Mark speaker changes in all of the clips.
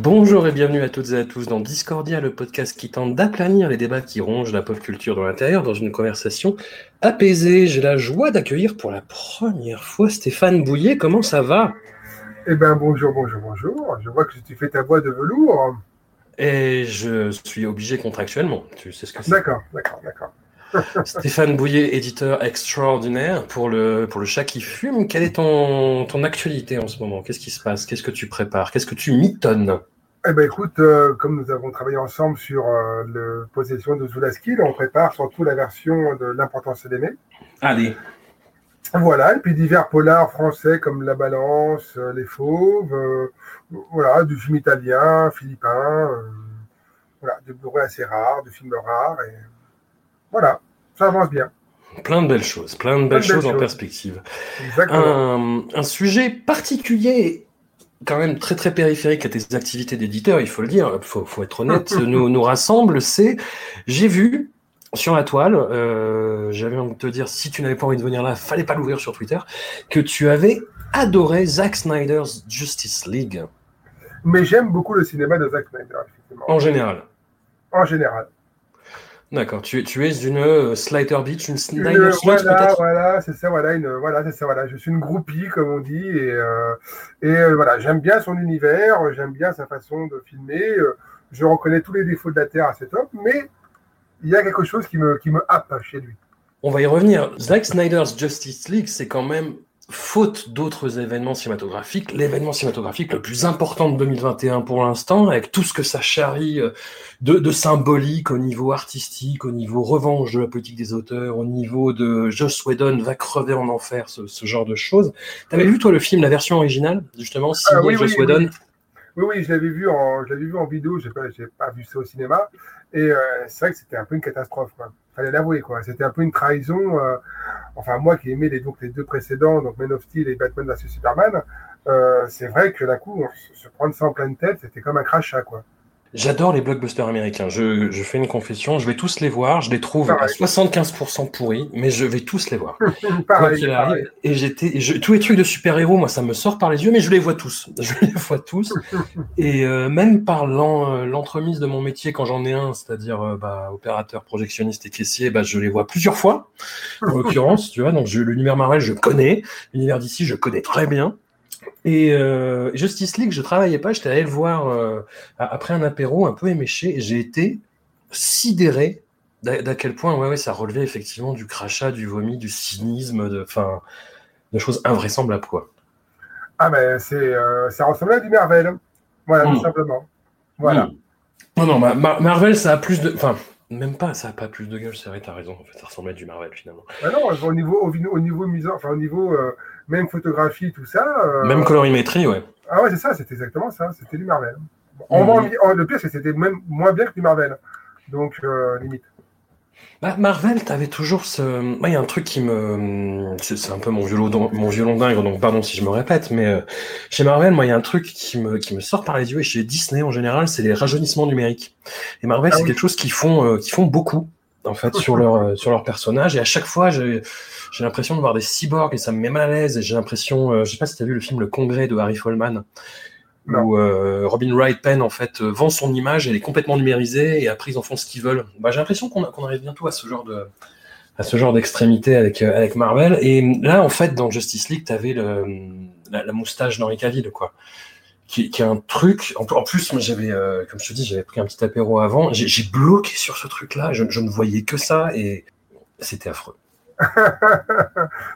Speaker 1: Bonjour et bienvenue à toutes et à tous dans Discordia, le podcast qui tente d'aplanir les débats qui rongent la pop culture dans l'intérieur dans une conversation apaisée. J'ai la joie d'accueillir pour la première fois Stéphane Bouillet. Comment ça va?
Speaker 2: Eh bien, bonjour, bonjour, bonjour. Je vois que tu fais ta voix de velours.
Speaker 1: Et je suis obligé contractuellement. Tu sais ce que c'est.
Speaker 2: D'accord, d'accord, d'accord.
Speaker 1: Stéphane Bouillet, éditeur extraordinaire pour le, pour le chat qui fume. Quelle est ton, ton actualité en ce moment? Qu'est-ce qui se passe? Qu'est-ce que tu prépares? Qu'est-ce que tu mitonnes?
Speaker 2: Eh ben écoute, euh, comme nous avons travaillé ensemble sur euh, le possession de Zulaskill, on prépare surtout la version de l'importance d'aimer.
Speaker 1: Allez.
Speaker 2: Voilà, et puis divers polars français comme La Balance, euh, Les Fauves, euh, voilà, du film italien, philippin, euh, voilà, des Blu-ray assez rares, de films rares, et voilà, ça avance bien.
Speaker 1: Plein de belles choses, plein de belles
Speaker 2: de belles
Speaker 1: choses en
Speaker 2: choses.
Speaker 1: perspective.
Speaker 2: Exactement.
Speaker 1: Un, un sujet particulier, quand même très très périphérique à tes activités d'éditeur, il faut le dire, faut, faut être honnête, nous, nous rassemble, c'est j'ai vu sur la toile, euh, j'avais envie de te dire, si tu n'avais pas envie de venir là, fallait pas l'ouvrir sur Twitter, que tu avais adoré Zack Snyder's Justice League
Speaker 2: Mais j'aime beaucoup le cinéma de Zack Snyder, effectivement.
Speaker 1: en général.
Speaker 2: En général.
Speaker 1: D'accord, tu, tu es une euh, Slider Beach, une Snyder
Speaker 2: Une-
Speaker 1: Slot
Speaker 2: voilà, voilà, c'est ça, voilà, une, voilà, c'est ça, voilà. Je suis une groupie, comme on dit, et, euh, et euh, voilà, j'aime bien son univers, j'aime bien sa façon de filmer. euh, je reconnais tous les défauts de la Terre à cet homme, mais il y a quelque chose qui me, qui me happe chez lui.
Speaker 1: On va y revenir. Zack Snyder's Justice League, c'est quand même, faute d'autres événements cinématographiques, l'événement cinématographique le plus important de 2021 pour l'instant, avec tout ce que ça charrie euh, de, de symbolique au niveau artistique, au niveau revanche de la politique des auteurs, au niveau de Joss Whedon va crever en enfer, ce, ce genre de choses. T'avais vu toi le film, la version originale, justement, signé
Speaker 2: Ah, oui,
Speaker 1: Joss
Speaker 2: oui,
Speaker 1: Whedon
Speaker 2: oui. Oui, oui, je l'avais vu en, je l'avais vu en vidéo, j'ai pas, j'ai pas vu ça au cinéma. Et euh, c'est vrai que c'était un peu une catastrophe, quoi. Fallait l'avouer, quoi. C'était un peu une trahison. euh, enfin, moi qui aimais les, donc, les deux précédents, donc Man of Steel et Batman vs Superman, euh, c'est vrai que d'un coup, se prendre ça en pleine tête, c'était comme un crachat, quoi.
Speaker 1: J'adore les blockbusters américains. Je, je fais une confession, je vais tous les voir. Je les trouve à
Speaker 2: Pareil.
Speaker 1: 75% pourris, mais je vais tous les voir.
Speaker 2: Pareil,
Speaker 1: arrive. Et j'étais, tous les trucs de super-héros, moi, ça me sort par les yeux, mais je les vois tous. Je les vois tous. Et euh, même par euh, l'entremise de mon métier, quand j'en ai un, c'est-à-dire euh, bah, opérateur, projectionniste et caissier, bah, je les vois plusieurs fois, en l'occurrence, tu vois. Donc, je- l'univers Marvel, je connais. L'univers d'ici, je connais très bien. Et euh, Justice League, je travaillais pas, j'étais allé le voir euh, après un apéro un peu éméché, et j'ai été sidéré d'à quel point ouais, ouais, ça relevait effectivement du crachat, du vomi, du cynisme, de, choses invraisemblables. Quoi.
Speaker 2: Ah, ben, c'est, euh, ça ressemblait à du Marvel. Voilà,
Speaker 1: Mm.
Speaker 2: tout simplement. Voilà.
Speaker 1: Mm. Non, non, Ma- Ma- Marvel, ça a plus de. Enfin, même pas, ça a pas plus de gueule, c'est vrai, t'as raison. En fait, ça ressemblait à du Marvel finalement.
Speaker 2: Non, au niveau, au, au niveau enfin, au niveau, même photographie, tout ça. euh,
Speaker 1: Même colorimétrie, ouais.
Speaker 2: Ah ouais, c'est ça, c'était exactement ça, c'était du Marvel. En moins- en- le pire, c'est que c'était même moins bien que du Marvel. Donc, euh, limite.
Speaker 1: Bah, Marvel, t'avais toujours ce. Moi, il y a un truc qui me. C'est c'est un peu mon violon, mon violon dingue, donc pardon si je me répète, mais euh, chez Marvel, moi, il y a un truc qui me, qui me sort par les yeux, et chez Disney en général, c'est les rajeunissements numériques. Et Marvel,
Speaker 2: Ah
Speaker 1: c'est
Speaker 2: oui.
Speaker 1: quelque chose qu'ils font, euh, qu'ils font beaucoup, en fait, sur leur, euh, sur leur personnage, et à chaque fois, j'ai j'ai l'impression de voir des cyborgs, et ça me met mal à l'aise, et j'ai l'impression. euh, je sais pas si t'as vu le film Le Congrès de Harry Folman.
Speaker 2: Non.
Speaker 1: Où euh, Robin Wright Penn en fait euh, vend son image, elle est complètement numérisée et après ils en font ce qu'ils veulent. Bah, j'ai l'impression qu'on arrive bientôt à ce genre de à ce genre d'extrémité avec euh, avec Marvel. Et là en fait dans Justice League t'avais le la, la moustache d'Henri Cavill quoi, qui, qui est un truc. En, plus moi j'avais euh, comme je te dis j'avais pris un petit apéro avant, j'ai bloqué sur ce truc là, je, je ne voyais que ça et c'était affreux.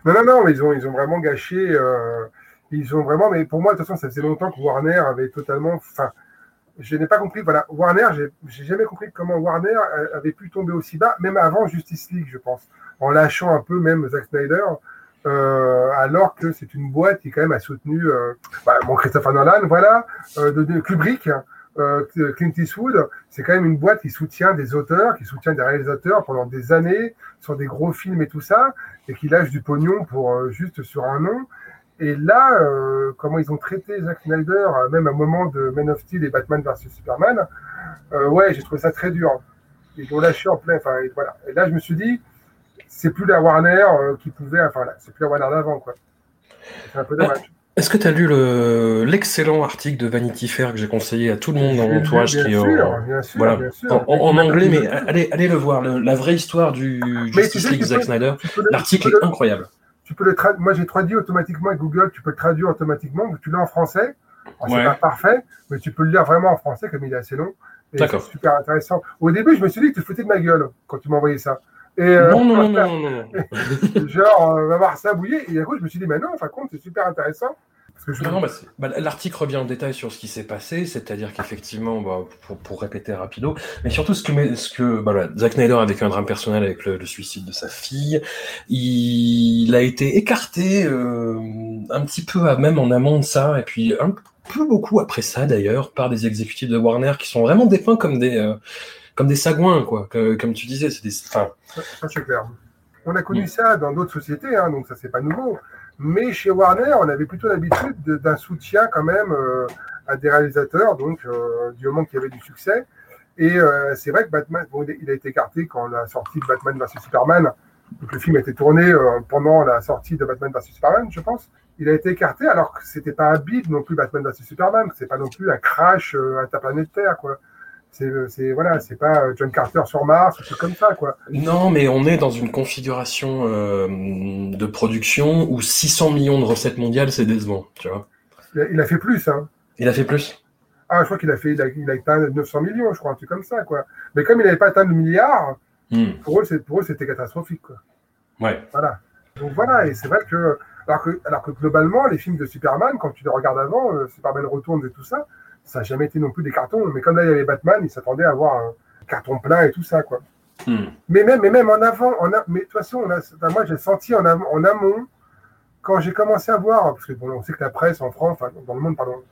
Speaker 2: non, non, non, mais ils ont, ils ont vraiment gâché. euh, ils ont vraiment, mais pour moi, de toute façon, ça faisait longtemps que Warner avait totalement. Enfin, je n'ai pas compris. Voilà, Warner, j'ai j'ai jamais compris comment Warner euh, avait pu tomber aussi bas, même avant Justice League, je pense, en lâchant un peu même Zack Snyder. Euh, alors que c'est une boîte qui quand même a soutenu euh, bah, bon, Christopher Nolan, voilà, euh, de, de Kubrick, euh, Clint Eastwood, c'est quand même une boîte qui soutient des auteurs, qui soutient des réalisateurs pendant des années sur des gros films et tout ça, et qui lâche du pognon pour euh, juste sur un nom. Et là, euh, comment ils ont traité Zack Snyder, même à un moment de Man of Steel et Batman vs Superman, euh, ouais, j'ai trouvé ça très dur. Ils l'ont lâché en plein. Enfin, voilà. Et là, je me suis dit, c'est plus la Warner euh, qui pouvait. Enfin, là, c'est plus la Warner d'avant, quoi. C'est un peu dommage.
Speaker 1: Est-ce que tu as lu le- l'excellent article de Vanity Fair que j'ai conseillé à tout le monde dans mon entourage
Speaker 2: sûr,
Speaker 1: qui
Speaker 2: bien sûr,
Speaker 1: voilà,
Speaker 2: bien sûr.
Speaker 1: en, anglais, mais allez, allez le voir, le- la vraie histoire du Justice League Zack Snyder. L'article est
Speaker 2: le-
Speaker 1: incroyable.
Speaker 2: tu peux le traduire. Moi, j'ai traduit automatiquement avec Google. Tu peux le traduire automatiquement. Tu l'as en français. C'est
Speaker 1: Ouais.
Speaker 2: pas parfait, mais tu peux le lire vraiment en français comme il est assez long.
Speaker 1: D'accord.
Speaker 2: C'est super intéressant. Au début, je me suis dit que tu te foutais de ma gueule quand tu m'as envoyé ça. Et euh,
Speaker 1: Non, non, non, non, non, non.
Speaker 2: genre, euh, va voir ça bouiller. Et du coup, je me suis dit, mais non, en fin de compte, c'est super intéressant. Parce que je...
Speaker 1: Non, non, bah, bah, L'article revient en détail sur ce qui s'est passé, c'est-à-dire qu'effectivement, bah, pour, pour répéter rapido, mais surtout ce que, ce que bah, voilà, Zack Snyder a vécu un drame personnel avec le, le suicide de sa fille, il, a été écarté euh, un petit peu à- même en amont de ça, et puis un peu beaucoup après ça d'ailleurs, par des exécutifs de Warner qui sont vraiment dépeints comme des, euh, comme des sagouins, quoi, que- comme tu disais, c'est des, enfin,
Speaker 2: Ça, c'est clair. On a connu
Speaker 1: Mm.
Speaker 2: ça dans d'autres sociétés, hein, donc ça, c'est pas nouveau. Mais chez Warner, on avait plutôt l'habitude de- d'un soutien quand même euh, à des réalisateurs, donc euh, du moment qu'il y avait du succès. Et euh, c'est vrai que Batman, bon, il a été écarté quand la sortie de Batman vs Superman, donc le film a été tourné pendant la sortie de Batman vs Superman, je pense. Il a été écarté alors que c'était pas un bid non plus Batman vs Superman, c'est pas non plus un crash interplanétaire, quoi. C'est, c'est voilà, c'est pas euh, John Carter sur Mars, truc comme ça, quoi.
Speaker 1: Non, mais on est dans une configuration euh, de production où 600 millions de recettes mondiales, c'est décevant, tu vois.
Speaker 2: Il a, il a fait plus, hein.
Speaker 1: Il a fait plus
Speaker 2: Ah, je crois qu'il a fait, il a, il a atteint 900 millions, je crois, un truc comme ça, quoi. Mais comme il n'avait pas atteint le milliard,
Speaker 1: Hmm,
Speaker 2: pour eux, c'est, pour eux, c'était catastrophique, quoi.
Speaker 1: Ouais.
Speaker 2: Voilà. Donc voilà, et c'est vrai que alors, que, alors que globalement, les films de Superman, quand tu les regardes avant, euh, Superman retourne et tout ça, ça n'a jamais été non plus des cartons. Mais comme là, il y avait Batman, ils s'attendaient à avoir un carton plein et tout ça, quoi.
Speaker 1: Hmm.
Speaker 2: Mais même, mais même en avant, en a- mais de toute façon, on a, enfin, moi j'ai senti en, am- en amont, quand j'ai commencé à voir, parce que bon, on sait que la presse en France, enfin, dans le monde, pardon,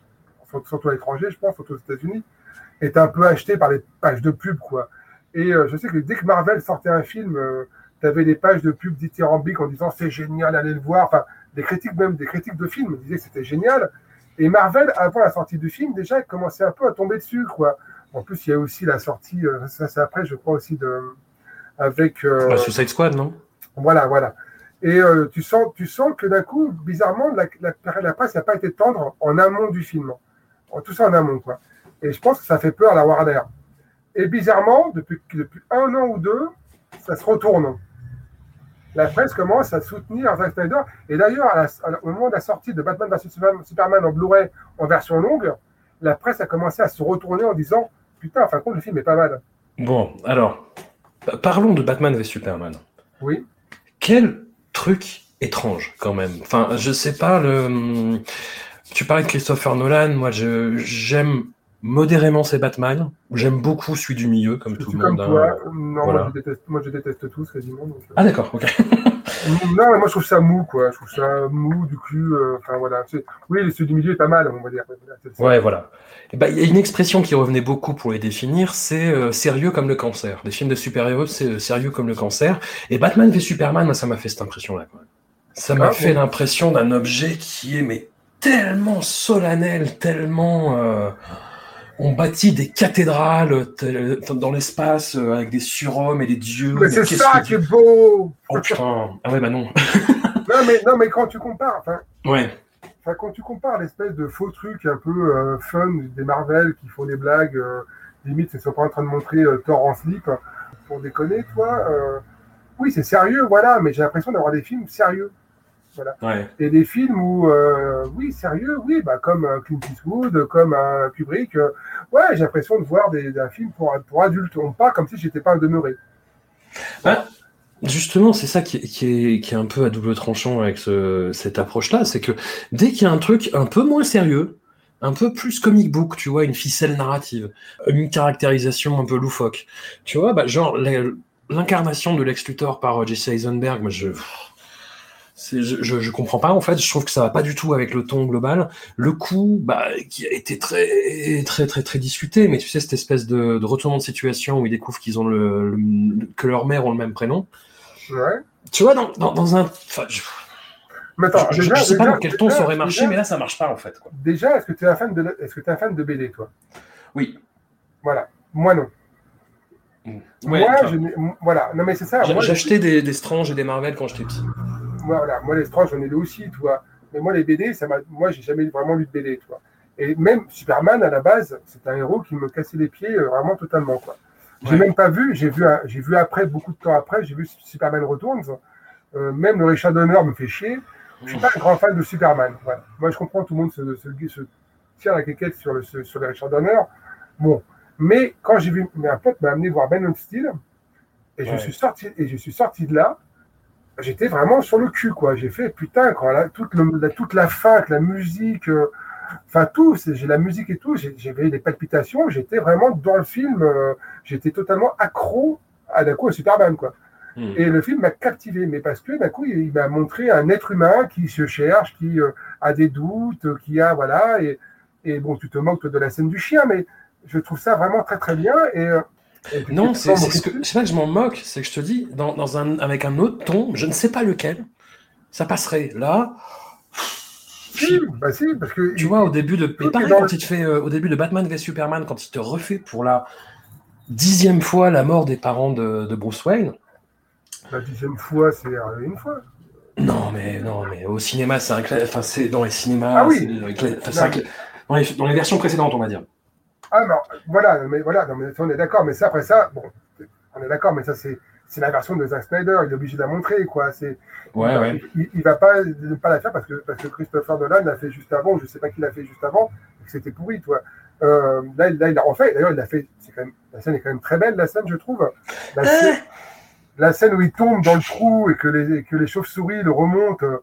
Speaker 2: surtout à l'étranger, je pense, surtout aux États-Unis, est un peu achetée par les pages de pub, quoi. Et euh, je sais que dès que Marvel sortait un film, tu avais des pages de pub dithyrambiques en disant c'est génial, allez le voir. Enfin, des critiques, même des critiques de films disaient que c'était génial. Et Marvel, avant la sortie du film, déjà, commençait un peu à tomber dessus, quoi. En plus, il y a aussi la sortie, euh, ça c'est après, je crois aussi, de, avec. euh,
Speaker 1: Bah, Suicide Squad, non?
Speaker 2: Voilà, voilà. Et euh, tu, sens, tu sens que d'un coup, bizarrement, la, la, la presse n'a pas été tendre en amont du film. En- Tout ça en amont, quoi. Et je pense que ça fait peur à la Warner. Et bizarrement, depuis, depuis un an ou deux, ça se retourne. La presse commence à soutenir Zack Snyder. Et d'ailleurs, au moment de la sortie de Batman vs Superman, en Blu-ray en version longue, la presse a commencé à se retourner en disant Putain, en fin de compte, le film est pas mal.
Speaker 1: Bon, alors, pa- parlons de Batman v Superman.
Speaker 2: Oui.
Speaker 1: Quel truc étrange, quand même. Enfin, je sais pas, le... tu parlais de Christopher Nolan, moi je j'aime modérément ses Batman, j'aime beaucoup celui du milieu, comme
Speaker 2: Je
Speaker 1: tout le
Speaker 2: comme
Speaker 1: monde.
Speaker 2: toi.
Speaker 1: hein.
Speaker 2: Non,
Speaker 1: Voilà.
Speaker 2: moi, je déteste, moi, je déteste tous quasiment. donc, euh.
Speaker 1: Ah d'accord, ok.
Speaker 2: Non, mais moi je trouve ça mou, quoi. Je trouve ça mou du cul. euh, Enfin voilà. C'est- Oui, celui du milieu est pas mal, on va dire. Voilà.
Speaker 1: Ouais, voilà. Et ben, Il y a une expression qui revenait beaucoup pour les définir, c'est euh, sérieux comme le cancer. Les films de super-héros, c'est euh, sérieux comme le cancer. Et Batman v Superman, moi, ça m'a fait cette impression-là. Ça m'a
Speaker 2: Ah,
Speaker 1: fait l'impression d'un objet qui est mais tellement solennel, tellement... euh, on bâtit des cathédrales tel- dans l'espace euh, avec des surhommes et des dieux.
Speaker 2: Mais c'est ça qui est beau.
Speaker 1: Oh putain Ah ouais, bah non.
Speaker 2: Non, mais non, mais quand tu compares, enfin,
Speaker 1: Ouais.
Speaker 2: enfin, quand tu compares l'espèce de faux truc un peu euh, fun des Marvel qui font des blagues, euh, limite, ils sont pas en train de montrer euh, Thor en slip. Pour déconner, toi. euh, oui, c'est sérieux, voilà. Mais j'ai l'impression d'avoir des films sérieux.
Speaker 1: Ouais.
Speaker 2: Et des films où, euh, oui, sérieux, oui, bah, comme euh, Clint Eastwood, comme un Kubrick, euh, ouais, j'ai l'impression de voir des, un film pour, pour adultes. On parle comme si j'étais pas un demeuré.
Speaker 1: Bah, Justement, c'est ça qui est, qui, est, qui est un peu à double tranchant avec ce, cette approche-là, c'est que dès qu'il y a un truc un peu moins sérieux, un peu plus comic book, tu vois, une ficelle narrative, une caractérisation un peu loufoque, tu vois, bah, genre l'incarnation de Lex Luthor par Jesse Eisenberg, moi je je, je, je, comprends pas en fait. Je trouve que ça va pas du tout avec le ton global. Le coup, bah, qui a été très très très très discuté, mais tu sais cette espèce de, de retournement de situation où ils découvrent qu'ils ont le, que leur mère ont le même prénom.
Speaker 2: Ouais.
Speaker 1: Tu vois dans, dans, dans un. Enfin, je...
Speaker 2: Mais attends,
Speaker 1: je,
Speaker 2: déjà,
Speaker 1: je sais pas
Speaker 2: déjà,
Speaker 1: dans quel ton
Speaker 2: déjà,
Speaker 1: ça aurait marché,
Speaker 2: déjà,
Speaker 1: mais là ça marche pas en fait. Quoi.
Speaker 2: Déjà, est-ce que tu es un fan de est-ce que tu es un fan de BD toi?
Speaker 1: Oui.
Speaker 2: Voilà. Moi non.
Speaker 1: Ouais,
Speaker 2: moi,
Speaker 1: enfin,
Speaker 2: voilà. Non mais c'est ça.
Speaker 1: j'ai acheté des, des Strange et des Marvel quand j'étais petit.
Speaker 2: Moi, voilà, moi les Strange, j'en ai lu aussi, tu vois. Mais moi, les BD, ça m'a, moi, j'ai jamais vraiment lu de BD, tu vois. Et même Superman, à la base, c'est un héros qui me cassait les pieds euh, vraiment totalement, quoi. J'ai
Speaker 1: Ouais.
Speaker 2: même pas vu, j'ai vu, j'ai vu après, beaucoup de temps après, j'ai vu Superman Returns. Euh, même le Richard Donner me fait chier. Je suis pas un grand fan de Superman. Voilà. Moi, je comprends tout le monde se, se, se tire la quéquette sur le, sur le Richard Donner. Bon. Mais quand j'ai vu, mais un pote m'a amené voir Ben of Steel, et je suis sorti, et je suis sorti de là, j'étais vraiment sur le cul, quoi. J'ai fait, putain, la, toute, le- la, toute la la musique, euh, enfin tout, j'ai la musique et tout, j'ai- j'avais des palpitations, j'étais vraiment dans le film, euh, j'étais totalement accro à d'un coup à Superman, quoi.
Speaker 1: Hmm.
Speaker 2: Et le film m'a captivé, mais parce que d'un coup, il, il m'a montré un être humain qui se cherche, qui euh, a des doutes, qui a, voilà, et, et bon, tu te moques de la scène du chien, mais je trouve ça vraiment très très bien. Et,
Speaker 1: Non, c'est ce que pas que je m'en moque, c'est que je te dis, dans, dans un, avec un autre ton, je ne sais pas lequel, ça passerait. Là,
Speaker 2: Si, bah si, parce que
Speaker 1: tu vois, au début de. Pareil, quand
Speaker 2: le-
Speaker 1: il te fait. euh, au début de Batman v Superman, quand il te refait pour la dixième fois la mort des parents de, de Bruce Wayne.
Speaker 2: la dixième fois, c'est une fois.
Speaker 1: Non, mais non, mais au cinéma, c'est un Enfin, c'est dans les cinémas.
Speaker 2: Ah oui.
Speaker 1: c'est un enfin, dans, les, dans les versions précédentes, on va dire.
Speaker 2: Ah non, voilà, mais voilà, non, mais ça, on est d'accord, mais ça après ça, bon, on est d'accord, mais ça c'est c'est la version de Zack Snyder, il est obligé de la montrer, quoi. C'est
Speaker 1: Ouais,
Speaker 2: il,
Speaker 1: ouais.
Speaker 2: il, il va pas ne pas la faire parce que parce que Christopher Nolan l'a fait juste avant, je sais pas qui l'a fait juste avant, et que c'était pourri, toi. Euh, là, il- là, il l'a refait. D'ailleurs, il l'a fait. C'est quand même la scène est quand même très belle, la scène, je trouve. La, scène, la scène où il tombe dans le trou et que les que les chauves-souris le remontent. euh,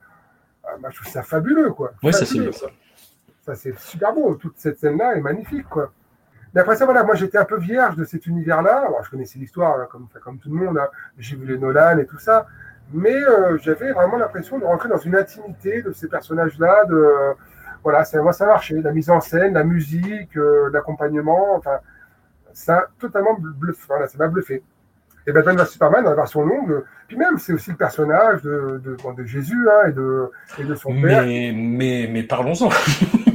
Speaker 2: ah, bah, je trouve ça fabuleux, quoi.
Speaker 1: Ouais, ça c'est ça.
Speaker 2: Ça, c'est super beau. Toute cette scène-là est magnifique, quoi. Mais après ça, voilà, moi, j'étais un peu vierge de cet univers-là. Alors, je connaissais l'histoire, hein, comme, tout le monde. hein. J'ai vu les Nolan et tout ça. Mais euh, j'avais vraiment l'impression de rentrer dans une intimité de ces personnages-là. De, voilà, ça, moi, ça marchait. La mise en scène, la musique, euh, l'accompagnement. Enfin, ça totalement bluffé. Voilà, ça m'a bluffé. Et Batman vs Superman, dans la version longue, puis même, c'est aussi le personnage de, de, bon, de Jésus hein, et, de, et de son père.
Speaker 1: Mais, mais parlons-en.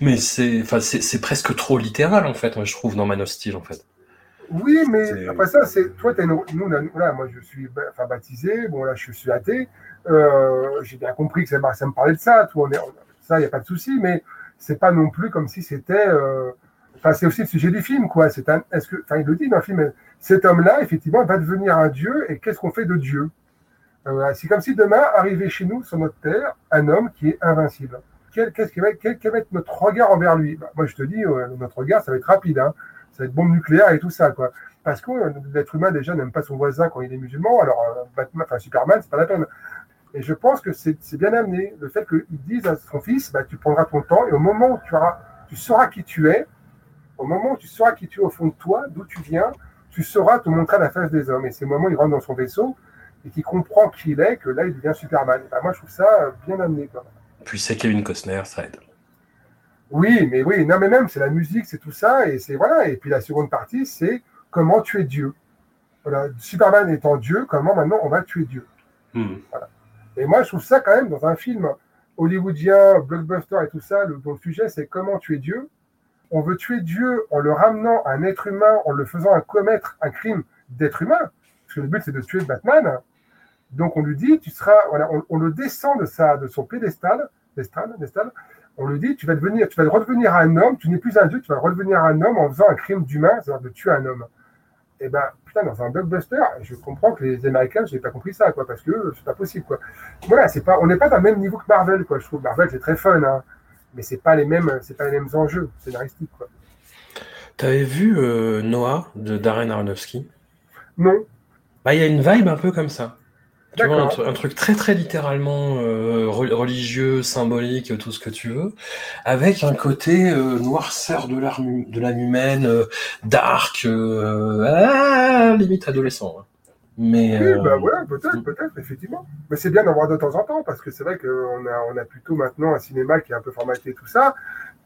Speaker 1: mais c'est, enfin, c'est, c'est presque trop littéral, en fait, moi, je trouve, dans Man of Steel, en fait.
Speaker 2: Oui, mais après ça, c'est toi, t'as une, nous, voilà, moi, je suis enfin, baptisé. Bon, là, je suis athée. Euh, J'ai bien compris que ça, ça me parlait de ça. Tout, on est, ça, il n'y a pas de souci. Mais c'est pas non plus comme si c'était. euh, Enfin, c'est aussi le sujet du film, quoi. C'est un. Est-ce que, enfin, il le dit dans le film. Cet homme-là, effectivement, va devenir un dieu. Et qu'est-ce qu'on fait de Dieu? Euh, C'est comme si demain arrivait chez nous, sur notre terre, un homme qui est invincible. Quel, qu'est-ce qui va, quel, être notre regard envers lui? Bah, Moi, je te dis, notre regard, ça va être rapide. Hein ça va être bombe nucléaire et tout ça, quoi. Parce que euh, l'être humain, déjà, n'aime pas son voisin quand il est musulman, alors euh, Batman, enfin Superman, c'est pas la peine. Et je pense que c'est bien amené, le fait qu'ils disent à son fils, bah, tu prendras ton temps, et au moment où tu, auras, tu sauras qui tu es, au moment où tu sauras qui tu es au fond de toi, d'où tu viens, tu sauras te montrer à la face des hommes. Et c'est le moment où il rentre dans son vaisseau, et qu'il comprend qui il est, que là, il devient Superman. Bah, moi, je trouve ça euh, bien amené, quoi.
Speaker 1: Puis c'est Kevin Costner, ça aide.
Speaker 2: Oui, mais oui, non, mais même, c'est la musique, c'est tout ça, et c'est voilà. Et puis la seconde partie, c'est comment tuer Dieu. Voilà, Superman étant Dieu, comment maintenant on va tuer Dieu.
Speaker 1: Hmm.
Speaker 2: Et moi, je trouve ça quand même dans un film hollywoodien, blockbuster et tout ça, le, dont le sujet c'est comment tuer Dieu. On veut tuer Dieu en le ramenant à un être humain, en le faisant commettre un crime d'être humain, parce que le but c'est de tuer Batman. Donc on lui dit, tu seras, voilà, on, on le descend de sa, de son pédestal, pédestal, pédestal, on lui dit, tu vas devenir, tu vas redevenir un homme, tu n'es plus un dieu, tu vas redevenir un homme en faisant un crime d'humain, c'est-à-dire de tuer un homme. Et ben, putain, dans un blockbuster, je comprends que les Américains, je n'ai pas compris ça, quoi, parce que c'est pas possible, quoi. Voilà, c'est pas, on n'est pas dans le même niveau que Marvel, quoi. Je trouve Marvel c'est très fun, hein, mais c'est pas les mêmes, c'est pas les mêmes enjeux scénaristiques, quoi.
Speaker 1: T'avais vu euh, Noah de Darren Aronofsky?
Speaker 2: Non,
Speaker 1: Bah, il y a une vibe un peu comme ça. Tu vois, un, truc très très littéralement euh, re- religieux, symbolique, tout ce que tu veux, avec un côté euh, noirceur de l'âme de l'âme humaine, euh, dark, ah, limite adolescent. hein. Mais
Speaker 2: Oui, bah ouais, peut-être, peut-être, effectivement. Mais c'est bien d'en voir de temps en temps, parce que c'est vrai qu'on a, on a plutôt maintenant un cinéma qui est un peu formaté, tout ça.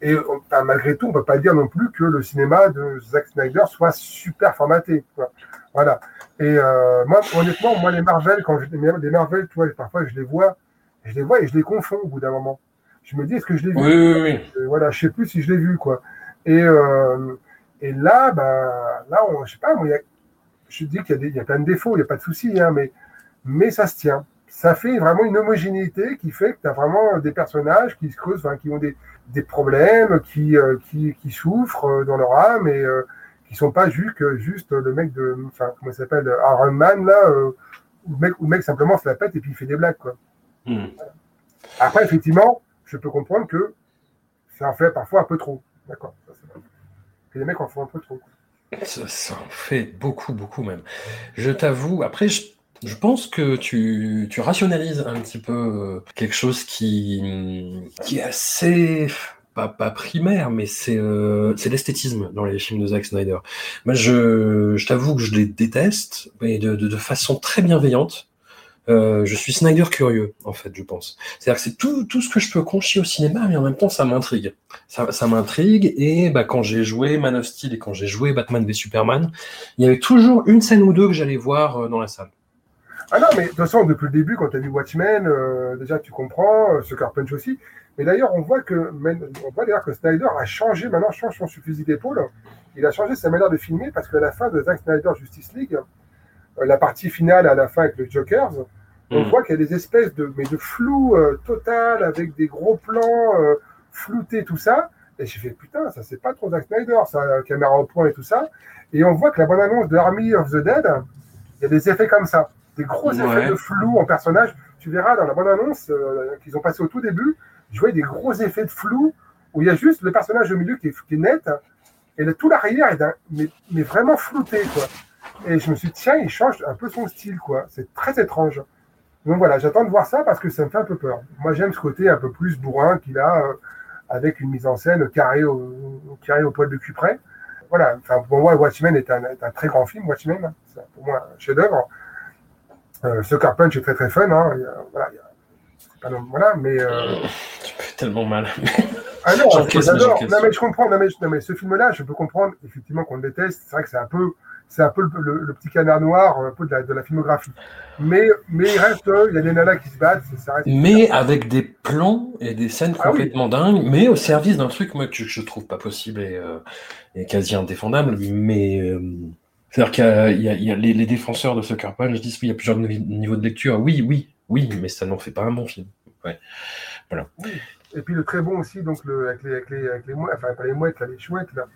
Speaker 2: Et on- malgré tout, on peut pas dire non plus que le cinéma de Zack Snyder soit super formaté. quoi. Voilà. Et euh, moi, honnêtement, moi, les Marvel, quand je, les Marvel, tu vois, parfois je les vois, je les vois et je les confonds au bout d'un moment. Je me dis, est-ce que je l'ai vu?
Speaker 1: Oui, oui, oui.
Speaker 2: Euh, voilà, je sais plus si je l'ai vu, quoi. Et, euh, et là, bah, là, on, je sais pas, moi, y a- je dis qu'il y, a des- y a plein de défauts, il n'y a pas de souci, hein, mais, mais ça se tient. Ça fait vraiment une homogénéité qui fait que tu as vraiment des personnages qui se creusent, enfin, qui ont des, des problèmes, qui, euh, qui, qui souffrent dans leur âme et qui sont pas juste, que juste le mec de, enfin, comment il s'appelle, Iron Man, là, euh, où le mec, où le mec simplement se la pète et puis il fait des blagues, quoi.
Speaker 1: Hmm.
Speaker 2: Après, effectivement, je peux comprendre que ça en fait parfois un peu trop. D'accord. Que les mecs en font un peu trop.
Speaker 1: Ça, ça en fait beaucoup, beaucoup même. Je t'avoue, après, je, je pense que tu, tu rationalises un petit peu euh, quelque chose qui, qui est assez, pas, pas primaire, mais c'est euh, l'esthétisme dans les films de Zack Snyder. Moi, je, je t'avoue que je les déteste, mais de, de, de façon très bienveillante. Euh, je suis Snyder curieux, en fait, je pense. C'est-à-dire que c'est tout, tout ce que je peux conchier au cinéma, mais en même temps, ça m'intrigue. Ça, ça m'intrigue, et bah, quand j'ai joué Man of Steel et quand j'ai joué Batman v Superman, il y avait toujours une scène ou deux que j'allais voir euh, dans la salle.
Speaker 2: Ah non, mais de toute façon, depuis le début, quand tu as vu Watchmen, euh, déjà tu comprends, euh, Sucker Punch aussi. Mais d'ailleurs, on voit que on voit d'ailleurs que Snyder a changé, maintenant change son fusil d'épaule. Il a changé sa manière de filmer parce qu'à la fin de Zack Snyder Justice League, euh, la partie finale à la fin avec le Jokers, on
Speaker 1: Mm.
Speaker 2: voit qu'il y a des espèces de, mais de flou euh, total avec des gros plans floutés, tout ça. Et j'ai fait putain, ça c'est pas trop Zack Snyder, ça, caméra au point et tout ça. Et on voit que la bonne annonce de Army of the Dead, il y a des effets comme ça, des gros
Speaker 1: Ouais.
Speaker 2: effets de flou en personnage. Tu verras dans la bonne annonce euh, qu'ils ont passé au tout début, je voyais des gros effets de flou où il y a juste le personnage au milieu qui est, qui est net et le, tout l'arrière est mais, mais vraiment flouté quoi. Et je me suis dit tiens, il change un peu son style quoi. C'est très étrange. Donc voilà, j'attends de voir ça parce que ça me fait un peu peur. Moi, j'aime ce côté un peu plus bourrin qu'il a euh, avec une mise en scène carrée au, carrée au poil de cul près. Voilà, enfin, pour moi, Watchmen est un, est un très grand film, Watchmen. hein. C'est pour moi un chef-d'œuvre. Euh, Sucker Punch est très très fun. Hein. Voilà, pas non- mais. euh,
Speaker 1: Tu fais tellement mal.
Speaker 2: ah non, j'adore. Non mais je comprends. Non mais, non, mais ce film-là, je peux comprendre effectivement qu'on le déteste. C'est vrai que c'est un peu, c'est un peu le, le- le petit canard noir, un peu de la, de la filmographie. Mais, mais il reste, euh, il y a des nanas qui se battent. Ça.
Speaker 1: Mais avec des plans et des scènes
Speaker 2: Ah oui.
Speaker 1: complètement dingues, mais au service d'un truc moi, que je trouve pas possible et, euh, et quasi indéfendable. Mais euh, c'est-à-dire qu'il y a, il y a- les, les défenseurs de Sucker Punch disent oui, il y a plusieurs niveaux de lecture. Oui, oui, oui, mais ça n'en fait pas un bon film. Ouais.
Speaker 2: Et puis le très bon aussi, donc le, avec les, avec les, avec les mouettes, enfin pas les mouettes, là, les chouettes là.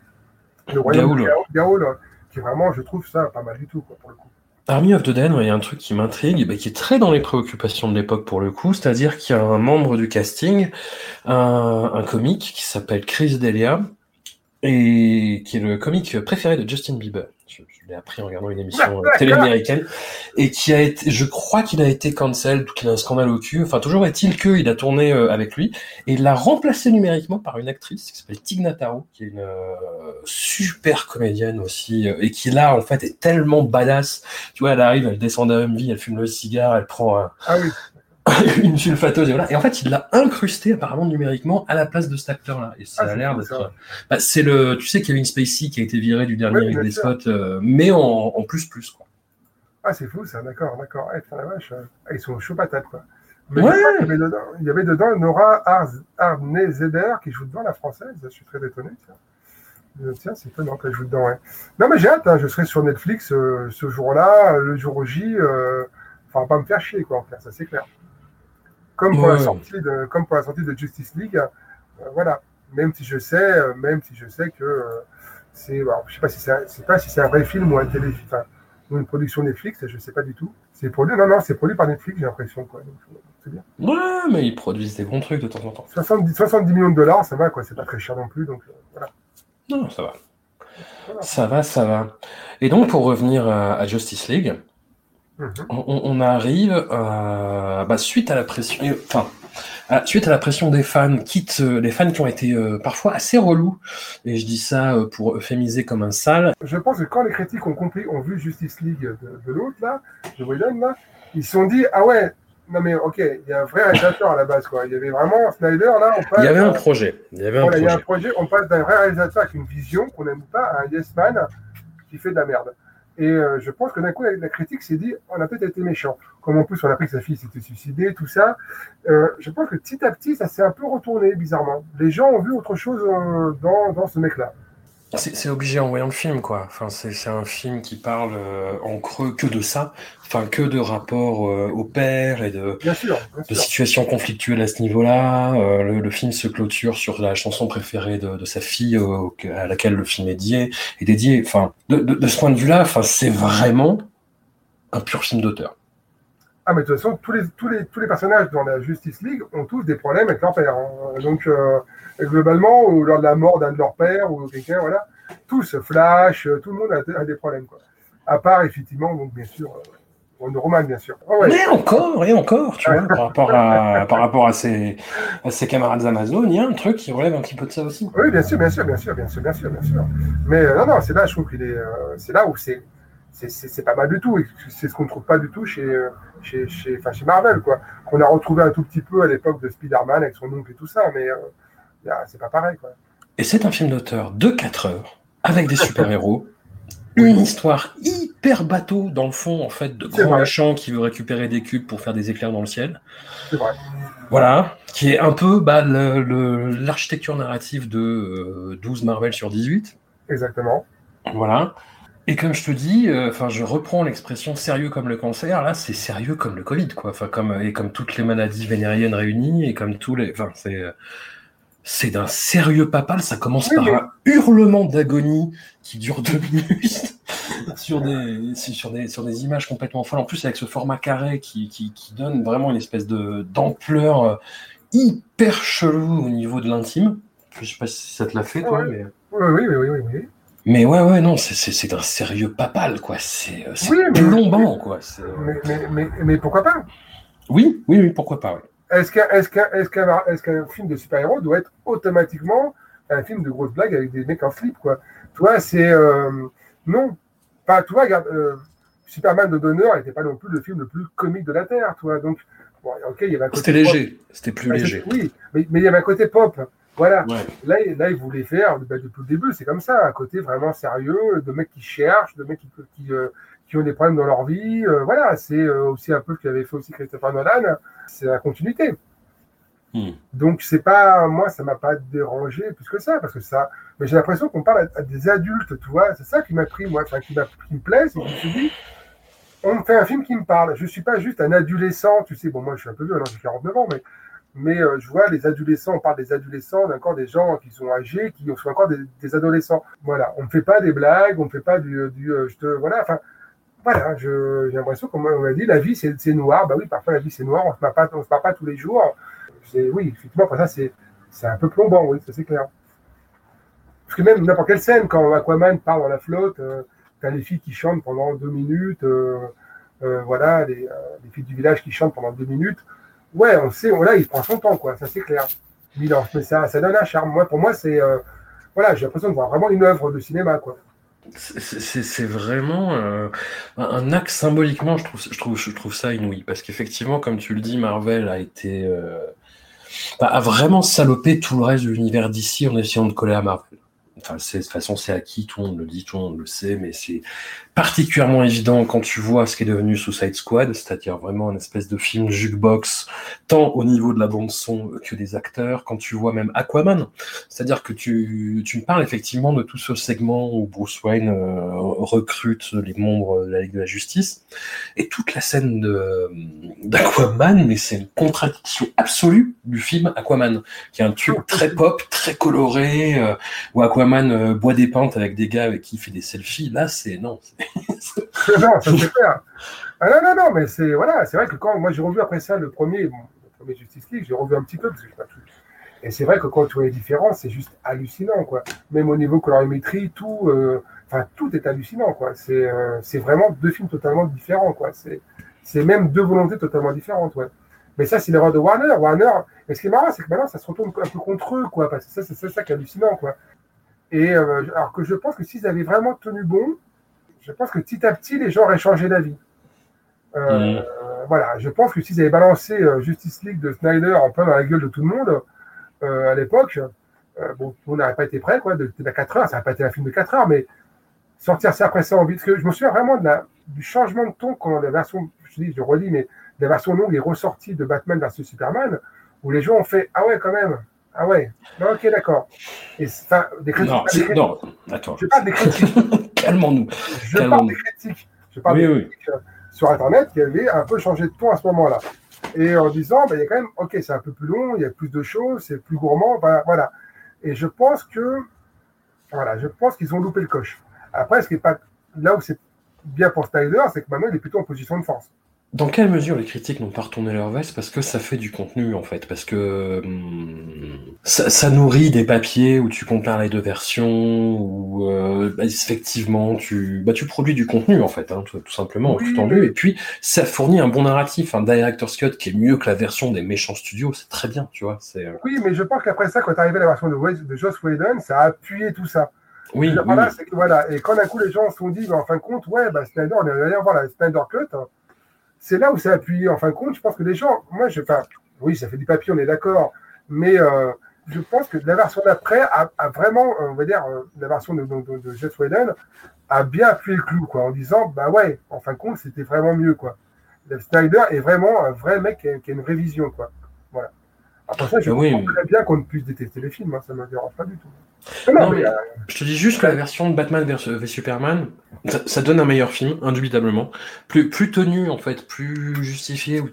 Speaker 2: Le royaume de
Speaker 1: Gaoul.
Speaker 2: Gao- Gaoul, qui vraiment, je trouve ça pas mal du tout quoi pour le coup.
Speaker 1: Army of the Dead, il y a un truc qui m'intrigue, bah, qui est très dans les préoccupations de l'époque pour le coup, c'est-à-dire qu'il y a un membre du casting, un, un comique qui s'appelle Chris Delia, et qui est le comique préféré de Justin Bieber. Je, je l'ai appris en regardant une émission euh, télé américaine, et qui a été, je crois qu'il a été cancel, qu'il a un scandale au cul. Enfin, toujours est-il qu'il a tourné euh, avec lui, et il l'a remplacé numériquement par une actrice qui s'appelle Tig Notaro, qui est une euh, super comédienne aussi, et qui là, en fait, est tellement badass. Tu vois, elle arrive, elle descend d'un Humvee, elle fume le cigare, elle prend un-
Speaker 2: Ah oui,
Speaker 1: une sulfateuse, et voilà. Et en fait, il l'a incrusté apparemment numériquement à la place de cet acteur-là. Et ça
Speaker 2: Ah,
Speaker 1: a l'air d'être.
Speaker 2: ça.
Speaker 1: Bah, c'est le. Tu sais, Kevin Spacey qui a été viré du dernier des
Speaker 2: sûr.
Speaker 1: spots, euh, mais en, en plus plus quoi.
Speaker 2: ah c'est fou ça, d'accord, d'accord. Eh, putain, la vache, euh, ah, ils sont chauds patates quoi. Mais
Speaker 1: Ouais.
Speaker 2: qu'il y avait dedans, il y avait dedans Nora Arnezeder qui joue devant la française. Je suis très étonné. Tiens, Euh, tiens c'est étonnant qu'elle joue dedans. Ouais. Non mais j'ai hâte. hein, je serai sur Netflix euh, ce jour-là, le jour J. Euh, enfin pas me faire chier quoi. En clair, ça c'est clair. Comme pour, la sortie de, comme pour la sortie de Justice League, euh, voilà. Même si je sais, euh, même si je sais que euh, c'est, alors, je sais pas si c'est, pas si c'est un vrai film ou un télé, enfin, ou une production Netflix, je sais pas du tout. C'est produit, non non, c'est produit par Netflix, j'ai l'impression quoi. Donc, c'est bien.
Speaker 1: Ouais, mais ils produisent des bons trucs de temps en temps.
Speaker 2: 70, 70 millions de dollars, ça va quoi. C'est pas très cher non plus, donc voilà.
Speaker 1: Non, ça va.
Speaker 2: Voilà.
Speaker 1: Ça va, ça va. Et donc, pour revenir à, à Justice League. On, on arrive euh, bah, suite à la pression, enfin, suite à la pression des fans, quitte euh, les fans qui ont été euh, parfois assez relous, et je dis ça euh, pour euphémiser comme un sale.
Speaker 2: Je pense que quand les critiques ont compris, ont vu Justice League de, de l'autre, là, de Whedon, là, ils se sont dit, ah ouais, non mais ok, il y a un vrai réalisateur à la base, quoi. Il y avait vraiment Snyder, là, on passe.
Speaker 1: Il y avait un projet, il y avait un
Speaker 2: Voilà, il y a un
Speaker 1: projet.
Speaker 2: projet, on passe d'un vrai réalisateur avec une vision qu'on n'aime pas à un yes man qui fait de la merde. Et euh, je pense que d'un coup, la, critique s'est dit, on a peut-être été méchant. Comme en plus, on a appris que sa fille s'était suicidée, tout ça. Euh, je pense que petit à petit, ça s'est un peu retourné, bizarrement. Les gens ont vu autre chose euh, dans, dans ce mec-là.
Speaker 1: C'est obligé en voyant le film, quoi. Enfin, c'est un film qui parle euh, en creux que de ça, enfin que de rapport euh, au père et de,
Speaker 2: Bien sûr, bien
Speaker 1: de
Speaker 2: sûr.
Speaker 1: situations conflictuelles à ce niveau-là. Euh, le, le film se clôture sur la chanson préférée de, de sa fille à laquelle le film est dédié. Enfin, de, de, de ce point de vue-là, enfin, c'est vraiment un pur film d'auteur.
Speaker 2: Ah, mais de toute façon, tous les, tous, les, tous les personnages dans la Justice League ont tous des problèmes avec leur père. hein. Donc, euh, globalement, ou lors de la mort d'un de leurs pères ou quelqu'un, voilà, tous, Flash, euh, tout le monde a, a des problèmes. Quoi. À part, effectivement, donc, bien sûr, euh, Wonder bien sûr. Ah ouais.
Speaker 1: Mais encore et encore, tu vois, par rapport à par rapport à ses à ses camarades Amazon, il y a un truc qui relève un petit peu de ça aussi.
Speaker 2: Oui, bien sûr, bien sûr, bien sûr, bien sûr, bien sûr, bien sûr. Mais euh, non, non, c'est là, je trouve qu'il est, euh, c'est là où c'est, c'est, pas mal du tout. C'est ce qu'on ne trouve pas du tout chez, chez, chez, chez Marvel, quoi. Qu'on a retrouvé un tout petit peu à l'époque de Spider-Man avec son oncle et tout ça, mais euh, c'est pas pareil, quoi.
Speaker 1: Et c'est un film d'auteur de 4 heures, avec des super-héros, une histoire hyper bateau, dans le fond, en fait, de grand méchant qui veut récupérer des cubes pour faire des éclairs dans le ciel.
Speaker 2: C'est vrai.
Speaker 1: Voilà, qui est un peu bah, l'architecture narrative de euh, 12 Marvel sur 18.
Speaker 2: Exactement.
Speaker 1: Voilà. Et comme je te dis, euh, enfin, je reprends l'expression sérieux comme le cancer. Là, c'est sérieux comme le Covid, quoi. Enfin, comme et comme toutes les maladies vénériennes réunies et comme tous les, enfin, c'est c'est d'un sérieux papal. Ça commence
Speaker 2: Oui,
Speaker 1: par
Speaker 2: mais-
Speaker 1: un hurlement d'agonie qui dure deux minutes sur des sur des sur des images complètement folles. En plus, avec ce format carré qui qui, qui donne vraiment une espèce de d'ampleur euh, hyper chelou au niveau de l'intime. Je sais pas si ça te l'a fait, toi,
Speaker 2: Ouais.
Speaker 1: mais.
Speaker 2: Oui, oui, oui, oui, oui. oui.
Speaker 1: Mais ouais, ouais, non, c'est- d'un sérieux papal, quoi. C'est euh,
Speaker 2: Oui, mais-
Speaker 1: plombant, quoi.
Speaker 2: Mais, mais, mais, pourquoi pas?
Speaker 1: Oui, oui, oui, pourquoi pas. ouais.
Speaker 2: Est-ce qu'un est est est film de super-héros doit être automatiquement un film de grosses blagues avec des mecs en slip, quoi? Toi, c'est. euh, non. Pas, toi, regarde, euh, Superman de Donner n'était pas non plus le film le plus comique de la Terre, toi. Donc, bon, ok, il y avait un côté.
Speaker 1: C'était léger, c'était plus
Speaker 2: Ouais,
Speaker 1: léger.
Speaker 2: Oui, mais, mais il y avait un côté pop. Voilà.
Speaker 1: Ouais.
Speaker 2: Là, il- là, ils voulaient faire, bah, depuis le début, c'est comme ça, un côté vraiment sérieux, de mecs qui cherchent, de mecs qui, qui, euh, qui ont des problèmes dans leur vie. euh, voilà, c'est euh, aussi un peu ce qu'avait fait aussi Christopher Nolan. C'est la continuité.
Speaker 1: Hmm.
Speaker 2: Donc, c'est pas, moi, ça m'a pas dérangé plus que ça, parce que ça, mais j'ai l'impression qu'on parle à, à des adultes, tu vois. C'est ça qui m'a pris, moi, enfin, qui, qui me plaît, c'est que je me suis dit, on me fait un film qui me parle. Je suis pas juste un adolescent, tu sais, bon, moi, je suis un peu vieux, hein, j'ai 49 ans, mais mais euh, je vois les adolescents, on parle des adolescents, encore des gens qui sont âgés, qui sont encore des, des adolescents. Voilà, on ne fait pas des blagues, on ne fait pas du, du euh, je te, voilà, enfin, voilà, j'ai l'impression qu'on m'a dit la vie c'est noir, bah oui, parfois la vie c'est noir, on se pas, on se bat pas tous les jours. Oui, effectivement, ça c'est un peu plombant, oui, ça c'est clair. Parce que même n'importe quelle scène, quand Aquaman part dans la flotte, euh, t'as les filles qui chantent pendant deux minutes, euh, euh, voilà, les, euh, les filles du village qui chantent pendant deux minutes. Ouais, on sait, là, il prend son temps, quoi, ça c'est clair. Mais ça, ça donne un charme. Moi, pour moi, c'est. voilà, j'ai l'impression de voir vraiment une œuvre de cinéma, quoi.
Speaker 1: C'est- vraiment euh, un acte symboliquement, je trouve, je trouve, ça inouï. Parce qu'effectivement, comme tu le dis, Marvel a été. euh, a vraiment salopé tout le reste de l'univers d'ici en essayant de coller à Marvel. Enfin, de toute façon, c'est acquis, tout le monde le dit, tout le monde le sait, mais c'est particulièrement évident quand tu vois ce qui est devenu Suicide Squad, c'est-à-dire vraiment une espèce de film jukebox, tant au niveau de la bande-son que des acteurs, quand tu vois même Aquaman, c'est-à-dire que tu, tu me parles effectivement de tout ce segment où Bruce Wayne euh, recrute les membres de la Ligue de la Justice, et toute la scène d'Aquaman, mais c'est une contradiction absolue du film Aquaman, qui est un truc très pop, très coloré, euh, où Aquaman euh, boit des pintes avec des gars avec qui il fait des selfies. Là, c'est non.
Speaker 2: Non, ça c'est clair. Ah non, non, non, mais c'est voilà, c'est vrai que quand moi j'ai revu après ça le premier, premier Justice League, j'ai revu un petit peu parce que pas tout. Et c'est vrai que quand tu vois les différences, c'est juste hallucinant, quoi. Même au niveau colorimétrie, tout, euh, tout est hallucinant, quoi. C'est euh, vraiment deux films totalement différents, quoi. C'est même deux volontés totalement différentes, ouais. Mais ça, c'est l'erreur de Warner. Warner, et ce qui est marrant, c'est que maintenant, ça se retourne un peu contre eux, quoi, parce que ça, c'est ça, ça qui est hallucinant, quoi. Et euh, alors que je pense que s'ils avaient vraiment tenu bon, je pense que petit à petit, les gens auraient changé d'avis. Euh,
Speaker 1: Mhm.
Speaker 2: Voilà, je pense que s'ils avaient balancé euh, Justice League de Snyder en plein dans la gueule de tout le monde, euh, à l'époque, euh, bon, on n'aurait pas été prêt, quoi, de, de 4 heures, ça n'aurait pas été un film de 4 heures, mais sortir ça après ça en vite, parce que je me souviens vraiment de la, du changement de ton quand la version, je dis, je redis, mais la version longue est ressortie de Batman vs Superman, où les gens ont fait, ah ouais, quand même, ah ouais, non, ok, d'accord. Et enfin, des critiques,
Speaker 1: Non,
Speaker 2: des critiques.
Speaker 1: non, attends.
Speaker 2: je parle des critiques,
Speaker 1: Calmons-nous.
Speaker 2: je parle des critiques, je parle
Speaker 1: Oui,
Speaker 2: des critiques euh, sur Internet qui avaient un peu changé de ton à ce moment-là. Et en disant, ben, il y a quand même, ok, c'est un peu plus long, il y a plus de choses, c'est plus gourmand, voilà, voilà. Et je pense que, voilà, je pense qu'ils ont loupé le coche. Après, ce qui est pas, là où c'est bien pour Snyder, c'est que maintenant, il est plutôt en position de force.
Speaker 1: Dans quelle mesure les critiques n'ont pas retourné leur veste Parce que ça fait du contenu en fait, parce que hum, ça, ça nourrit des papiers où tu compares les deux versions, où euh, bah, effectivement tu, bah, tu produis du contenu en fait, hein, tout, tout simplement,
Speaker 2: Oui,
Speaker 1: tout tendu.
Speaker 2: mais-
Speaker 1: Et puis ça fournit un bon narratif, un director's cut qui est mieux que la version des méchants studios, c'est très bien, tu vois. C'est euh,
Speaker 2: Oui, mais je pense qu'après ça, quand est arrivé la version de, de Joss Whedon, ça a appuyé tout ça.
Speaker 1: oui,
Speaker 2: voilà, que. Et quand d'un coup, les gens se sont dit, ben, en fin de compte, ouais, bah, Snyder, on est allé voir la Snyder Cut. hein. C'est là où ça a appuyé. En fin de compte, je pense que les gens, moi, je, enfin, oui, ça fait du papier, on est d'accord. Mais euh, je pense que la version d'après a, vraiment, on va dire, euh, la version de, de, de, Joss Whedon a bien appuyé le clou, quoi, en disant, bah ouais, en fin de compte, c'était vraiment mieux, quoi. Le Snyder est vraiment un vrai mec qui a, qui a une révision, quoi. Voilà. Après ça, je
Speaker 1: oui,
Speaker 2: comprends très bien qu'on ne puisse détester les films, hein, ça ne me dérange pas du tout. Non,
Speaker 1: Non,
Speaker 2: mais,
Speaker 1: mais-
Speaker 2: euh,
Speaker 1: Je te dis juste que la version de Batman vs Superman, ça, ça donne un meilleur film, indubitablement. Plus, plus tenu, en fait, plus justifié, où,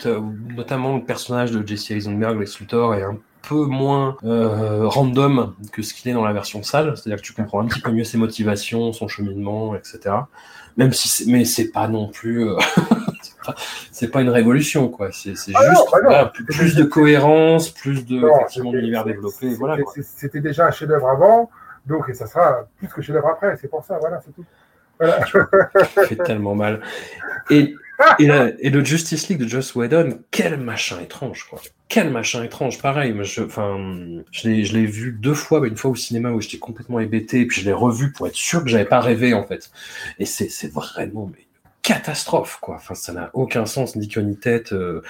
Speaker 1: notamment le personnage de Jesse Eisenberg, Lex Luthor, est un peu moins euh, random que ce qu'il est dans la version sale. C'est-à-dire que tu comprends un petit peu mieux ses motivations, son cheminement, etc. Même si mais c'est pas non plus, euh, c'est pas- une révolution, quoi. C'est, c'est
Speaker 2: Ah non,
Speaker 1: juste
Speaker 2: bah non.
Speaker 1: voilà, plus, plus de cohérence, plus de, d'univers développé,
Speaker 2: c'était-
Speaker 1: voilà, quoi.
Speaker 2: C'était déjà un chef-d'œuvre avant, donc et ça sera plus que chef-d'œuvre après. C'est pour ça, voilà, c'est tout. Voilà.
Speaker 1: Ça fait tellement mal. Et, et, la- et le Justice League de Joss Whedon, quel machin étrange, quoi. Quel machin étrange. Pareil, moi, je, l'ai, je l'ai vu deux fois, une fois au cinéma où j'étais complètement hébété, et puis je l'ai revu pour être sûr que j'avais pas rêvé, en fait. Et c'est, c'est vraiment, mais, catastrophe, quoi. Enfin, ça n'a aucun sens, ni queue ni tête, euh,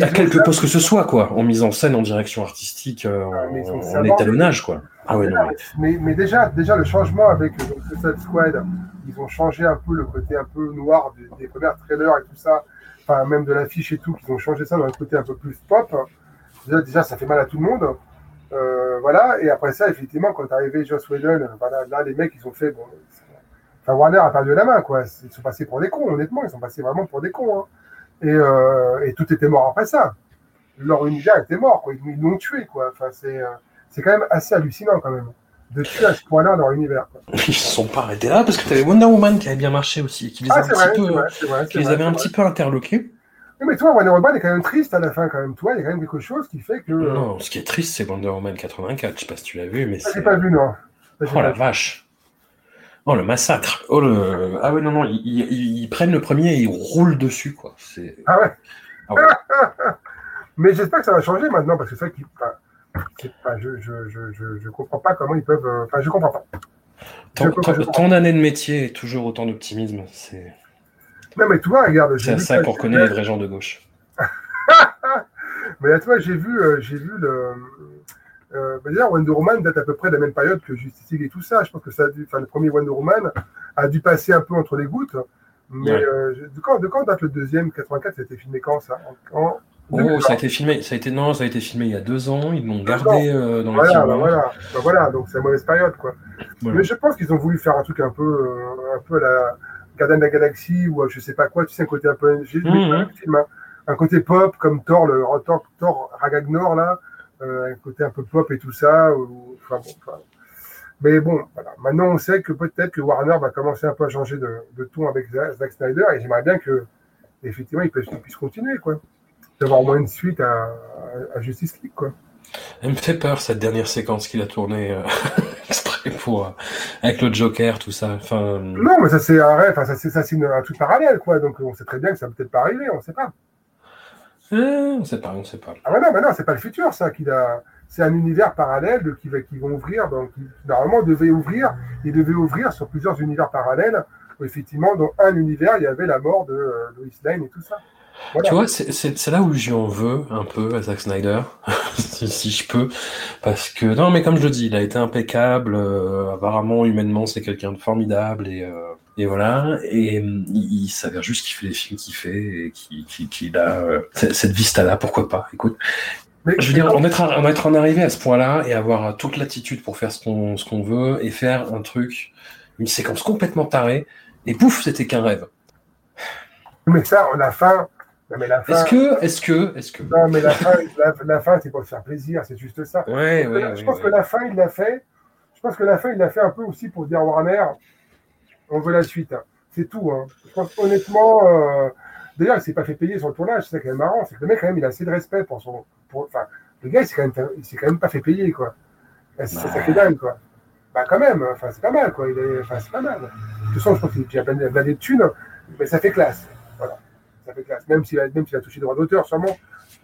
Speaker 1: à quelque poste que ce soit, quoi. En mise en scène, en direction artistique, euh,
Speaker 2: Ah, ils
Speaker 1: en, étalonnage, quoi. Ah ouais, non, mais-
Speaker 2: Mais, mais déjà, déjà, le changement avec le Suicide Squad, ils ont changé un peu le côté un peu noir des, des premiers trailers et tout ça, enfin, même de l'affiche et tout, qu'ils ont changé ça dans un côté un peu plus pop. Déjà, déjà, ça fait mal à tout le monde. Euh, voilà, et après ça, effectivement, quand est arrivé Joss Whedon, voilà, là, les mecs, ils ont fait. Bon, enfin, Warner a perdu la main, quoi. Ils sont passés pour des cons, honnêtement, ils sont passés vraiment pour des cons. hein. Et, euh, et tout était mort après ça. Leur univers était mort, quoi. Ils l'ont tué, quoi. Enfin, c'est. euh, c'est quand même assez hallucinant quand même de tuer à ce point-là leur univers. quoi.
Speaker 1: Ils se sont pas arrêtés là parce que tu avais Wonder Woman qui avait bien marché aussi, qui les,
Speaker 2: Ah,
Speaker 1: un
Speaker 2: c'est vrai,
Speaker 1: petit
Speaker 2: c'est
Speaker 1: peu,
Speaker 2: vrai, c'est vrai.
Speaker 1: qui
Speaker 2: c'est
Speaker 1: les
Speaker 2: vrai,
Speaker 1: avait un
Speaker 2: c'est
Speaker 1: petit peu interloqués.
Speaker 2: vrai. Mais toi, Wonder Woman est quand même triste à la fin, quand même. Toi, il y a quand même quelque chose qui fait que. euh,
Speaker 1: Non, ce qui est triste, c'est Wonder Woman 84. Je sais pas si tu l'as vu, mais
Speaker 2: ça,
Speaker 1: c'est.
Speaker 2: j'ai pas vu, non.
Speaker 1: Oh la
Speaker 2: vu.
Speaker 1: vache. Oh le massacre. Oh le. Ah ouais, non, non, ils, ils- ils prennent le premier et ils roulent dessus, quoi. C'est.
Speaker 2: Ah ouais.
Speaker 1: Ah ouais.
Speaker 2: Mais j'espère que ça va changer maintenant, parce que c'est vrai qu'il. enfin, je, je, je, je, je comprends pas comment ils peuvent. euh, Enfin, je comprends pas.
Speaker 1: Tant,
Speaker 2: comprends,
Speaker 1: d'années de métier et toujours autant d'optimisme. C'est
Speaker 2: Non, mais toi, regarde. j'ai
Speaker 1: c'est à ça qu'on reconnaît les vrais gens de gauche.
Speaker 2: Mais là, toi, j'ai vu, euh, j'ai vu le. Euh, D'ailleurs, Wonder Woman date à peu près de la même période que Justice League et tout ça. Je pense que ça a dû, enfin, le premier Wonder Woman a dû passer un peu entre les gouttes. Mais
Speaker 1: Ouais.
Speaker 2: euh, de, quand, de quand date le deuxième? 84 Ça a été filmé quand ça? En- en-
Speaker 1: Oh,
Speaker 2: 2020.
Speaker 1: ça a été filmé, ça a été non, ça a été filmé il y a deux ans. Ils l'ont gardé euh, dans
Speaker 2: Voilà, bah, voilà, Bah, voilà, donc c'est la mauvaise période, quoi.
Speaker 1: Voilà.
Speaker 2: Mais je pense qu'ils ont voulu faire un truc un peu, euh, un peu à la Gardien de la Galaxie ou je sais pas quoi. Tu sais, un côté un peu,
Speaker 1: Mhm.
Speaker 2: le film, hein. un côté pop comme Thor, le Thor, Thor Ragagnor là, un côté un peu pop et tout ça. ou- enfin, bon, enfin. Mais bon, voilà. Maintenant, on sait que peut-être que Warner va commencer un peu à changer de, de ton avec Zack Snyder et j'aimerais bien que, effectivement, ils puissent continuer, quoi. D'avoir au moins une suite à, Justice League, quoi.
Speaker 1: Elle me fait peur cette dernière séquence qu'il a tournée euh, exprès. pour, euh, avec le Joker, tout ça. Enfin,
Speaker 2: Non, mais ça c'est un rêve, enfin, ça c'est ça, c'est une- un truc parallèle, quoi. Donc on sait très bien que ça va peut-être pas arriver, on sait pas.
Speaker 1: Euh, on sait pas, on sait pas.
Speaker 2: Ah bah non, bah non, c'est pas le futur, ça. Qu'il a... C'est un univers parallèle qui, va, qui vont ouvrir, donc qui, normalement devait ouvrir, il devait ouvrir sur plusieurs univers parallèles. Où, effectivement, dans un univers, il y avait la mort de euh, Lois Lane et tout ça. Voilà.
Speaker 1: Tu vois, c'est- là où j'y en veux un peu à Zack Snyder, si, si je peux, parce que non, mais comme je le dis, il a été impeccable. euh, apparemment, humainement, c'est quelqu'un de formidable et, euh, et voilà. Et euh, il, il s'avère juste qu'il fait les films qu'il fait et qu'il a euh, cette vista-là. Pourquoi pas Écoute,
Speaker 2: Mais,
Speaker 1: je veux dire, en être, en être en arrivé à ce point-là et avoir toute l'attitude pour faire ce qu'on qu'on veut et faire un truc, une séquence complètement tarée, et pouf, c'était qu'un rêve.
Speaker 2: mais ça, la fin. Non, mais la fin.
Speaker 1: Est-ce que, est-ce que, est-ce que,
Speaker 2: Non, mais la fin, la, la fin, c'est pour se faire plaisir, c'est juste ça.
Speaker 1: ouais, ouais,
Speaker 2: je
Speaker 1: ouais,
Speaker 2: pense que la fin, il l'a fait. Je pense que la fin, il l'a fait un peu aussi pour dire Warner, on veut la suite. C'est tout. Hein. Honnêtement. euh, D'ailleurs, il s'est pas fait payer sur le tournage. C'est ça qui est marrant, c'est que le mec, quand même, il a assez de respect pour son. Enfin, le gars, il s'est s'est quand même pas fait payer, quoi. C'est ça qui est dingue, quoi. Bah, quand même. Enfin, c'est pas mal, quoi. Il est... Enfin, c'est pas mal. De toute façon, je pense qu'il a plein de thunes, mais ça fait classe. Voilà. Ça fait classe. Même s'il a, même s'il a touché droit d'auteur, sûrement,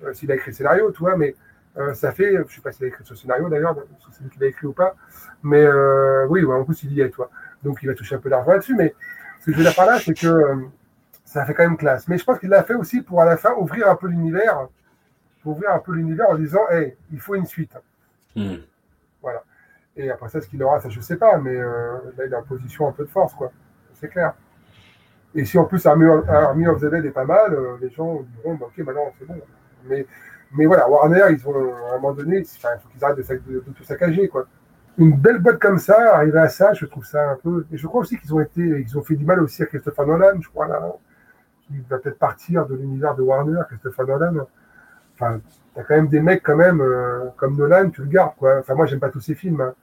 Speaker 2: euh, s'il a écrit le scénario, tu vois, mais euh, ça fait, je sais pas s'il a écrit ce scénario d'ailleurs, si c'est lui qui l'a écrit ou pas, mais euh, oui, ouais, en plus il y est, toi. Donc il va toucher un peu d'argent là-dessus, mais ce que je veux dire par là, c'est que euh, ça fait quand même classe. Mais je pense qu'il l'a fait aussi pour à la fin ouvrir un peu l'univers, pour ouvrir un peu l'univers en disant, hey, il faut une suite.
Speaker 1: Hmm.
Speaker 2: Et après ça, ce qu'il aura, ça je sais pas, mais euh, là il est en position un peu de force, quoi. C'est clair. Et si en plus Army of, Army of the Dead est pas mal, euh, les gens diront, bah, ok, maintenant c'est bon. Mais, mais voilà, Warner, ils ont à un moment donné, il faut qu'ils arrêtent de, sac- de- de tout saccager, quoi. Une belle boîte comme ça, arriver à ça, je trouve ça un peu. Et je crois aussi qu'ils ont été, ils ont fait du mal aussi à Christopher Nolan, je crois là, qui va peut-être partir de l'univers de Warner, Christopher Nolan. Enfin, t'as quand même des mecs quand même euh, comme Nolan, tu le gardes, quoi. Enfin, moi, j'aime pas tous ses films. hein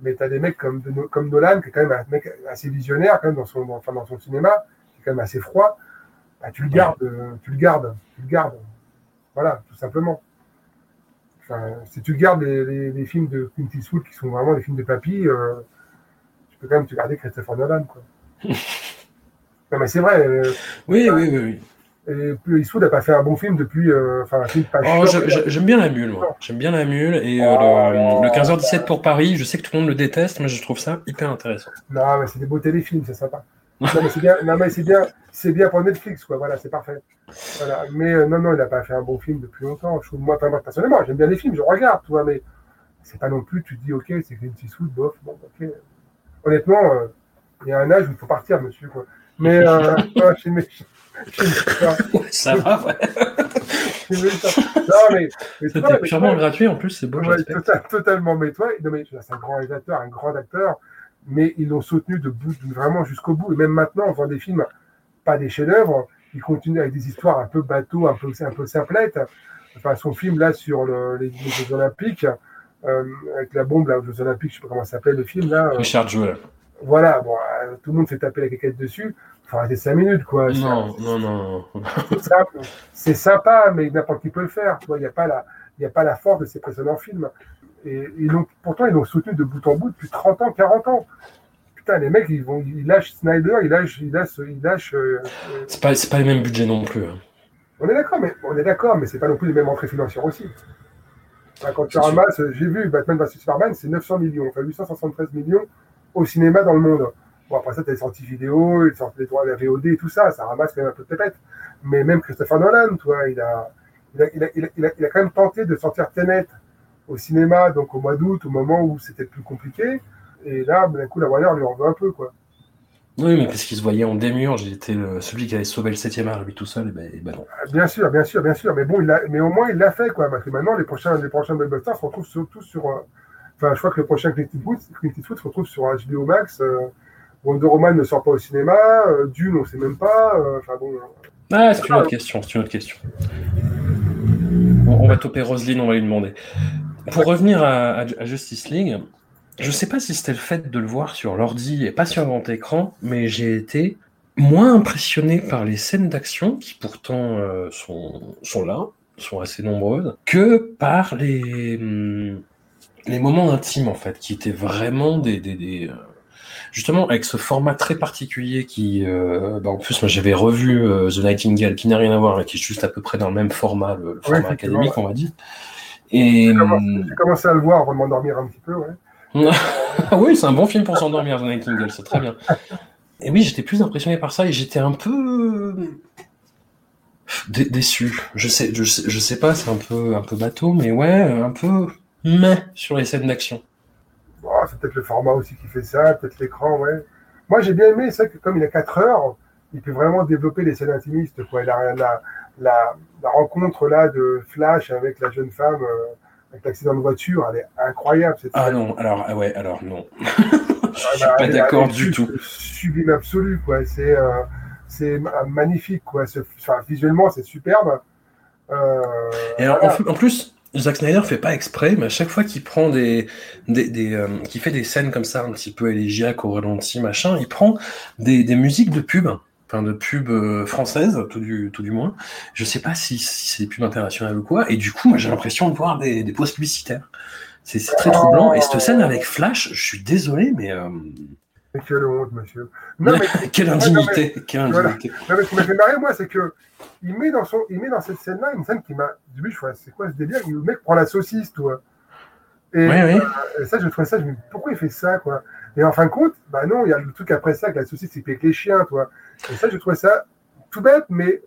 Speaker 2: mais tu as des mecs comme, de- comme Nolan, qui est quand même un mec assez visionnaire, quand même, dans son, dans- enfin, dans son cinéma, qui est quand même assez froid, bah, tu le gardes, euh, tu le gardes, tu le gardes. Voilà, tout simplement. Enfin, si tu gardes les, les- les films de Clint Eastwood, qui sont vraiment des films de papy, euh, tu peux quand même te garder Christopher Nolan, quoi. non, mais c'est vrai, euh,
Speaker 1: Oui, oui, oui, oui.
Speaker 2: et Eastwood n'a pas fait un bon film depuis, euh, enfin, un film pas
Speaker 1: Oh, j'aime bien la mule, moi. J'aime bien la mule et euh,
Speaker 2: Oh.
Speaker 1: le, le 15h17 pour Paris. Je sais que tout le monde le déteste, mais je trouve ça hyper intéressant.
Speaker 2: Non, mais c'est des beaux téléfilms, c'est sympa. Non, mais c'est bien, non, mais c'est bien, c'est bien pour Netflix, quoi. Voilà, c'est parfait. Voilà. Mais euh, non, non, il n'a pas fait un bon film depuis longtemps. Je trouve, moi, moi, personnellement, j'aime bien les films, je regarde, tu vois, mais c'est pas non plus, tu te dis, ok, c'est Clint Eastwood, bof, bon, ok. Honnêtement, euh, il y a un âge où il faut partir, monsieur, quoi. Mais, euh, suis méchant.
Speaker 1: Ça va, ouais.
Speaker 2: Non, mais, mais
Speaker 1: C'était purement gratuit, en plus, c'est beau,
Speaker 2: Ouais, total- totalement. Mais toi, non, mais c'est un grand réalisateur, un grand acteur, mais ils l'ont soutenu de bout, vraiment jusqu'au bout. Et même maintenant, on voit des films, pas des chefs-d'œuvre, il continue avec des histoires un peu bateau, un peu, un peu simplettes. Enfin, son film là sur le- les, les Jeux Olympiques, euh, avec la bombe là aux Jeux Olympiques, je sais pas comment ça s'appelle le film là. euh,
Speaker 1: Richard Jewell.
Speaker 2: voilà, bon, euh, tout le monde fait taper la caquette dessus. Faut arrêter 5 minutes quoi.
Speaker 1: Non, non, non.
Speaker 2: c'est sympa, mais n'importe qui peut le faire. Il n'y a pas la, y a pas la force de ses précédents films. Et l'ont, pourtant, ils l'ont soutenu de bout en bout depuis 30 ans, 40 ans. Putain, les mecs, ils vont, ils lâchent Snyder, ils lâchent, ils lâchent, ils lâchent. euh,
Speaker 1: C'est pas, c'est pas les mêmes budgets non plus. hein.
Speaker 2: on est d'accord, mais on est d'accord, mais c'est pas non plus les mêmes entrées financières aussi. Enfin, quand tu ramasses, j'ai vu Batman vs Superman, c'est 900 millions, enfin 873 millions au cinéma dans le monde. Bon, après ça, t'as les sorties vidéo, ils sortent les droits de la VOD et tout ça, ça ramasse quand même un peu de pépette. Mais même Christopher Nolan, tu vois, il a, il a, il a, il a, il a, il a quand même tenté de sortir Tenet au cinéma, donc au mois d'août, au moment où c'était plus compliqué. Et là, d'un coup, la Warner lui en veut un peu, quoi.
Speaker 1: Oui, mais parce qu'il se voyait en démurge, il était celui qui avait sauvé le 7ème art lui tout seul, et ben, et ben non.
Speaker 2: Bien sûr, bien sûr, bien sûr. Mais bon, il l'a- mais au moins, il l'a fait, quoi. Parce que maintenant, les prochains, les prochains blockbusters se retrouvent surtout sur. euh, Enfin, je crois que le prochain Clint Eastwood, Clint Eastwood se retrouve sur HBO Max. euh, Wonder Woman ne sort pas au cinéma. euh, Dune, on sait même pas. euh, Enfin bon.
Speaker 1: Ah, c'est une autre question, c'est une autre question. Bon, on va toper Roselyne, on va lui demander. Pour revenir à, Justice League, je sais pas si c'était le fait de le voir sur l'ordi et pas sur grand écran, mais j'ai été moins impressionné par les scènes d'action, qui pourtant euh, sont, sont là, sont assez nombreuses, que par les, hum, les moments intimes, en fait, qui étaient vraiment des. des, des, euh, justement, avec ce format très particulier qui. euh, bah, en plus, moi, j'avais revu euh, The Nightingale, qui n'a rien à voir, mais qui est juste à peu près dans le même format, le, le format académique, on va dire. Et.
Speaker 2: J'ai commencé à le voir avant de m'endormir un petit peu, ouais.
Speaker 1: Oui, c'est un bon film pour s'endormir, The Nightingale, c'est très bien. Et oui, j'étais plus impressionné par ça et j'étais un peu dé- déçu. Je sais, je sais, je sais pas, c'est un peu, un peu bateau, mais ouais, un peu mais sur les scènes d'action.
Speaker 2: Bon, c'est peut-être le format aussi qui fait ça, peut-être l'écran, ouais. Moi, j'ai bien aimé, vrai que comme il a 4 heures, il peut vraiment développer les scènes intimistes, quoi. La, la, la, la rencontre, là, de Flash avec la jeune femme, euh, avec l'accident de voiture, elle est incroyable, cette
Speaker 1: Ah non, alors ah ouais, alors non.
Speaker 2: Ah,
Speaker 1: suis
Speaker 2: bah,
Speaker 1: pas d'accord du tout.
Speaker 2: Sublime absolu, quoi. C'est euh, c'est magnifique, quoi. Enfin, visuellement, c'est superbe. Euh,
Speaker 1: Et alors,
Speaker 2: voilà.
Speaker 1: en, en plus, Zack Snyder fait pas exprès, mais à chaque fois qu'il prend des, des, des euh, qu'il fait des scènes comme ça, un petit peu élégiaques au ralenti, machin, il prend des, des musiques de pub, enfin de pub euh, françaises, tout du, tout du moins. Je sais pas si, si c'est des pubs internationales ou quoi, et du coup, moi, j'ai l'impression de voir des, des pauses publicitaires. C'est très troublant. Et cette scène avec Flash, je suis désolé, mais euh,
Speaker 2: Quelle honte, monsieur. Non, mais
Speaker 1: quelle indignité, quelle
Speaker 2: Voilà.
Speaker 1: indignité.
Speaker 2: Non, mais ce qui m'a fait marrer, moi, c'est que il met dans son, il met dans cette scène-là une scène qui m'a. Du début, je vois, c'est quoi ce délire? Le mec prend la saucisse, toi. Et,
Speaker 1: Oui, oui.
Speaker 2: euh, et ça, je trouvais ça, je me dis, pourquoi il fait ça, quoi? Et en fin de compte, bah non, il y a le truc après ça, avec la saucisse, c'est avec les chiens, toi. Et ça, je trouvais ça tout bête, mais,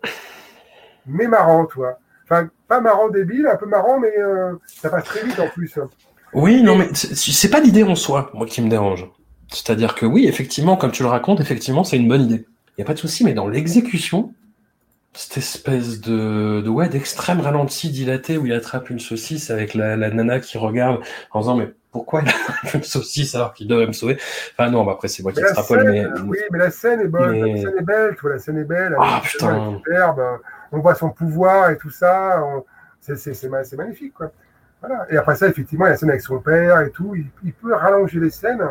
Speaker 2: mais marrant, toi. Enfin, pas marrant débile, un peu marrant, mais euh, ça passe très vite en plus.
Speaker 1: Oui, non, mais c'est pas l'idée en soi, moi, qui me dérange. C'est-à-dire que oui, effectivement, comme tu le racontes, effectivement, c'est une bonne idée. Il n'y a pas de souci, mais dans l'exécution, cette espèce de, de ouais, d'extrême ralenti dilaté où il attrape une saucisse avec la, la nana qui regarde en disant mais pourquoi il attrape une saucisse alors qu'il devrait me sauver? Enfin non, bah après c'est moi qui extrapole, mais
Speaker 2: oui, mais la scène est bonne,
Speaker 1: mais-
Speaker 2: la scène est belle, tu vois, la scène est belle, elle
Speaker 1: Ah,
Speaker 2: est-
Speaker 1: putain.
Speaker 2: superbe, on voit son pouvoir et tout ça, on- c'est- c'est c'est ma- c'est magnifique, quoi. Voilà. Et après ça, effectivement, il y a la scène avec son père et tout, il, il peut rallonger les scènes,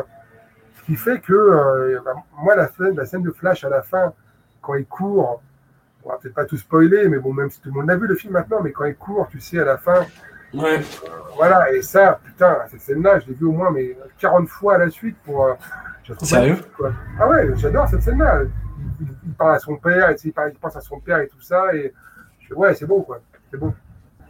Speaker 2: ce qui fait que, euh, bah, moi, la scène, la scène de Flash à la fin, quand il court, on va peut-être pas tout spoiler, mais bon, même si tout le monde a vu le film maintenant, mais quand il court, tu sais, à la fin,
Speaker 1: ouais.
Speaker 2: voilà, et ça, putain, cette scène-là, je l'ai vue au moins mais 40 fois à la suite pour. euh,
Speaker 1: Sérieux
Speaker 2: quoi. Ah ouais, j'adore cette scène-là. Il, parle à son père, et, il, parle- il pense à son père et tout ça, et je fais, ouais, c'est bon, quoi. C'est bon.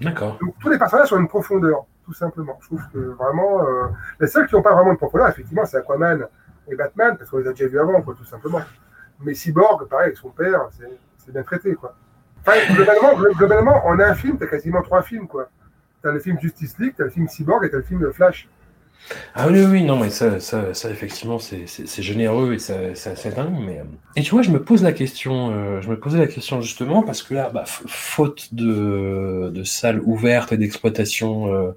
Speaker 1: D'accord.
Speaker 2: Donc tous les personnages ont une profondeur, tout simplement. Je trouve que vraiment. euh, les seuls qui n'ont pas vraiment de profondeur, effectivement, c'est Aquaman et Batman, parce qu'on les a déjà vus avant, quoi, tout simplement. Mais Cyborg, pareil, avec son père, c'est bien traité, quoi. Enfin, globalement, glo- globalement, on a un film, t'as quasiment trois films, quoi. T'as le film Justice League, t'as le film Cyborg et t'as le film Flash.
Speaker 1: Ah oui, oui, non, mais ça, ça, ça effectivement, c'est c'est- c'est généreux et ça- c'est assez dingue. Mais... euh, Et tu vois, je me pose la question, euh, je me posais la question justement parce que là, bah, faute de, de salles ouvertes et d'exploitation euh,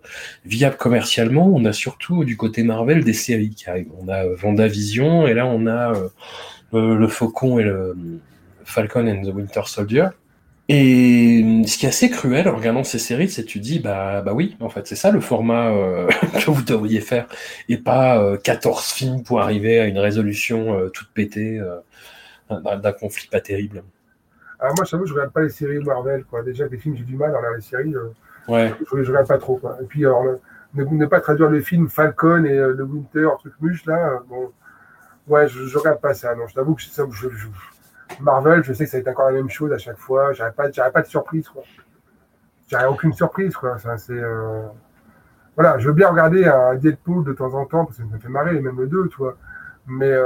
Speaker 1: viables commercialement, on a surtout du côté Marvel des séries qui arrivent. On a euh, WandaVision et là, on a le, le Faucon et le Falcon and the Winter Soldier. Et euh, ce qui est assez cruel en regardant ces séries, c'est que tu dis, bah, bah oui, en fait, c'est ça le format euh, que vous devriez faire, et pas euh, 14 films pour arriver à une résolution euh, toute pétée d'un conflit pas terrible.
Speaker 2: Alors moi, j'avoue, je regarde pas les séries Marvel, quoi. Déjà, les films, j'ai du mal à regarder les séries.
Speaker 1: Ouais,
Speaker 2: je, je regarde pas trop, quoi. Et puis, alors, ne, ne pas traduire le film Falcon et le Winter, truc muche, là, bon. Ouais, je, je regarde pas ça, non. Je t'avoue que ça, je, je- Marvel, je sais que ça va être encore la même chose à chaque fois. J'aurais pas, pas de surprise, quoi. J'aurais aucune surprise, quoi. Ça, c'est, euh, Voilà, je veux bien regarder un Deadpool de temps en temps, parce que ça me fait marrer, même le deux, tu vois. Mais euh,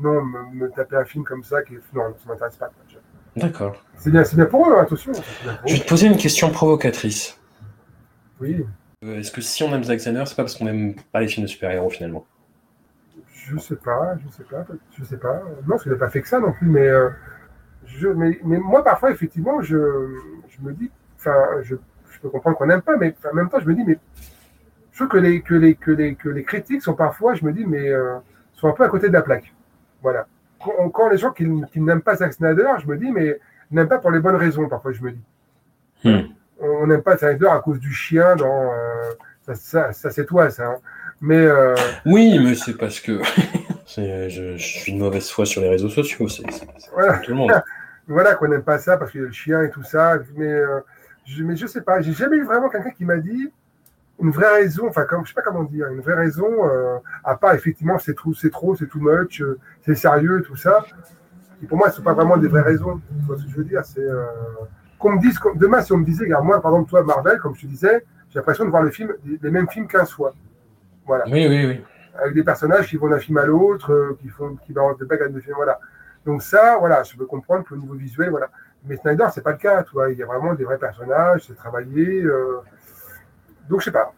Speaker 2: non, me, me taper un film comme ça, qui... non, ça m'intéresse pas.
Speaker 1: d'accord.
Speaker 2: C'est bien, c'est bien pour eux, hein, attention.
Speaker 1: Je vais te poser une question provocatrice.
Speaker 2: Oui,
Speaker 1: Euh, Est-ce que si on aime Zack Snyder, c'est pas parce qu'on aime pas les films de super-héros finalement?
Speaker 2: Je sais pas, je sais pas, je sais pas. Non, parce qu'il n'a pas fait que ça non plus, mais, euh, je, mais, mais moi, parfois, effectivement, je, je me dis, enfin, je, je peux comprendre qu'on n'aime pas, mais en même temps, je me dis, mais je trouve que les, que les, que les, que les critiques sont parfois, je me dis, mais euh, sont un peu à côté de la plaque. Voilà. Quand, quand les gens qui, qui n'aiment pas Zack Snyder, je me dis, mais n'aiment pas pour les bonnes raisons, parfois, je me dis.
Speaker 1: Hmm.
Speaker 2: On n'aime pas Snyder à cause du chien dans. euh, ça, ça, ça, c'est toi, ça. hein. Mais. euh,
Speaker 1: Oui, mais c'est parce que c'est- je, je suis de mauvaise foi sur les réseaux sociaux, c'est c'est- c'est
Speaker 2: Voilà.
Speaker 1: tout le monde.
Speaker 2: voilà qu'on n'aime pas ça parce qu'il y a le chien et tout ça. Mais, euh, je, mais je sais pas, j'ai jamais eu vraiment quelqu'un qui m'a dit une vraie raison, enfin, comme, je sais pas comment dire, une vraie raison, euh, à part effectivement c'est trop, c'est trop, c'est too much, euh, c'est sérieux, tout ça. Et pour moi, ce sont pas vraiment des vraies raisons. Tu vois ce que je veux dire C'est euh, qu'on me dise, demain, si on me disait, regarde, moi, par exemple, toi, Marvel, comme je te disais, j'ai l'impression de voir le film, les mêmes films qu'un soir. Voilà.
Speaker 1: Oui, oui, oui.
Speaker 2: Avec des personnages qui vont d'un film à l'autre, euh, qui font, qui vont de back à de film, voilà. Donc ça, voilà, je peux comprendre qu'au niveau visuel, voilà. Mais Snyder, c'est pas le cas, tu vois. Il y a vraiment des vrais personnages, c'est travaillé. euh, Donc, je sais pas.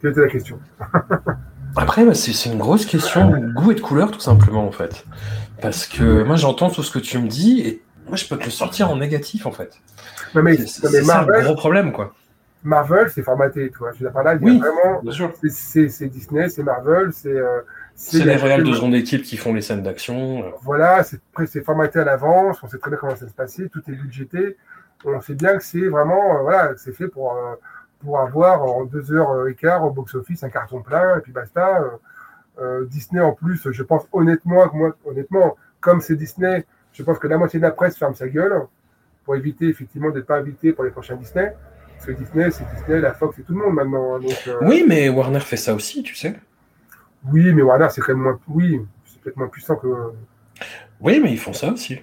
Speaker 2: Quelle était la question?
Speaker 1: Après, bah, c'est une grosse question de goût et de couleur, tout simplement, en fait. Parce que moi, j'entends tout ce que tu me dis, et moi, je peux te le sortir en négatif, en fait.
Speaker 2: Non, mais, mais
Speaker 1: c'est
Speaker 2: Marvel,
Speaker 1: gros problème, quoi.
Speaker 2: Marvel, c'est formaté, tu vois. Je veux dire, par là, il y a
Speaker 1: Oui.
Speaker 2: vraiment.
Speaker 1: Bien sûr.
Speaker 2: c'est- Disney, c'est Marvel, c'est. euh,
Speaker 1: C'est les réels de seconde équipe qui font les scènes d'action. euh.
Speaker 2: Voilà, c'est pré- c'est formaté à l'avance, on sait très bien comment ça se passer, tout est budgété. On sait bien que c'est vraiment, euh, voilà, c'est fait pour, euh, pour avoir en deux heures et quart au box-office un carton plein, et puis basta. Euh, euh, Disney, en plus, je pense honnêtement, moi, honnêtement, comme c'est Disney, je pense que la moitié de la presse ferme sa gueule pour éviter effectivement d'être pas invité pour les prochains Disney. Que Disney, c'est Disney, la Fox, c'est tout le monde maintenant. hein, Donc, euh,
Speaker 1: Oui, mais Warner fait ça aussi, tu sais.
Speaker 2: oui, mais Warner, c'est quand même moins, oui, c'est peut-être moins puissant que,
Speaker 1: Oui, mais ils font ça aussi.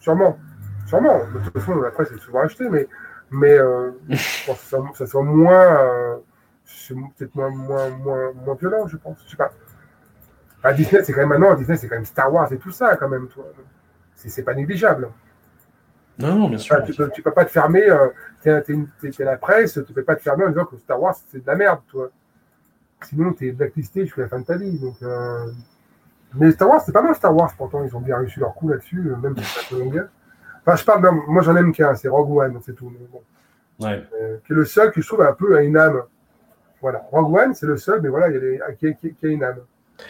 Speaker 2: Sûrement. Sûrement. De toute façon, la presse est souvent achetée, mais, mais euh, je pense que ça, ça soit moins. euh, c'est peut-être moins, moins, moins, moins violent, je pense. Je sais pas. À Disney, c'est quand même maintenant, Disney, c'est quand même Star Wars et tout ça, quand même, toi. C'est c'est pas négligeable.
Speaker 1: Non, non, bien sûr.
Speaker 2: Enfin, tu, peux, tu peux pas te fermer, euh, t'es t'es une- t'es- t'es la presse, tu peux pas te fermer en disant que Star Wars, c'est de la merde, toi. Sinon, t'es blacklisté jusqu'à la fin de ta vie. Donc, euh, Mais Star Wars, c'est pas mal Star Wars, pourtant, ils ont bien réussi leur coup là-dessus, euh, même si c'est un peu longueur. Enfin, je parle, d'un- moi j'en aime qu'un, c'est Rogue One, c'est tout. Mais bon.
Speaker 1: Ouais.
Speaker 2: Euh, qui est le seul que je trouve un peu à une âme. Voilà, Rogue One, c'est le seul, mais voilà, il y a, les- qui, a, qui a- qui a une âme.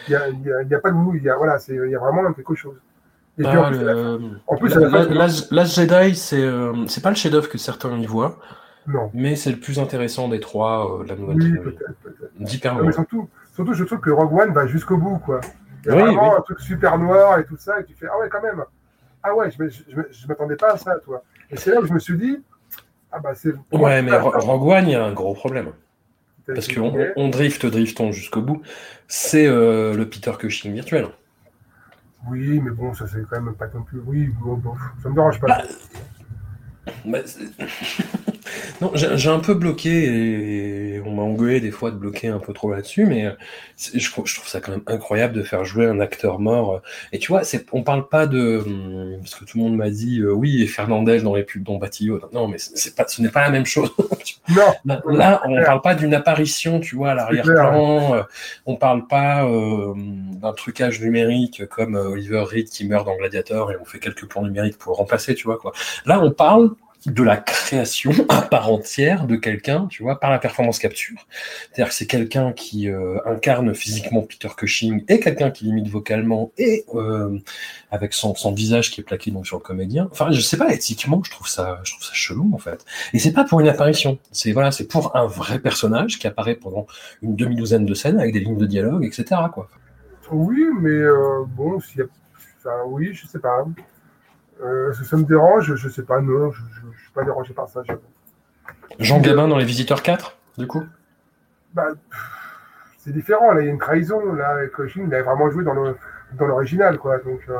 Speaker 2: Il n'y a, a- pas de vous, il y a, voilà, c'est- il y a vraiment quelque chose. Et puis,
Speaker 1: Ah,
Speaker 2: en plus,
Speaker 1: le-
Speaker 2: en
Speaker 1: la-
Speaker 2: la
Speaker 1: la- Jedi, c'est euh, pas le chef-d'œuvre que certains y voient,
Speaker 2: non.
Speaker 1: mais c'est le plus intéressant des trois euh, de la nouvelle
Speaker 2: Oui,
Speaker 1: trilogie. D'hyper loin.
Speaker 2: surtout, surtout, je trouve que Rogue One va jusqu'au bout, quoi. Il y a
Speaker 1: Oui,
Speaker 2: vraiment
Speaker 1: oui.
Speaker 2: un truc super noir et tout ça, et tu fais, ah ouais, quand même. Ah ouais, je m'attendais pas à ça, toi. Et c'est là où je me suis dit, ah bah c'est.
Speaker 1: Ouais, mais. Rogue One, il y a un gros problème. Parce qu'on on drift, driftons jusqu'au bout. C'est euh, le Peter Cushing virtuel.
Speaker 2: Oui, mais bon, ça c'est quand même pas non plus. Oui, bon, bon, ça me dérange pas.
Speaker 1: Bah, non, j'ai un peu bloqué et on m'a engueulé des fois de bloquer un peu trop là-dessus, mais euh, je, trouve- je trouve ça quand même incroyable de faire jouer un acteur mort. Et tu vois, on parle pas de hum, parce que tout le monde m'a dit euh, oui et Fernandez dans les pubs dans Batillo. Non, mais c'est pas, ce n'est pas la même chose.
Speaker 2: Non,
Speaker 1: Là, on parle pas d'une apparition, tu vois, à l'arrière-plan. euh, on parle pas euh, d'un trucage numérique comme euh, Oliver Reed qui meurt dans Gladiator et on fait quelques plans numériques pour le remplacer, tu vois quoi. Là, on parle de la création à part entière de quelqu'un, tu vois, par la performance capture. C'est-à-dire que c'est quelqu'un qui euh, incarne physiquement Peter Cushing et quelqu'un qui limite vocalement et euh, avec son, visage qui est plaqué donc sur le comédien. Enfin, je sais pas, éthiquement, je trouve ça, je trouve ça chelou en fait. Et c'est pas pour une apparition. C'est voilà, c'est pour un vrai personnage qui apparaît pendant une demi-douzaine de scènes avec des lignes de dialogue, etc. Quoi.
Speaker 2: oui, mais euh, bon, a. Enfin, oui, je sais pas. Ça me dérange Je sais pas, non, pas dérangé par ça. j'avoue.
Speaker 1: Jean Gabin dans Les Visiteurs 4, du coup?
Speaker 2: Bah, c'est différent, là, il y a une trahison. Là, Cushing, il a vraiment joué dans le dans l'original, quoi. Donc, euh,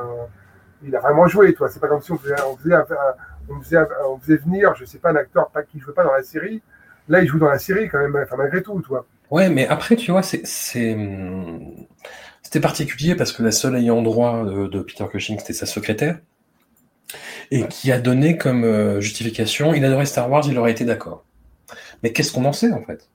Speaker 2: il a vraiment joué, toi. C'est pas comme si on faisait, on faisait, on faisait, on faisait venir, je sais pas, un acteur pas, qui jouait pas dans la série. Là, il joue dans la série, quand même, enfin, malgré tout, toi.
Speaker 1: Ouais, mais après, tu vois, c'est, c'est, c'était particulier parce que la seule ayant droit de, de Peter Cushing, c'était sa secrétaire. Et qui a donné comme euh, justification, il adorait Star Wars, il aurait été d'accord. Mais qu'est-ce qu'on en sait, en fait?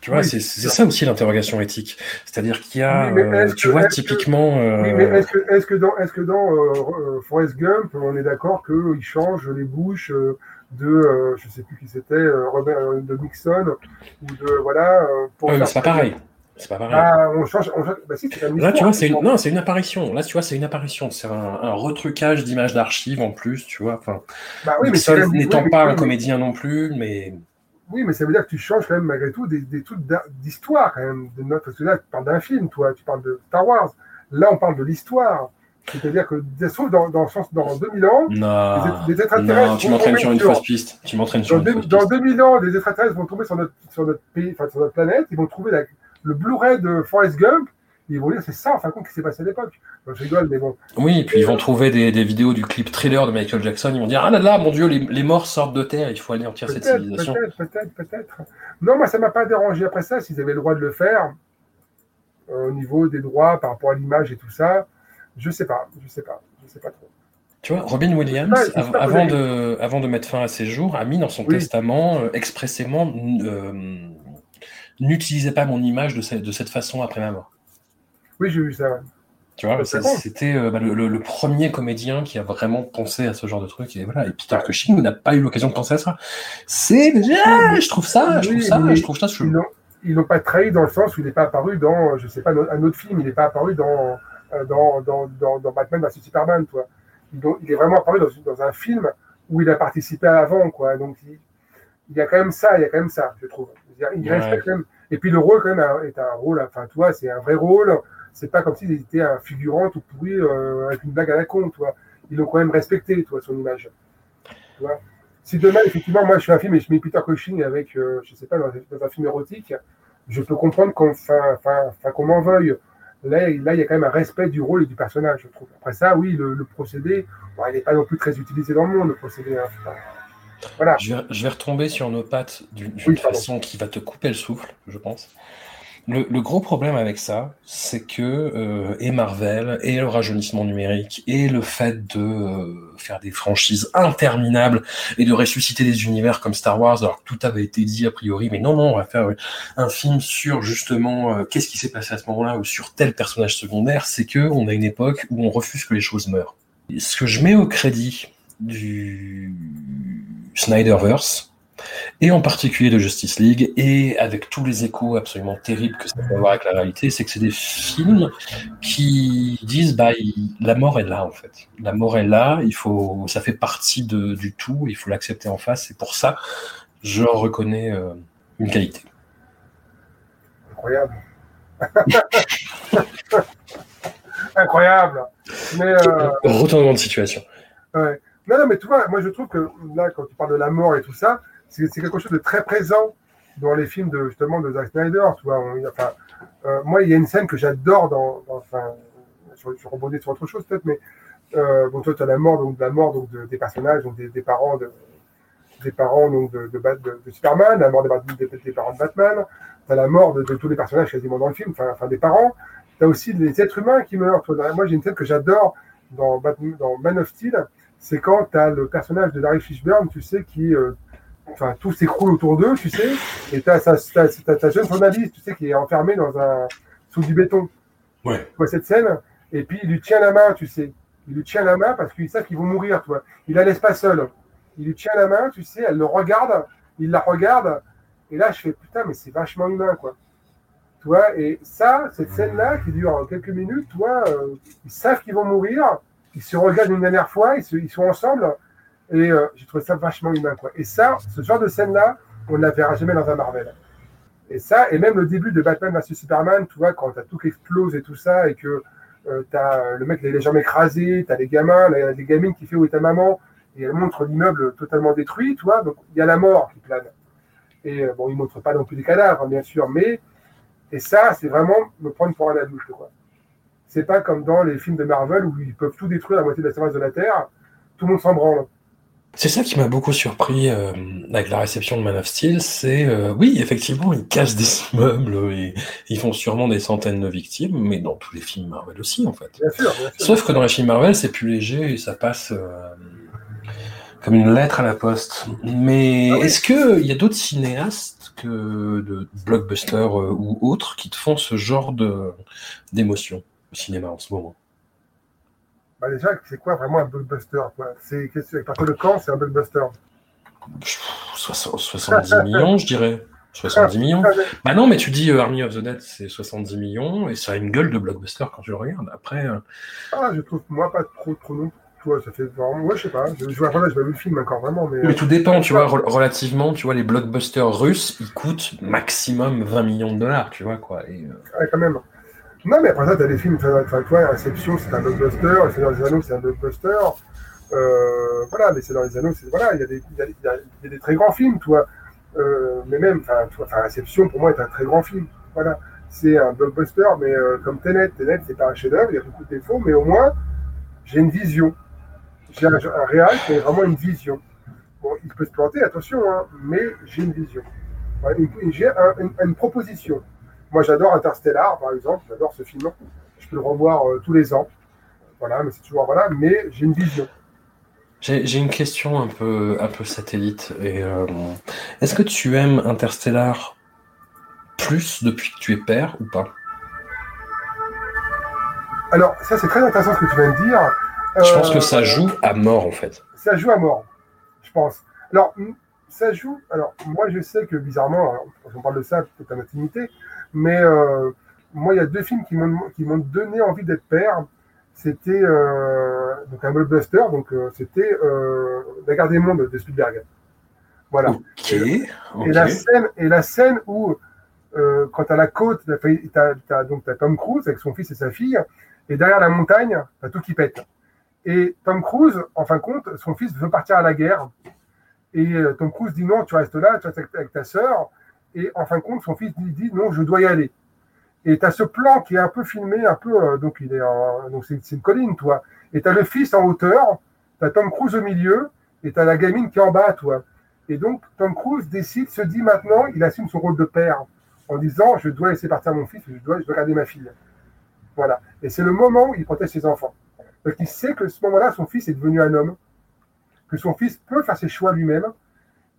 Speaker 1: Tu vois,
Speaker 2: Oui,
Speaker 1: c'est, ça aussi l'interrogation éthique. C'est-à-dire qu'il y a,
Speaker 2: Oui,
Speaker 1: euh, tu
Speaker 2: que-
Speaker 1: vois,
Speaker 2: que-
Speaker 1: typiquement, euh,
Speaker 2: Oui, mais est-ce que, dans, est-ce que dans euh, euh, Forrest Gump, on est d'accord qu'il change les bouches euh, de, euh, je sais plus qui c'était, euh, Robert, euh, de Nixon ou de voilà. euh, pour
Speaker 1: ouais, mais c'est pas pareil. C'est pas pareil.
Speaker 2: Ah, on change, on change. Bah si,
Speaker 1: Là, tu vois, c'est une... non, c'est une apparition. Là, tu vois, c'est une apparition. C'est un, un retrucage d'images d'archives en plus, tu vois. Enfin,
Speaker 2: Bah oui,
Speaker 1: Nixon n'étant
Speaker 2: oui,
Speaker 1: pas
Speaker 2: oui,
Speaker 1: un comédien non plus, mais
Speaker 2: Oui, mais ça veut dire que tu changes quand même malgré tout des, des trucs d'histoire quand même. De notre... Parce que là, tu parles d'un film, toi, tu parles de Star Wars. Là, on parle de l'histoire. C'est-à-dire que, sauf dans, dans, dans 2000 ans,
Speaker 1: Non,
Speaker 2: des, des extraterrestres
Speaker 1: non tu m'entraînes sur une fausse piste. Tu m'entraînes sur
Speaker 2: Dans,
Speaker 1: une
Speaker 2: dans
Speaker 1: piste.
Speaker 2: 2000 ans, des extraterrestres vont tomber sur notre, sur notre pays, enfin sur notre planète, ils vont trouver la- le Blu-ray de Forrest Gump, ils vont dire c'est ça, en fin de compte, qui s'est passé à l'époque. Bon, je rigole, mais bon.
Speaker 1: Oui, et puis ils vont trouver des, des vidéos du clip thriller de Michael Jackson. Ils vont dire Ah là là, mon Dieu, les, les morts sortent de terre, il faut anéantir cette civilisation.
Speaker 2: peut-être, peut-être, peut-être. Non, moi, ça m'a pas dérangé après ça, s'ils avaient le droit de le faire, euh, au niveau des droits par rapport à l'image et tout ça. Je sais pas, je sais pas, je sais pas trop.
Speaker 1: Tu vois, Robin Williams, av- avant, de, avant de mettre fin à ses jours, a mis dans son
Speaker 2: Oui.
Speaker 1: testament euh, expressément euh, N'utilisez pas mon image de, cette- de cette façon après ma mort.
Speaker 2: Oui, j'ai vu ça. ouais.
Speaker 1: Tu vois, c'était euh, bah, le, le- le premier comédien qui a vraiment pensé à ce genre de truc. Et voilà, et Peter Cushing n'a pas eu l'occasion de penser à ça. C'est ah, je trouve ça, je trouve ça, je trouve ça
Speaker 2: Ils
Speaker 1: chelou.
Speaker 2: l'ont, ils l'ont pas trahi dans le sens où il n'est pas apparu dans, je sais pas, un autre film, il n'est pas apparu dans, euh, dans, dans, dans, dans Batman vs Superman, toi. Il, est vraiment apparu dans, dans un film où il a participé avant, quoi. Donc, il, il y a quand même ça, il y a quand même ça, je trouve. Il
Speaker 1: Ouais.
Speaker 2: respecte quand même. Et puis le rôle, quand même, est un rôle, enfin, toi, c'est un vrai rôle. C'est pas comme s'il était un figurant tout pourri euh, avec une blague à la con, toi. Ils l'ont quand même respecté, toi, son image. Tu vois si demain, effectivement, moi, je fais un film et je mets Peter Cushing avec, euh, je sais pas, dans, dans un film érotique, je peux comprendre qu'on m'en veuille. Là, il- là, il y a quand même un respect du rôle et du personnage, je trouve. Après ça, oui, le, le procédé, bon, il n'est pas non plus très utilisé dans le monde, le procédé. hein, Voilà.
Speaker 1: Je vais, je vais retomber sur nos pattes d'une
Speaker 2: Oui,
Speaker 1: façon qui va te couper le souffle, je pense. Le, le gros problème avec ça, c'est que euh, et Marvel, et le rajeunissement numérique, et le fait de euh, faire des franchises interminables et de ressusciter des univers comme Star Wars, alors que tout avait été dit a priori, mais non, non, on va faire euh, un film sur justement euh, qu'est-ce qui s'est passé à ce moment-là ou sur tel personnage secondaire, c'est que on a une époque où on refuse que les choses meurent. Ce que je mets au crédit du Snyderverse, et en particulier de Justice League, et avec tous les échos absolument terribles que ça peut avoir avec la réalité, c'est que c'est des films qui disent bah il- la mort est là en fait. La mort est là, il faut, ça fait partie de, du tout, il faut l'accepter en face, et pour ça, je reconnais euh, une qualité.
Speaker 2: Incroyable. Incroyable. Mais, euh,
Speaker 1: Retournement de situation.
Speaker 2: Ouais. Non, non, mais tu vois, moi je trouve que là, quand tu parles de la mort et tout ça, c'est quelque chose de très présent dans les films de justement de Zack Snyder. Tu vois, euh, moi, il y a une scène que j'adore dans, enfin, je, je rebondis sur autre chose peut-être, mais euh, bon, toi, tu as la mort, donc de la mort donc de- des personnages, donc des, des parents de des parents donc de, de, Superman, la mort des, des- des parents de Batman, tu as la mort de, tous les personnages quasiment dans le film, enfin, des parents. Tu as aussi les êtres humains qui meurent. Moi, j'ai une scène que j'adore dans Man of Steel, c'est quand tu as le personnage de Larry Fishburne, tu sais, qui. euh, Enfin, tout s'écroule autour d'eux, tu sais, et tu as ta jeune journaliste, tu sais, qui est enfermée dans un, sous du béton.
Speaker 1: Ouais.
Speaker 2: Tu vois cette scène, et puis il lui tient la main, tu sais. Il lui tient la main parce qu'il sait qu'ils vont mourir, tu vois. Il la laisse pas seule. Il lui tient la main, tu sais, elle le regarde, il la regarde, et là, je fais putain, mais c'est vachement humain, quoi. Tu vois, et ça, cette scène-là, qui dure quelques minutes, tu vois, euh, ils savent qu'ils vont mourir, ils se regardent une dernière fois, ils, sont ensemble, et euh, j'ai trouvé ça vachement humain, quoi. Et ça, ce genre de scène-là, on ne la verra jamais dans un Marvel. Et ça, et même le début de Batman vs Superman, tu vois, quand t'as tout qui explose et tout ça, et que euh, t'as le mec, les jambes écrasées, t'as les gamins, des gamines qui fait où est ta maman, et elle montre l'immeuble totalement détruit, tu vois, donc il y a la mort qui plane. Et euh, bon, il montre pas non plus les cadavres, bien sûr, mais et ça, c'est vraiment me prendre pour un adulte, quoi. C'est pas comme dans les films de Marvel où ils peuvent tout détruire la moitié de la surface de la Terre, tout le monde s'en branle.
Speaker 1: C'est ça qui m'a beaucoup surpris euh, avec la réception de Man of Steel, c'est euh, oui, effectivement, ils cassent des immeubles et ils font sûrement des centaines de victimes, mais dans tous les films Marvel aussi, en fait.
Speaker 2: Bien sûr, bien sûr.
Speaker 1: Sauf que dans les films Marvel, c'est plus léger et ça passe euh, comme une lettre à la poste. Mais
Speaker 2: Ah oui.
Speaker 1: est-ce qu'il y a d'autres cinéastes que de blockbusters ou autres qui te font ce genre d'émotion? Au cinéma en ce moment
Speaker 2: Bah déjà, c'est quoi vraiment un blockbuster quoi? C'est qu'est-ce que- de quand c'est un blockbuster
Speaker 1: Pff, 60 70 millions, je dirais. 70 millions. Bah non, mais tu dis euh, Army of the Dead, c'est 70 millions et ça a une gueule de blockbuster quand tu le regardes. Après, euh,
Speaker 2: Ah, je trouve moi pas trop trop non. Tu vois, ça fait vraiment. Ouais, je sais pas. Je, je vois voilà, je vais vu le film encore vraiment, mais.
Speaker 1: mais tout dépend, tu vois, re- relativement, tu vois, les blockbusters russes, ils coûtent maximum 20 millions de dollars, tu vois, quoi. Et, euh,
Speaker 2: Ouais, quand même. Non, mais après ça, t'as des films, enfin, toi, Inception, c'est un blockbuster, C'est dans les Anneaux, c'est un blockbuster. Euh, voilà, mais c'est dans les Anneaux, c'est, voilà, il y, a des, des très grands films, toi. Euh, mais même, enfin, Inception, pour moi, est un très grand film. Voilà. C'est un blockbuster, mais euh, comme Tenet, Tenet, c'est pas un chef-d'œuvre, il y a beaucoup de défauts, mais au moins, j'ai une vision. J'ai un, un réal qui vraiment une vision. Bon, il peut se planter, attention, hein, mais j'ai une vision. j'ai une, proposition. Moi, j'adore Interstellar, par exemple, j'adore ce film. Je peux le revoir euh, tous les ans. Voilà, mais c'est toujours voilà, mais j'ai une vision.
Speaker 1: J'ai une question un peu, un peu satellite. Euh, est-ce que tu aimes Interstellar plus depuis que tu es père ou pas?
Speaker 2: Alors, ça c'est très intéressant ce que tu viens de dire.
Speaker 1: Je pense que ça euh, joue à mort en fait.
Speaker 2: Ça joue à mort, je pense. Alors, ça joue. Alors, moi je sais que bizarrement, on parle de ça, peut-être en intimité, mais euh, moi il y a deux films qui m'ont donné envie d'être père c'était euh, donc un blockbuster, donc euh, c'était euh, La Garde des Mondes de Spielberg. Voilà. Et, la scène, et la scène où, quand à la côte, tu as, donc as Tom Cruise avec son fils et sa fille, et derrière la montagne, tu as tout qui pète. Et Tom Cruise, en fin de compte, son fils veut partir à la guerre. Et Tom Cruise dit non, tu restes là, tu restes avec ta sœur. Et en fin de compte, son fils dit non, je dois y aller. Et tu as ce plan qui est un peu filmé, un peu, euh, donc il est donc c'est, une colline, toi. Et tu as le fils en hauteur, tu as Tom Cruise au milieu, et tu as la gamine qui est en bas, toi. Et donc Tom Cruise décide, se dit maintenant, il assume son rôle de père, en disant, je dois laisser partir mon fils, je dois, je dois garder ma fille. Voilà. Et c'est le moment où il protège ses enfants. Donc il sait que ce moment-là, son fils est devenu un homme, que son fils peut faire ses choix lui-même.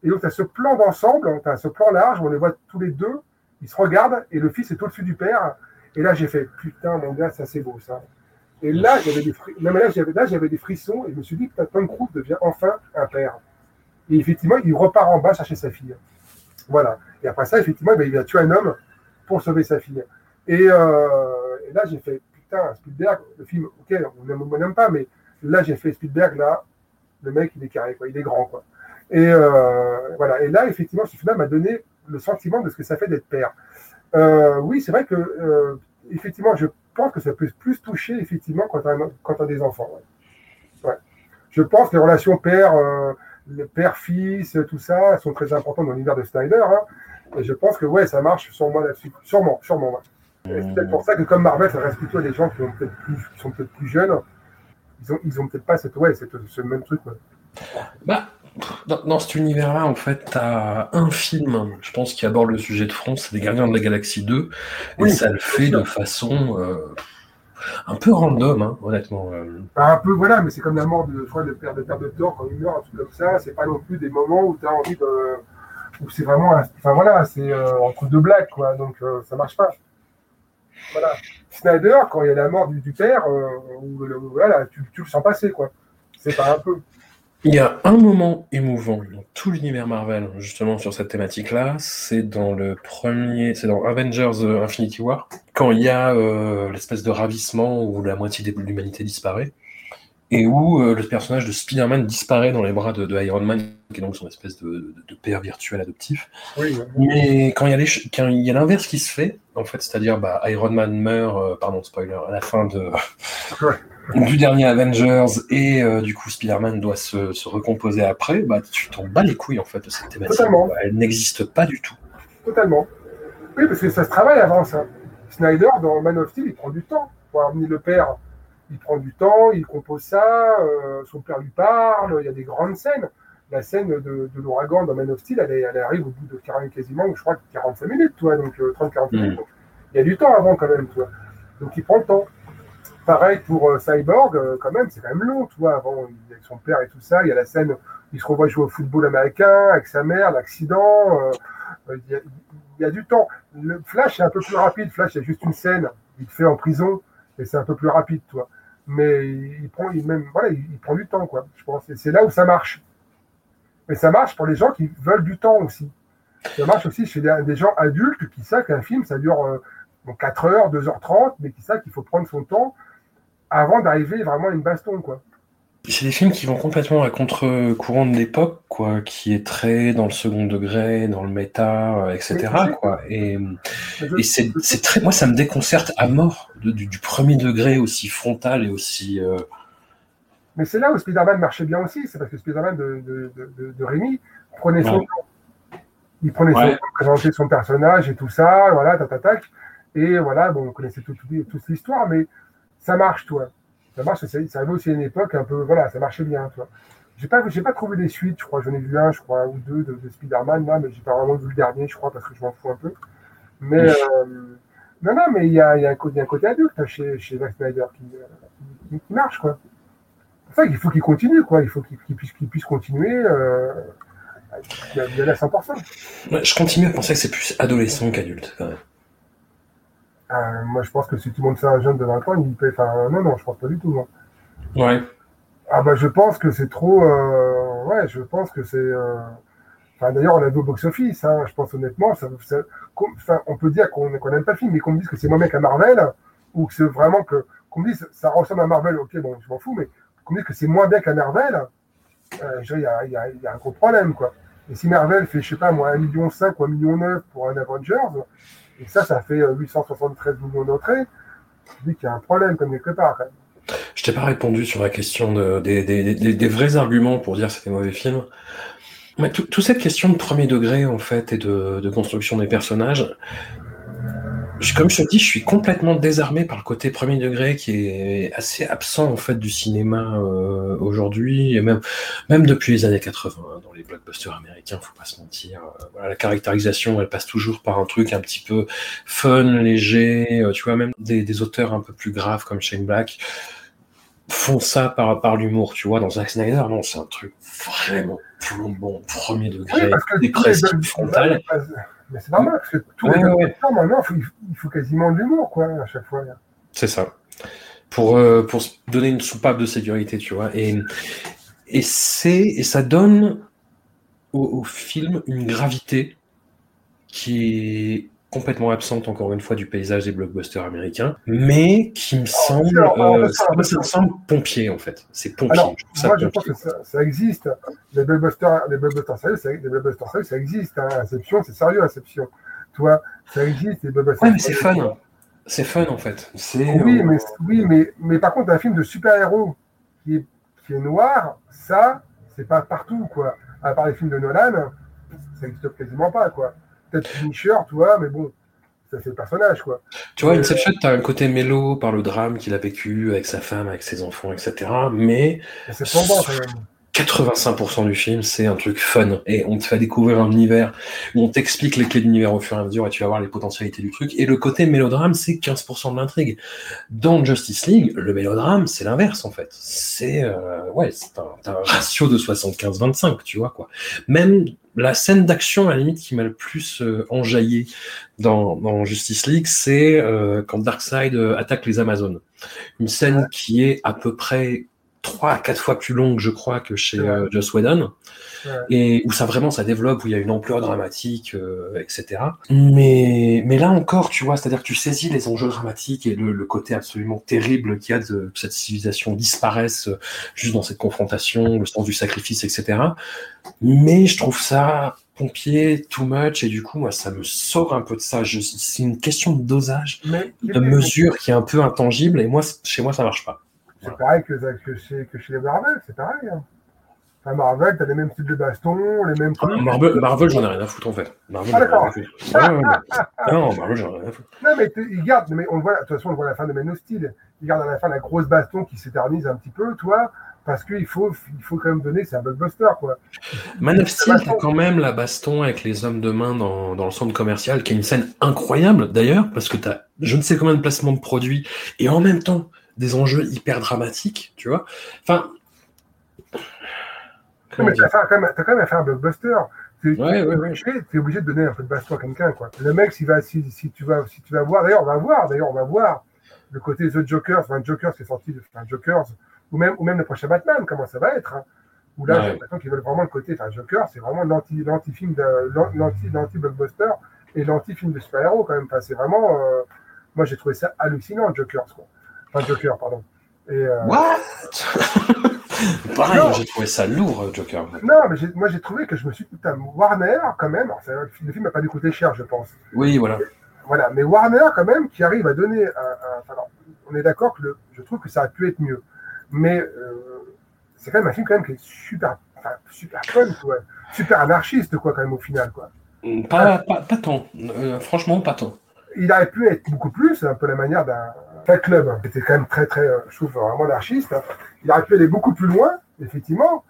Speaker 2: Et donc tu as ce plan d'ensemble, tu as ce plan large où on les voit tous les deux, il se regarde et le fils est au-dessus du père. Et là, j'ai fait putain, mon gars, ça c'est beau ça. Et là, j'avais des, là, j'avais, des frissons et je me suis dit que Tom Cruise devient enfin un père. Et effectivement, il repart en bas chercher sa fille. Voilà. Et après ça, effectivement, il va tuer un homme pour sauver sa fille. Et, euh, et là, j'ai fait putain, Spielberg, le film, ok, on n'aime pas, mais là, j'ai fait Spielberg, là, le mec, il est carré, quoi, il est grand, quoi. Et euh, voilà. Et là, effectivement, ce film m'a donné le sentiment de ce que ça fait d'être père. Euh, oui, c'est vrai que euh, effectivement, je pense que ça peut plus toucher effectivement quand on a, des enfants. Je pense que les relations père, euh, père-fils, tout ça, sont très importantes dans l'univers de Snyder. Hein. et je pense que ouais, ça marche sur moi là-dessus. Sûrement, sûrement. C'est peut-être pour ça que comme Marvel, ça reste plutôt des gens qui, ont plus, sont peut-être plus jeunes. Ils ont, ils ont peut-être pas cette, ouais, cette, ce même truc.
Speaker 1: Bah, dans, cet univers-là, en fait, tu as un film, je pense, qui aborde le sujet de front, c'est Les Gardiens de la Galaxie 2, et ça le fait de façon euh, un peu random, hein, honnêtement. Euh.
Speaker 2: Bah, un peu, voilà, mais c'est comme la mort de, de père de père de Thor, quand il meurt, un truc comme ça, c'est pas non plus des moments où tu as envie de. où c'est vraiment. Enfin voilà, c'est euh, entre deux blagues, quoi, donc ça marche pas. Voilà. Snyder, quand il y a la mort du, père, voilà, tu, tu le sens passer, quoi. C'est pas un peu.
Speaker 1: Il y a un moment émouvant dans tout l'univers Marvel, justement sur cette thématique-là, c'est dans le premier, c'est dans Avengers euh, Infinity War, quand il y a euh, l'espèce de ravissement où la moitié de l'humanité disparaît, et où euh, le personnage de Spider-Man disparaît dans les bras de, Iron Man, qui est donc son espèce de, père virtuel adoptif. Mais quand il y a l'inverse qui se fait, en fait, c'est-à-dire bah, Iron Man meurt, pardon, spoiler, à la fin de, du dernier Avengers et euh, du coup Spider-Man doit se, recomposer après, bah, tu t'en bats les couilles en fait de cette thématique. Totalement. Elle n'existe pas du tout.
Speaker 2: Totalement. Oui, parce que ça se travaille avant ça. Snyder, dans Man of Steel, il prend du temps pour amener le père. Il prend du temps, il compose ça, euh, son père lui parle, il y a des grandes scènes. La scène de, l'ouragan dans Man of Steel, elle, arrive au bout de 40, quasiment, je crois, 45 minutes, toi, donc 30-40 euh, minutes. Mm. il y a du temps avant quand même, toi. Donc il prend le temps. Pareil pour euh, Cyborg, euh, quand même, c'est quand même long, tu vois, avant, avec son père et tout ça, il y a la scène, il se revoit jouer au football américain avec sa mère, l'accident, euh, il, y a, du temps. Flash, c'est un peu plus rapide, Flash, il y a juste une scène, il fait en prison, et c'est un peu plus rapide, toi. Mais il prend, même, voilà, il, prend du temps, quoi, je pense. Et c'est là où ça marche. Mais ça marche pour les gens qui veulent du temps aussi. Ça marche aussi chez des, gens adultes qui savent qu'un film, ça dure 4 heures, 2h30, mais qui savent qu'il faut prendre son temps avant d'arriver vraiment à une baston, quoi.
Speaker 1: C'est des films qui vont complètement à contre-courant de l'époque, quoi, qui est très dans le second degré, dans le méta, euh, etc. Quoi. Et, et c'est très, moi, ça me déconcerte à mort de- du, du premier degré aussi frontal et aussi. euh,
Speaker 2: Mais c'est là où Spider-Man marchait bien aussi, c'est parce que Spider-Man de, de, de, de- Rémi prenait son
Speaker 1: Ouais.
Speaker 2: temps. Il prenait son
Speaker 1: Ouais.
Speaker 2: temps, présentait son personnage et tout ça, voilà, tac, tac, tac. Et voilà, bon, on connaissait tout- tout- toute l'histoire, mais ça marche, toi. Ça marche, ça, ça avait aussi une époque un peu, voilà, ça marchait bien, toi. J'ai pas, j'ai pas trouvé les suites, je crois, j'en ai vu un, je crois, ou deux de, de Spider-Man, là, mais j'ai pas vraiment vu le dernier, je crois, parce que je m'en fous un peu. Mais, euh, non, non, mais il y a, y, a y a un côté adulte hein, chez, chez Zack Snyder qui, euh, qui, qui marche, quoi. C'est ça qu'il faut qu'il continue, quoi. Il faut qu'il puisse, qu'il puisse continuer. Euh, il y a- il y a 100%.
Speaker 1: ouais, Je continue à penser que c'est plus adolescent qu'adulte, quand même.
Speaker 2: Euh, moi, je pense que si tu montres ça à un jeune de 20 ans, il peut. Enfin, non, non, je pense pas du tout. non.
Speaker 1: Ouais.
Speaker 2: Ah, bah, je pense que c'est trop. euh, ouais, je pense que c'est. euh, Enfin, d'ailleurs, on l'a vu au box-office. Hein, je pense honnêtement, ça, enfin, on peut dire qu'on qu'on n'aime pas le film, mais qu'on me dise que c'est moins bien qu'à Marvel, ou que c'est vraiment que. Qu'on me dise ça ressemble à Marvel, ok, bon, je m'en fous, mais qu'on me dise que c'est moins bien qu'à Marvel, il y y, y a un gros problème, quoi. Et si Marvel fait, je sais pas, moi, 1,5 million ou 1,9 million pour un Avengers, et ça, ça fait euh, 873 millions d'entrées, je dis qu'il y a un problème, comme quelque part.
Speaker 1: Je t'ai pas répondu sur la question de, des, vrais arguments pour dire que c'était mauvais film. Mais tout- toute cette question de premier degré, en fait, et de construction des personnages, je- comme je te dis, je suis complètement désarmé par le côté premier degré qui est assez absent, en fait, du cinéma euh, aujourd'hui, et même, même depuis les années 80, hein, dans les blockbusters américains, faut pas se mentir. Euh, voilà, la caractérisation, elle passe toujours par un truc un petit peu fun, léger, euh, tu vois, même des, des auteurs un peu plus graves comme Shane Black font ça par, par l'humour, tu vois. Dans Zack Snyder, non, c'est un truc vraiment plombant, premier
Speaker 2: Oui,
Speaker 1: degré,
Speaker 2: les
Speaker 1: dépressif, frontal.
Speaker 2: Mais c'est normal, parce que tous
Speaker 1: Ouais, ouais,
Speaker 2: blockbusters, maintenant, il faut, il faut quasiment de l'humour, quoi, à chaque fois.
Speaker 1: C'est ça. Pour, euh, pour donner une soupape de sécurité, tu vois. Et, et, c'est, et ça donne au, au film une gravité qui est complètement absente, encore une fois, du paysage des blockbusters américains, mais qui me semble,
Speaker 2: alors, alors,
Speaker 1: euh,
Speaker 2: ça,
Speaker 1: ça, ça me semble pompier, en fait. C'est pompier.
Speaker 2: Alors,
Speaker 1: je trouve ça
Speaker 2: moi, je pense que ça, ça existe. Les blockbusters, les blockbusters sérieux, ça, les blockbusters sérieux, ça existe. Hein. Inception, c'est sérieux, Inception. Tu vois, ça existe, les blockbusters
Speaker 1: Ouais, mais c'est fun. C'est fun, en fait.
Speaker 2: Oui,
Speaker 1: euh,
Speaker 2: mais, oui mais, mais par contre, un film de super-héros qui est, qui est noir, ça, c'est pas partout, quoi. À part les films de Nolan, ça n'existe quasiment pas, quoi. Peut-être Punisher, tu vois, mais bon, ça, c'est le personnage, quoi.
Speaker 1: Tu vois, Inception, t'as un côté mélo par le drame qu'il a vécu avec sa femme, avec ses enfants, etc. Mais
Speaker 2: c'est tombant, quand même.
Speaker 1: 85% du film, c'est un truc fun. Et on te fait découvrir un univers où on t'explique les clés de l'univers au fur et à mesure et tu vas voir les potentialités du truc. Et le côté mélodrame, c'est 15% de l'intrigue. Dans Justice League, le mélodrame, c'est l'inverse, en fait. C'est, euh, ouais, c'est un ratio de 75-25, tu vois, quoi. Même la scène d'action, à la limite, qui m'a le plus euh, enjaillé dans, dans Justice League, c'est euh, quand Darkseid euh, attaque les Amazones. Une scène qui est à peu près trois à quatre fois plus longue, je crois, que chez euh, Joss Whedon,
Speaker 2: Ouais.
Speaker 1: et où ça vraiment ça développe, où il y a une ampleur dramatique, euh, etc. Mais mais là encore, tu vois, c'est-à-dire que tu saisis les enjeux dramatiques et le, le côté absolument terrible qu'il y a de que cette civilisation disparaisse euh, juste dans cette confrontation, le sens du sacrifice, etc. Mais je trouve ça pompier, too much, et du coup, moi, ça me sort un peu de ça. Je- C'est une question de dosage,
Speaker 2: Mais,
Speaker 1: de mesure qui est un peu intangible, et moi, chez moi, ça marche pas.
Speaker 2: C'est pareil que, que, chez, que chez les Marvel, c'est pareil. Hein. Enfin, Marvel, t'as les mêmes types de bastons, les mêmes trucs.
Speaker 1: Marvel, Marvel j'en ai rien à foutre en fait. Marvel,
Speaker 2: Ah,
Speaker 1: j'en ai rien
Speaker 2: d'accord.
Speaker 1: à foutre. Ouais, ouais, ouais. Non, Marvel, j'en ai rien à foutre.
Speaker 2: Non, mais ils gardent, mais on le voit, de toute façon, on le voit à la fin de Man of Steel. Ils gardent à la fin la grosse baston qui s'éternise un petit peu, toi, parce qu'il faut, il faut quand même donner, c'est un blockbuster, quoi.
Speaker 1: Man of Steel, t'as quand même la baston avec les hommes de main dans, dans le centre commercial, qui est une scène incroyable d'ailleurs, parce que t'as je ne sais combien de placements de produits, et en même temps des enjeux hyper dramatiques, tu vois. Enfin.
Speaker 2: Non,
Speaker 1: comment
Speaker 2: mais t'as quand même, t'as quand même à faire un blockbuster. T'es
Speaker 1: Ouais, ouais, ouais.
Speaker 2: obligé, obligé de donner un peu de baston à quelqu'un, quoi. Le mec, s'il va, si, si tu vas, si tu vas voir, d'ailleurs, on va voir, d'ailleurs, on va voir le côté The Joker, enfin, Joker, c'est sorti, de- enfin, Jokers, ou même, ou même le prochain Batman, comment ça va être, hein. Où là,
Speaker 1: Ouais.
Speaker 2: j'ai l'impression qu'ils veulent vraiment le côté, enfin, Joker, c'est vraiment l'anti, l'anti-film l'anti-blockbuster et l'anti-film de super-héros, quand même. Enfin, c'est vraiment, euh, moi, j'ai trouvé ça hallucinant, Joker, quoi. Enfin, Joker, pardon. Et, euh,
Speaker 1: What? Pareil, j'ai trouvé ça lourd, Joker.
Speaker 2: Non, mais moi j'ai trouvé que je me suis dit, putain, Warner quand même, alors, le film n'a pas dû coûter cher, je pense.
Speaker 1: Oui, voilà.
Speaker 2: Voilà, mais Warner quand même qui arrive à donner un. un- enfin, alors, on est d'accord que le, je trouve que ça a pu être mieux, mais euh, c'est quand même un film quand même qui est super, enfin, super fun, quoi, super anarchiste quoi quand même au final quoi.
Speaker 1: Pas, pas, pas tant. Euh, franchement, pas tant.
Speaker 2: Il aurait pu être beaucoup plus, c'est un peu la manière d'un Club. hein. C'était quand même très très, euh, je trouve vraiment anarchiste. hein. Il aurait pu aller beaucoup plus loin, effectivement.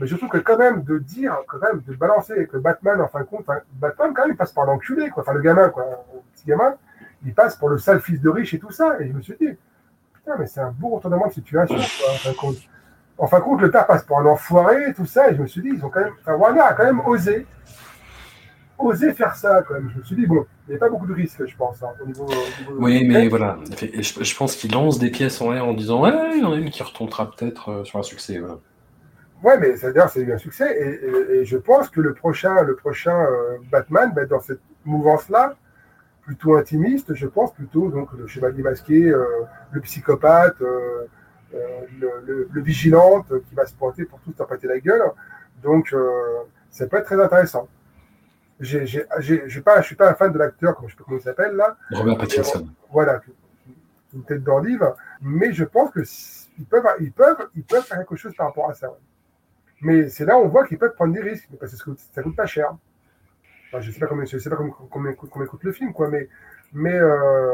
Speaker 2: Mais je trouve que quand même de dire, quand même de balancer que Batman, en fin de compte, Batman quand même il passe par l'enculé, quoi. Enfin le gamin, quoi, le petit gamin, il passe pour le sale fils de riche et tout ça. Et je me suis dit, putain, mais c'est un beau retournement de situation, en fin de compte. En fin de compte, le père passe pour un enfoiré tout ça. Et je me suis dit, ils ont quand même, enfin, Warner a quand même osé, osé faire ça, quand même. Je me suis dit, bon, il n'y a pas beaucoup de risques, je pense, hein, au niveau. au niveau-
Speaker 1: Oui, mais voilà. Je, je pense qu'il lance des pièces en l'air en disant Ouais, il y en a une qui retombera peut-être euh, sur un succès. Voilà.
Speaker 2: Ouais, mais c'est-à-dire c'est eu un succès et, et- et je pense que le prochain, le prochain euh, Batman dans cette mouvance-là, plutôt intimiste, je pense plutôt donc le chevalier masqué, euh, le psychopathe, euh, le, le- le vigilante qui va se pointer pour tout taper la gueule. Donc ça peut être très intéressant. J'ai, j'ai, suis pas, je suis pas un fan de l'acteur, comme je sais pas comment il s'appelle là.
Speaker 1: Robert Pattinson.
Speaker 2: Voilà, une tête d'endive, mais je pense que s- ils peuvent, ils peuvent, ils peuvent faire quelque chose par rapport à ça. ouais. Mais c'est là où on voit qu'ils peuvent prendre des risques, parce que ça coûte, ça coûte pas cher. Enfin, je sais pas combien, je sais pas combien, combien, combien coûte le film, quoi, mais, mais, euh,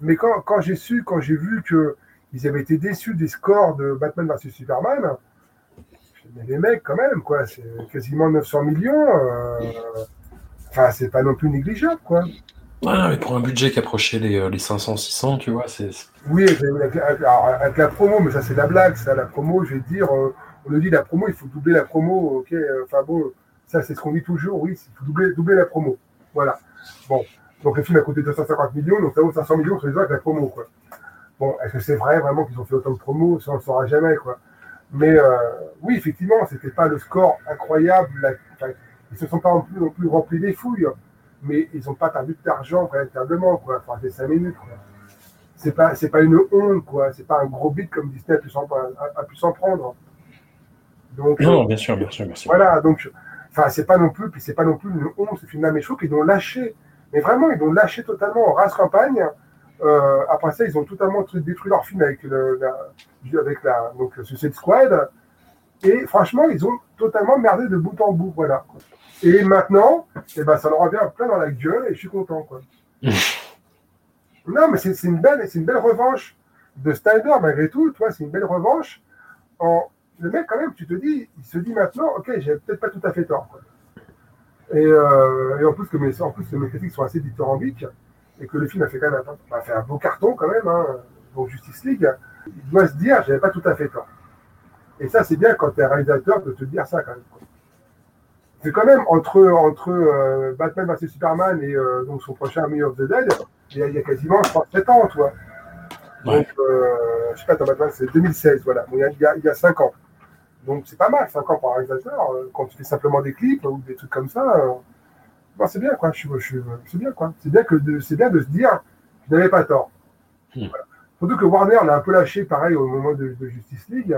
Speaker 2: mais quand, quand j'ai su, quand j'ai vu que ils avaient été déçus des scores de Batman vs Superman, mais les mecs, quand même, quoi, c'est quasiment 900 millions. euh, Enfin, c'est pas non plus négligeable, quoi.
Speaker 1: Ah, mais pour un budget qui approchait les, euh, les 500-600, tu vois, c'est.
Speaker 2: Oui, avec, alors, la promo, mais ça c'est la blague, ça, la promo, je vais te dire, euh, on nous dit la promo, il faut doubler la promo, ok, euh, enfin bon, ça c'est ce qu'on dit toujours, oui, il faut doubler, doubler la promo, voilà. Bon, donc le film a coûté 250 millions, donc ça vaut 500 millions sur les avec la promo, quoi. Bon, est-ce que c'est vrai vraiment qu'ils ont fait autant de promos, ça on ne saura jamais, quoi. Mais euh, oui, effectivement, c'était pas le score incroyable, la- ils se sont pas non plus, non plus remplis des fouilles, mais ils n'ont pas perdu d'argent véritablement, quoi, enfin, c'est 5 minutes, quoi. C'est pas c'est pas une honte quoi. C'est pas un gros bit comme Disney a pu s'en a, a pu s'en prendre donc
Speaker 1: Non,
Speaker 2: euh,
Speaker 1: bien sûr, bien sûr, bien sûr.
Speaker 2: voilà donc enfin c'est pas non plus puis c'est pas non plus une honte ce film là mais je trouve qu'ils l'ont lâché. Mais vraiment ils l'ont lâché totalement en race campagne Euh, après ça ils ont totalement tru- détruit leur film avec le la, avec la donc Suicide Squad et franchement ils ont totalement merdé de bout en bout voilà et maintenant eh ben ça leur revient plein dans la gueule et je suis content quoi non, mais c'est une belle, c'est une belle revanche de Snyder malgré tout. Toi, c'est une belle revanche. En le mec quand même, tu te dis, il se dit maintenant, ok, j'ai peut-être pas tout à fait tort. quoi. Et, euh, et en plus que mes, en plus que mes critiques sont assez dithyrambiques et que le film a fait quand même un, a fait un beau carton quand même, hein, donc Justice League, il doit se dire, j'avais pas tout à fait tort. Et ça, c'est bien quand tu es réalisateur de te dire ça quand même. C'est quand même entre, entre euh, Batman vs Superman et euh, donc son prochain Army of the Dead, il y a, il y a quasiment, je crois, 7 ans, toi.
Speaker 1: Ouais.
Speaker 2: Donc, euh, je sais pas, ton Batman, c'est 2016, voilà. Il y a- il y, a, il y a 5 ans. Donc, c'est pas mal, 5 ans pour un réalisateur. euh, Quand tu fais simplement des clips ou des trucs comme ça, bon, c'est bien, quoi. Je, je, c'est bien, quoi. C'est bien, que de, c'est bien de se dire, je n'avais pas tort.
Speaker 1: Hmm.
Speaker 2: Voilà. Surtout que Warner l'a un peu lâché, pareil, au moment de, de Justice League.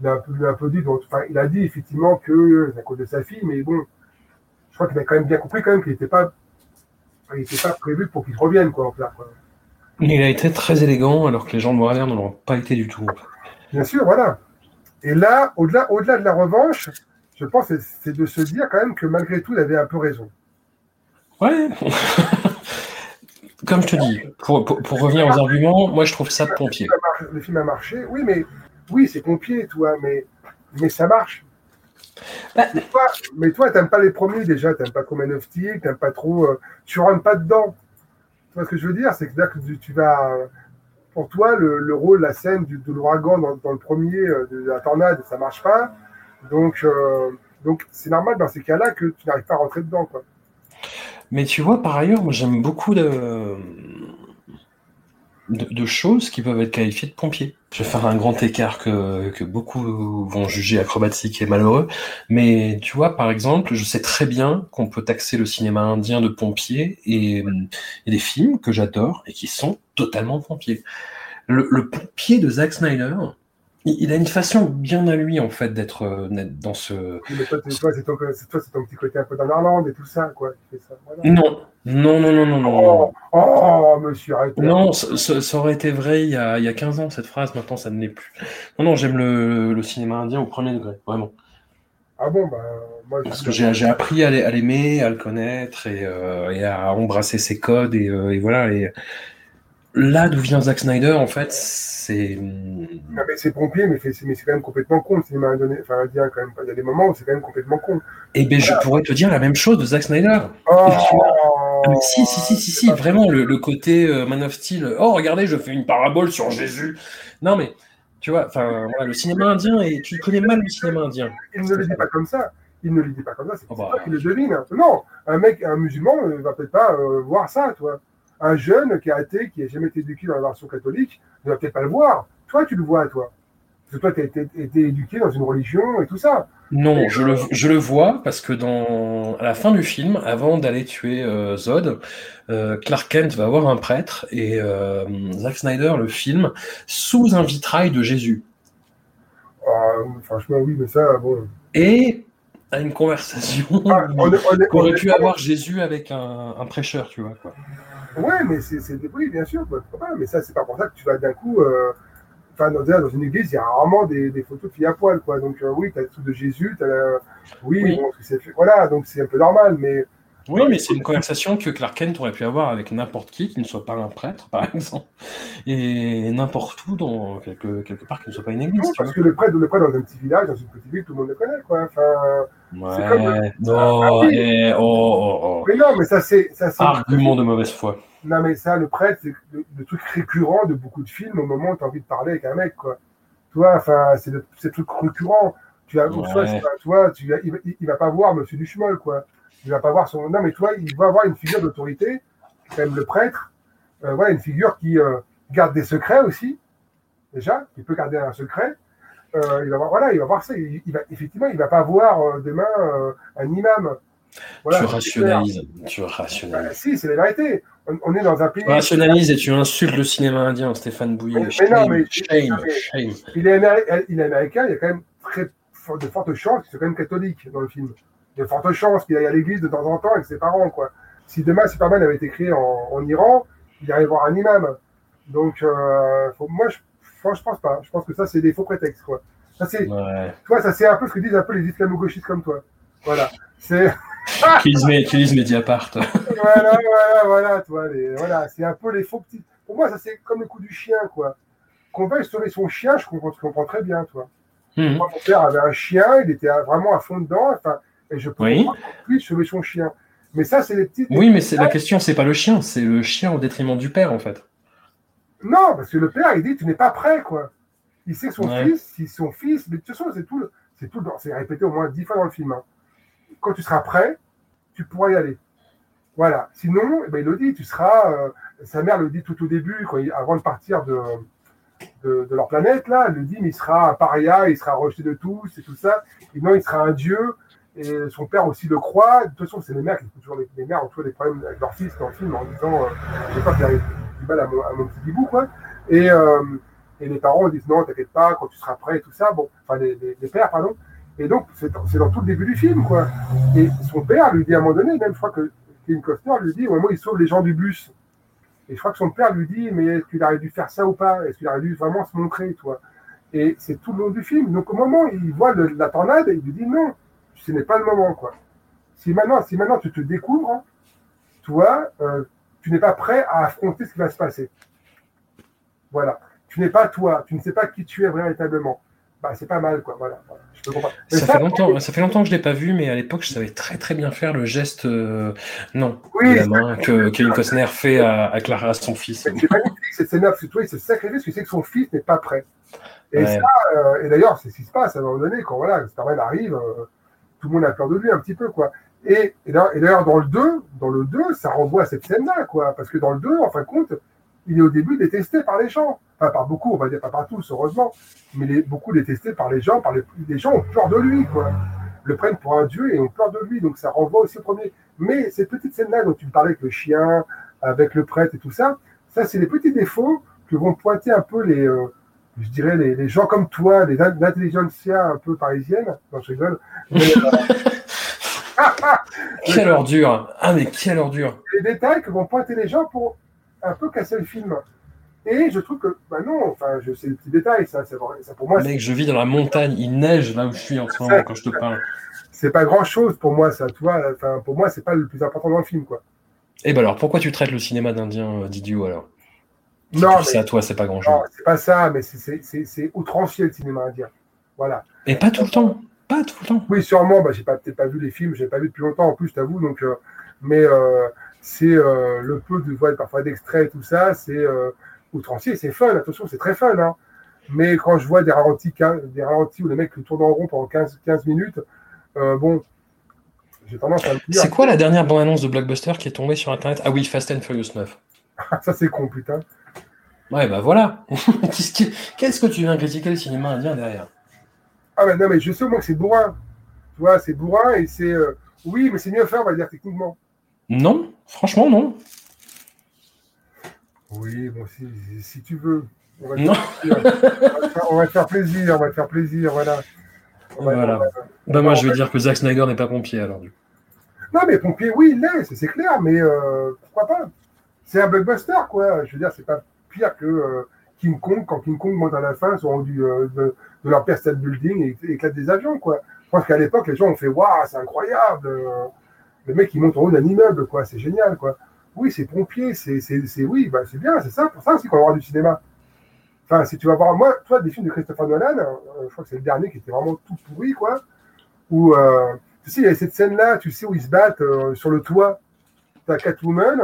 Speaker 2: Il a un peu, il a un peu dit, donc, enfin, il a dit effectivement que c'est à cause de sa fille, mais bon, je crois qu'il a quand même bien compris quand même qu'il n'était pas, il était pas prévu pour qu'il revienne, quoi, en clair, quoi.
Speaker 1: Il a été très élégant alors que les gens de Warner ne l'ont pas été du tout.
Speaker 2: Bien sûr, voilà. Et là, au-delà, au-delà de la revanche, je pense que c'est de se dire quand même que malgré tout, il avait un peu raison.
Speaker 1: Ouais. Comme je te dis, pour, pour, pour revenir aux arguments, moi je trouve ça pompier.
Speaker 2: Le film a marché, oui, mais oui, c'est pompier, toi, mais, mais ça marche.
Speaker 1: Bah.
Speaker 2: Mais toi, mais toi, t'aimes pas les premiers déjà, t'aimes pas Common of Steel, t'aimes pas trop, euh, tu rentres pas dedans. Tu vois ce que je veux dire? C'est que, là que tu, tu vas, pour toi, le, le rôle, la scène du, de l'ouragan dans, dans le premier, euh, de la tornade, ça marche pas. Donc, euh, donc c'est normal dans ces cas-là que tu n'arrives pas à rentrer dedans, quoi.
Speaker 1: Mais tu vois, par ailleurs, moi j'aime beaucoup de... de, de choses qui peuvent être qualifiées de pompiers. Je vais faire un grand écart que, que beaucoup vont juger acrobatique et malheureux, mais tu vois, par exemple, je sais très bien qu'on peut taxer le cinéma indien de pompiers et, des films que j'adore et qui sont totalement pompiers. Le, le pompier de Zack Snyder, Il a une façon bien à lui, en fait, d'être euh, dans ce.
Speaker 2: Mais toi, c'est ton, petit côté un peu dans l'Irlande et tout ça, quoi. qui fait ça, voilà.
Speaker 1: Non, non, non, non, non, non.
Speaker 2: Oh, oh, monsieur, arrêtez.
Speaker 1: Non, ça, aurait été vrai il y, a, il y a 15 ans, cette phrase, maintenant ça ne l'est plus. Non, non, j'aime le, le cinéma indien au premier degré, vraiment.
Speaker 2: Ah bon, bah, moi,
Speaker 1: Parce que j'ai appris à l'ai- à l'aimer, à le connaître et, euh, et à embrasser ses codes, et, euh, et voilà. Et là d'où vient Zack Snyder, en fait, c'est.
Speaker 2: C'est pompier, mais c'est quand même complètement con le cinéma indonésien. Enfin, indien, quand même. Il y a des moments où c'est quand même complètement con.
Speaker 1: Et ben, je pourrais te dire la même chose de Zack Snyder.
Speaker 2: Oh,
Speaker 1: Ah, si, si, si, si, si, vraiment, le, côté euh, Man of Steel. Oh, regardez, je fais une parabole sur Jésus. Non, mais, tu vois, enfin, voilà, le cinéma indien, et tu connais mal le cinéma indien.
Speaker 2: Il ne le dit pas comme ça. Il ne le dit pas comme ça. C'est
Speaker 1: Oh, bah.
Speaker 2: toi qui le devine. Non, un mec, un musulman ne va peut-être pas euh, voir ça, toi. Un jeune qui est athée, qui n'a jamais été éduqué dans la version catholique, ne va peut-être pas le voir. Toi, tu le vois, toi. Parce que toi, tu as été, été éduqué dans une religion et tout ça.
Speaker 1: Non, je le, je le vois parce que dans, à la fin du film, avant d'aller tuer euh, Zod, euh, Clark Kent va voir un prêtre et euh, Zack Snyder le film sous un vitrail de Jésus.
Speaker 2: Ah, franchement, oui, mais ça, bon.
Speaker 1: Et a une conversation
Speaker 2: Ah,
Speaker 1: qu'aurait pu avoir Jésus avec un, un prêcheur, tu vois. Quoi.
Speaker 2: Ouais, mais c'est c'est des oui, bien sûr, bah, pas, mais ça, c'est pas pour ça que tu vas d'un coup. euh, Enfin, dans, dans une église, il y a rarement des, des photos de filles à poil, quoi. Donc, euh, oui, tu as le truc de Jésus, tu as Oui,
Speaker 1: Oui.
Speaker 2: bon, c'est fait. Voilà, donc c'est un peu normal, mais.
Speaker 1: Oui, mais c'est une conversation que Clark Kent aurait pu avoir avec n'importe qui qui ne soit pas un prêtre, par exemple, et n'importe où, dans quelque, quelque part qui ne soit pas une église.
Speaker 2: Non, parce que le prêtre, le prêtre dans un petit village, dans une petite ville, tout le monde le connaît, quoi. Enfin. c'est comme-
Speaker 1: Ouais,
Speaker 2: Ah,
Speaker 1: non,
Speaker 2: oui.
Speaker 1: eh, oh, oh, oh.
Speaker 2: Mais non, mais ça, c'est. ça, c'est-
Speaker 1: Argument de mauvaise foi.
Speaker 2: Non, mais ça, le prêtre, c'est le, le truc récurrent de beaucoup de films au moment où tu as envie de parler avec un mec, quoi. Tu vois, enfin, c'est le, c'est le truc récurrent. Tu as,
Speaker 1: Ouais.
Speaker 2: soit, c'est pas- tu vois, tu, il, va- il, va pas voir Monsieur Duchemol, quoi. Il va pas voir son. Non, mais toi, il va avoir une figure d'autorité, quand même le prêtre. Euh, voilà, une figure qui euh, garde des secrets aussi, déjà, qui peut garder un secret. Euh, il va voir, voilà, il va voir ça. Il, il va, effectivement, il va pas voir euh, demain euh, un imam. Voilà,
Speaker 1: tu rationalises. Tu
Speaker 2: clair. Bah,
Speaker 1: rationalises.
Speaker 2: si, c'est la vérité. On, on est dans un pays.
Speaker 1: Tu rationalises et tu insultes le cinéma indien, Stéphane Bouillet.
Speaker 2: Mais- mais non, mais-
Speaker 1: shame, shame.
Speaker 2: il est, améri- il est américain, il y a quand même très de fortes chances qu'il soit quand même catholique dans le film. Il y a de fortes chances qu'il aille à l'église de temps en temps avec ses parents. Quoi. Si demain Superman avait été créé en, en Iran, il irait voir un imam. Donc, euh, faut- moi, je, je pense pas. Je pense que ça, c'est des faux prétextes. Quoi. Ça, c'est,
Speaker 1: Ouais.
Speaker 2: toi, ça, c'est un peu ce que disent un peu les islamo-gauchistes comme toi. Voilà. C'est,
Speaker 1: Qui lisent Mediapart.
Speaker 2: voilà, voilà, voilà, toi, les- voilà, c'est un peu les faux petits. Pour moi, ça, c'est comme le coup du chien, quoi. Qu'on veuille sauver son chien, je comprends, je comprends très bien, toi.
Speaker 1: Mhm.
Speaker 2: Moi, mon père avait un chien, il était vraiment à fond dedans, enfin, et je peux
Speaker 1: Oui.
Speaker 2: comprendre son chien. Mais ça, c'est les petites.
Speaker 1: Oui, mais c'est la question, c'est pas le chien, c'est le chien au détriment du père, en fait.
Speaker 2: Non, parce que le père, il dit, tu n'es pas prêt, quoi. Il sait que son
Speaker 1: Ouais.
Speaker 2: fils, si son fils, mais de toute façon, c'est tout, c'est tout, c'est répété au moins dix fois dans le film. hein. Quand tu seras prêt, tu pourras y aller. Voilà. Sinon, eh ben, il le dit, tu seras. euh, sa mère le dit tout au début, quand il- avant de partir de, de, de leur planète, là, elle le dit, mais il sera un paria, il sera rejeté de tous et tout ça. Et non, il sera un dieu. Et son père aussi le croit. De toute façon, c'est les mères qui toujours les, les mères ont toujours des problèmes avec leur fils dans le film en disant euh, J'ai peur qu'il arrive du mal à mon, petit bibou, quoi. Et, euh, et les parents disent Non, t'inquiète pas, quand tu seras prêt tout ça. Bon, enfin, les, les- pères, pardon. Et donc, c'est dans, tout le début du film, quoi. Et son père lui dit à un moment donné, même je crois que Kevin Costner lui dit Au moment où il sauve les gens du bus. Et je crois que son père lui dit Mais est-ce qu'il aurait dû faire ça ou pas? Est-ce qu'il aurait dû vraiment se montrer, toi? Et c'est tout le long du film. Donc, au moment où il voit la tornade, il lui dit Non, ce n'est pas le moment, quoi. Si maintenant, si maintenant tu te découvres, toi, euh, tu n'es pas prêt à affronter ce qui va se passer. Voilà. Tu n'es pas toi, tu ne sais pas qui tu es véritablement. Bah, c'est pas mal, quoi. Voilà. Voilà. Je peux comprendre. Mais
Speaker 1: Ça, fait longtemps, ça fait longtemps que je l'ai pas vu, mais à l'époque, je savais très très bien faire le geste euh, non
Speaker 2: Oui,
Speaker 1: de la main que Kevin Costner fait à, à Clara, son fils.
Speaker 2: C'est magnifique cette scène-là, parce que toi, il se sacrifie parce que c'est que son fils n'est pas prêt. Et,
Speaker 1: Ouais.
Speaker 2: ça, euh, et d'ailleurs, c'est ce qui se passe à un moment donné, quand voilà, Superman arrive, euh, tout le monde a peur de lui un petit peu, quoi. Et, et d'ailleurs, dans le 2, dans le 2, ça renvoie à cette scène-là, quoi. Parce que dans le 2, en fin de compte, il est au début détesté par les gens. Enfin, par beaucoup, on va dire pas par tous, heureusement, mais il est beaucoup détesté par les gens, par les, les gens ont peur de lui, quoi. Le prennent pour un dieu et ont peur de lui, donc ça renvoie aussi au premier. Mais cette petite scène-là dont tu me parlais avec le chien, avec le prêtre et tout ça, ça, c'est les petits défauts que vont pointer un peu les, euh, je dirais, les, les gens comme toi, les in- l'intelligentsia un peu parisienne, non, je rigole, mais, euh,
Speaker 1: Quelle ordure Ah, mais quelle ordure
Speaker 2: les détails que vont pointer les gens pour un peu casser le film. Et je trouve que, bah non, enfin, je sais les petits détails, ça, c'est vrai, ça pour moi,
Speaker 1: Mec, je vis dans la montagne, il neige là où je suis en ce moment quand je te parle.
Speaker 2: c'est pas grand chose pour moi, ça, tu vois, enfin, pour moi, c'est pas le plus important dans le film, quoi.
Speaker 1: Eh ben alors, pourquoi tu traites le cinéma d'Indien euh, d'idiot alors?
Speaker 2: Non, mais-
Speaker 1: ça, toi, c'est pas grand chose.
Speaker 2: Non, c'est pas ça, mais c'est- outrancier le cinéma indien. Voilà.
Speaker 1: Et pas tout le temps. Pas tout le temps.
Speaker 2: Oui, sûrement, bah, j'ai pas- peut-être pas vu les films, j'ai pas vu depuis longtemps en plus, t'avoue, donc, euh, mais euh, c'est euh, le peu de voix, parfois d'extraits et tout ça, c'est outrancier, c'est fun, attention, c'est très fun, hein. Mais quand je vois des ralentis, des ralentis où les mecs tournent en rond pendant 15, 15 minutes, bon, j'ai tendance à
Speaker 1: C'est quoi la dernière bande-annonce de Blockbuster qui est tombée sur Internet? Ah oui, Fast and Furious 9.
Speaker 2: ça c'est con, putain.
Speaker 1: Ouais, bah voilà. Qu'est-ce que- tu viens critiquer le cinéma indien derrière?
Speaker 2: Ah, mais non, mais je sais moins que c'est bourrin. Tu vois, c'est bourrin et c'est. euh, oui, mais c'est mieux faire, on va dire, techniquement.
Speaker 1: Non, franchement, non.
Speaker 2: Oui, bon, si, si tu veux. On va, te
Speaker 1: Non.
Speaker 2: faire. On va te faire- plaisir, on va te faire plaisir, voilà. On va-
Speaker 1: Voilà.
Speaker 2: on va-
Speaker 1: Bah moi, je vais dire que Zack Snyder n'est pas pompier alors. du coup.
Speaker 2: Non, mais pompier, oui, il l'est, c'est- c'est clair, mais euh, pourquoi pas? C'est un blockbuster, quoi. Je veux dire, c'est pas que euh, King Kong, quand King Kong monte à la fin, sont rendus euh, de, de leur State Building et éclatent des avions, quoi. Je pense qu'à l'époque, les gens ont fait Waouh, c'est incroyable euh, Le mec, il monte en haut d'un immeuble, quoi. C'est génial, quoi. Oui, c'est pompier, c'est, oui, bah, c'est bien, c'est ça, pour ça aussi qu'on voir du cinéma. Enfin, si tu vas voir, moi, toi, des films de Christopher Nolan, je crois que c'est le dernier qui était vraiment tout pourri, quoi, où, euh, tu sais, il y a cette scène-là, tu sais, où ils se battent sur le toit. T'as Catwoman,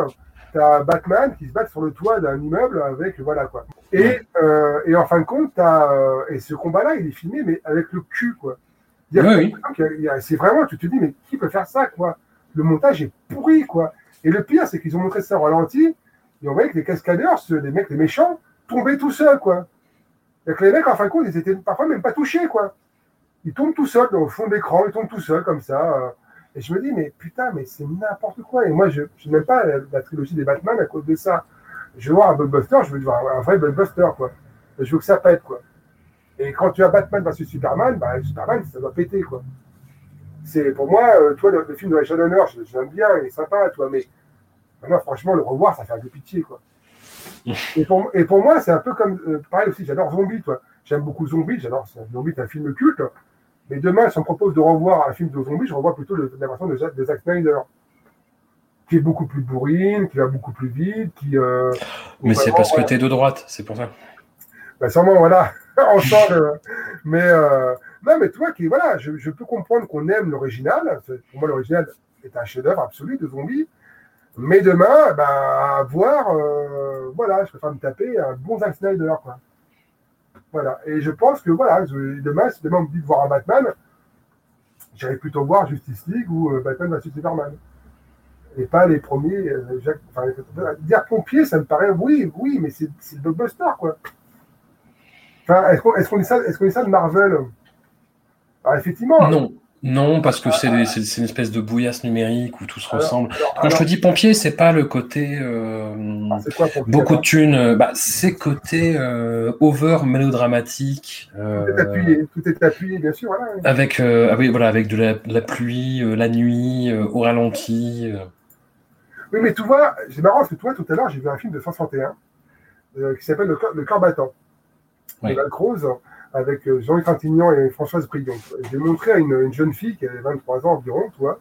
Speaker 2: t'as Batman qui se battent sur le toit d'un immeuble avec, voilà, quoi. Et, euh, et en fin de compte, t'as, euh, et ce combat-là, il est filmé, mais avec le cul, quoi.
Speaker 1: Oui,
Speaker 2: C'est vraiment, tu te dis, mais qui peut faire ça, quoi? Le montage est pourri, quoi. Et le pire, c'est qu'ils ont montré ça au ralenti, et on voyait que les cascadeurs, ceux- les mecs, les méchants, tombaient tout seuls, quoi. Et que les mecs, en fin de compte, ils étaient parfois même pas touchés, quoi. Ils tombent tout seuls, au fond de l'écran, ils tombent tout seuls, comme ça. Et je me dis, mais putain, mais c'est n'importe quoi. Et moi, je, je n'aime pas la, la trilogie des Batman à cause de ça. Je veux voir un blockbuster, je veux voir un, un vrai blockbuster, quoi. Je veux que ça pète, quoi. Et quand tu as Batman versus Superman, bah, Superman, ça doit péter, quoi. C'est, pour moi, euh, toi, le, le film de Rachel Donner, je, je l'aime bien, il est sympa, toi, mais maintenant, franchement, le revoir, ça fait un peu pitié, quoi. Et pour, et pour moi, c'est un peu comme, euh, pareil aussi, j'adore Zombie, toi. J'aime beaucoup Zombie, j'adore, Zombie, c'est un film culte. Mais demain, si on me propose de revoir un film de zombie, je revois plutôt le- la version de, Zack- de Zack Snyder, qui est beaucoup plus bourrine, qui va beaucoup plus vite, qui. euh,
Speaker 1: Mais c'est parce que
Speaker 2: voilà.
Speaker 1: t'es de droite, c'est pour ça.
Speaker 2: Bah, sûrement, voilà, on sent le- Mais euh, non, mais toi, qui voilà, je, je peux comprendre qu'on aime l'original. Pour moi, l'original est un chef-d'œuvre absolu de zombie. Mais demain, bah, à voir, euh, voilà, je préfère me taper un bon Zack Snyder, quoi. Voilà. Et je pense que voilà, demain, si demain on me dit de voir un Batman, j'irai plutôt voir Justice League ou euh, Batman vs Superman. Et pas les premiers. euh, Jacques- enfin, les- dire pompier, ça me paraît, oui, oui, mais c'est le blockbuster, quoi. Enfin, est-ce qu'on est ça- est-ce qu'on dit ça de Marvel? Alors, effectivement.
Speaker 1: Non, non, parce que c'est une espèce de bouillasse numérique où tout se
Speaker 2: Alors,
Speaker 1: ressemble.
Speaker 2: alors,
Speaker 1: Quand je te dis pompier, c'est pas le côté euh,
Speaker 2: ah, quoi
Speaker 1: beaucoup de thunes, euh, bah, c'est côté euh, over mélodramatique.
Speaker 2: Tout est appuyé, tout est appuyé, bien sûr. Voilà.
Speaker 1: avec ah oui, voilà, avec de la, de la pluie, la nuit, au ralenti.
Speaker 2: Oui, mais tu vois, c'est marrant parce que toi, tout à l'heure, j'ai vu un film de 161 euh, qui s'appelle Le Le corps battant.
Speaker 1: Oui.
Speaker 2: De Val Croze, avec euh, Jean-Luc Trintignant et Françoise Brion. J'ai montré à une, une jeune fille qui avait 23 ans environ, tu vois.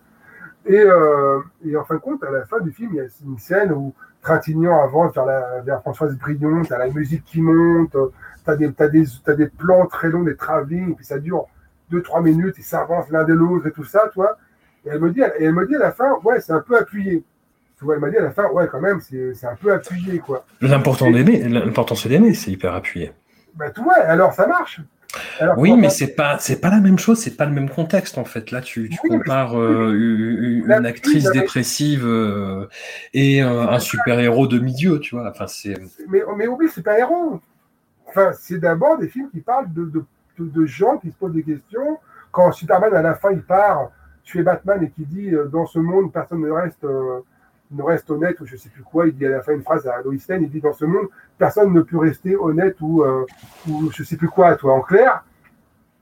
Speaker 2: Et, euh, et en fin de compte, à la fin du film, il y a une scène où Trintignant avance vers, la, vers Françoise Brion, tu as la musique qui monte, tu as, des, t'as des, t'as des plans très longs, des travelling, et puis ça dure 2-3 minutes, ils s'avancent l'un de l'autre et tout ça, tu vois. Et elle me dit, et elle me dit à la fin, ouais, c'est un peu appuyé. Tu vois, elle m'a dit à la fin, ouais, quand même, c'est un peu appuyé, quoi.
Speaker 1: L'important d'aimer, l'important c'est d'aimer, c'est hyper appuyé.
Speaker 2: Bah, tu vois, alors ça marche. Alors,
Speaker 1: Oui, mais c'est pas c'est pas la même chose, c'est pas le même contexte en fait. Là, tu,
Speaker 2: Oui,
Speaker 1: compares euh, une, actrice dépressive euh, et euh, un super héros de milieu, tu vois. Enfin, c'est
Speaker 2: mais, mais oublie, c'est pas héros. Enfin, c'est d'abord des films qui parlent de, de, de, de gens qui se posent des questions. Quand Superman, à la fin, il part, tu es Batman et qui dit dans ce monde, personne ne reste. Ne reste honnête ou je sais plus quoi. Il dit à la fin une phrase à Lois Lane, il dit dans ce monde, personne ne peut rester honnête ou, euh, ou je sais plus quoi, toi. En clair,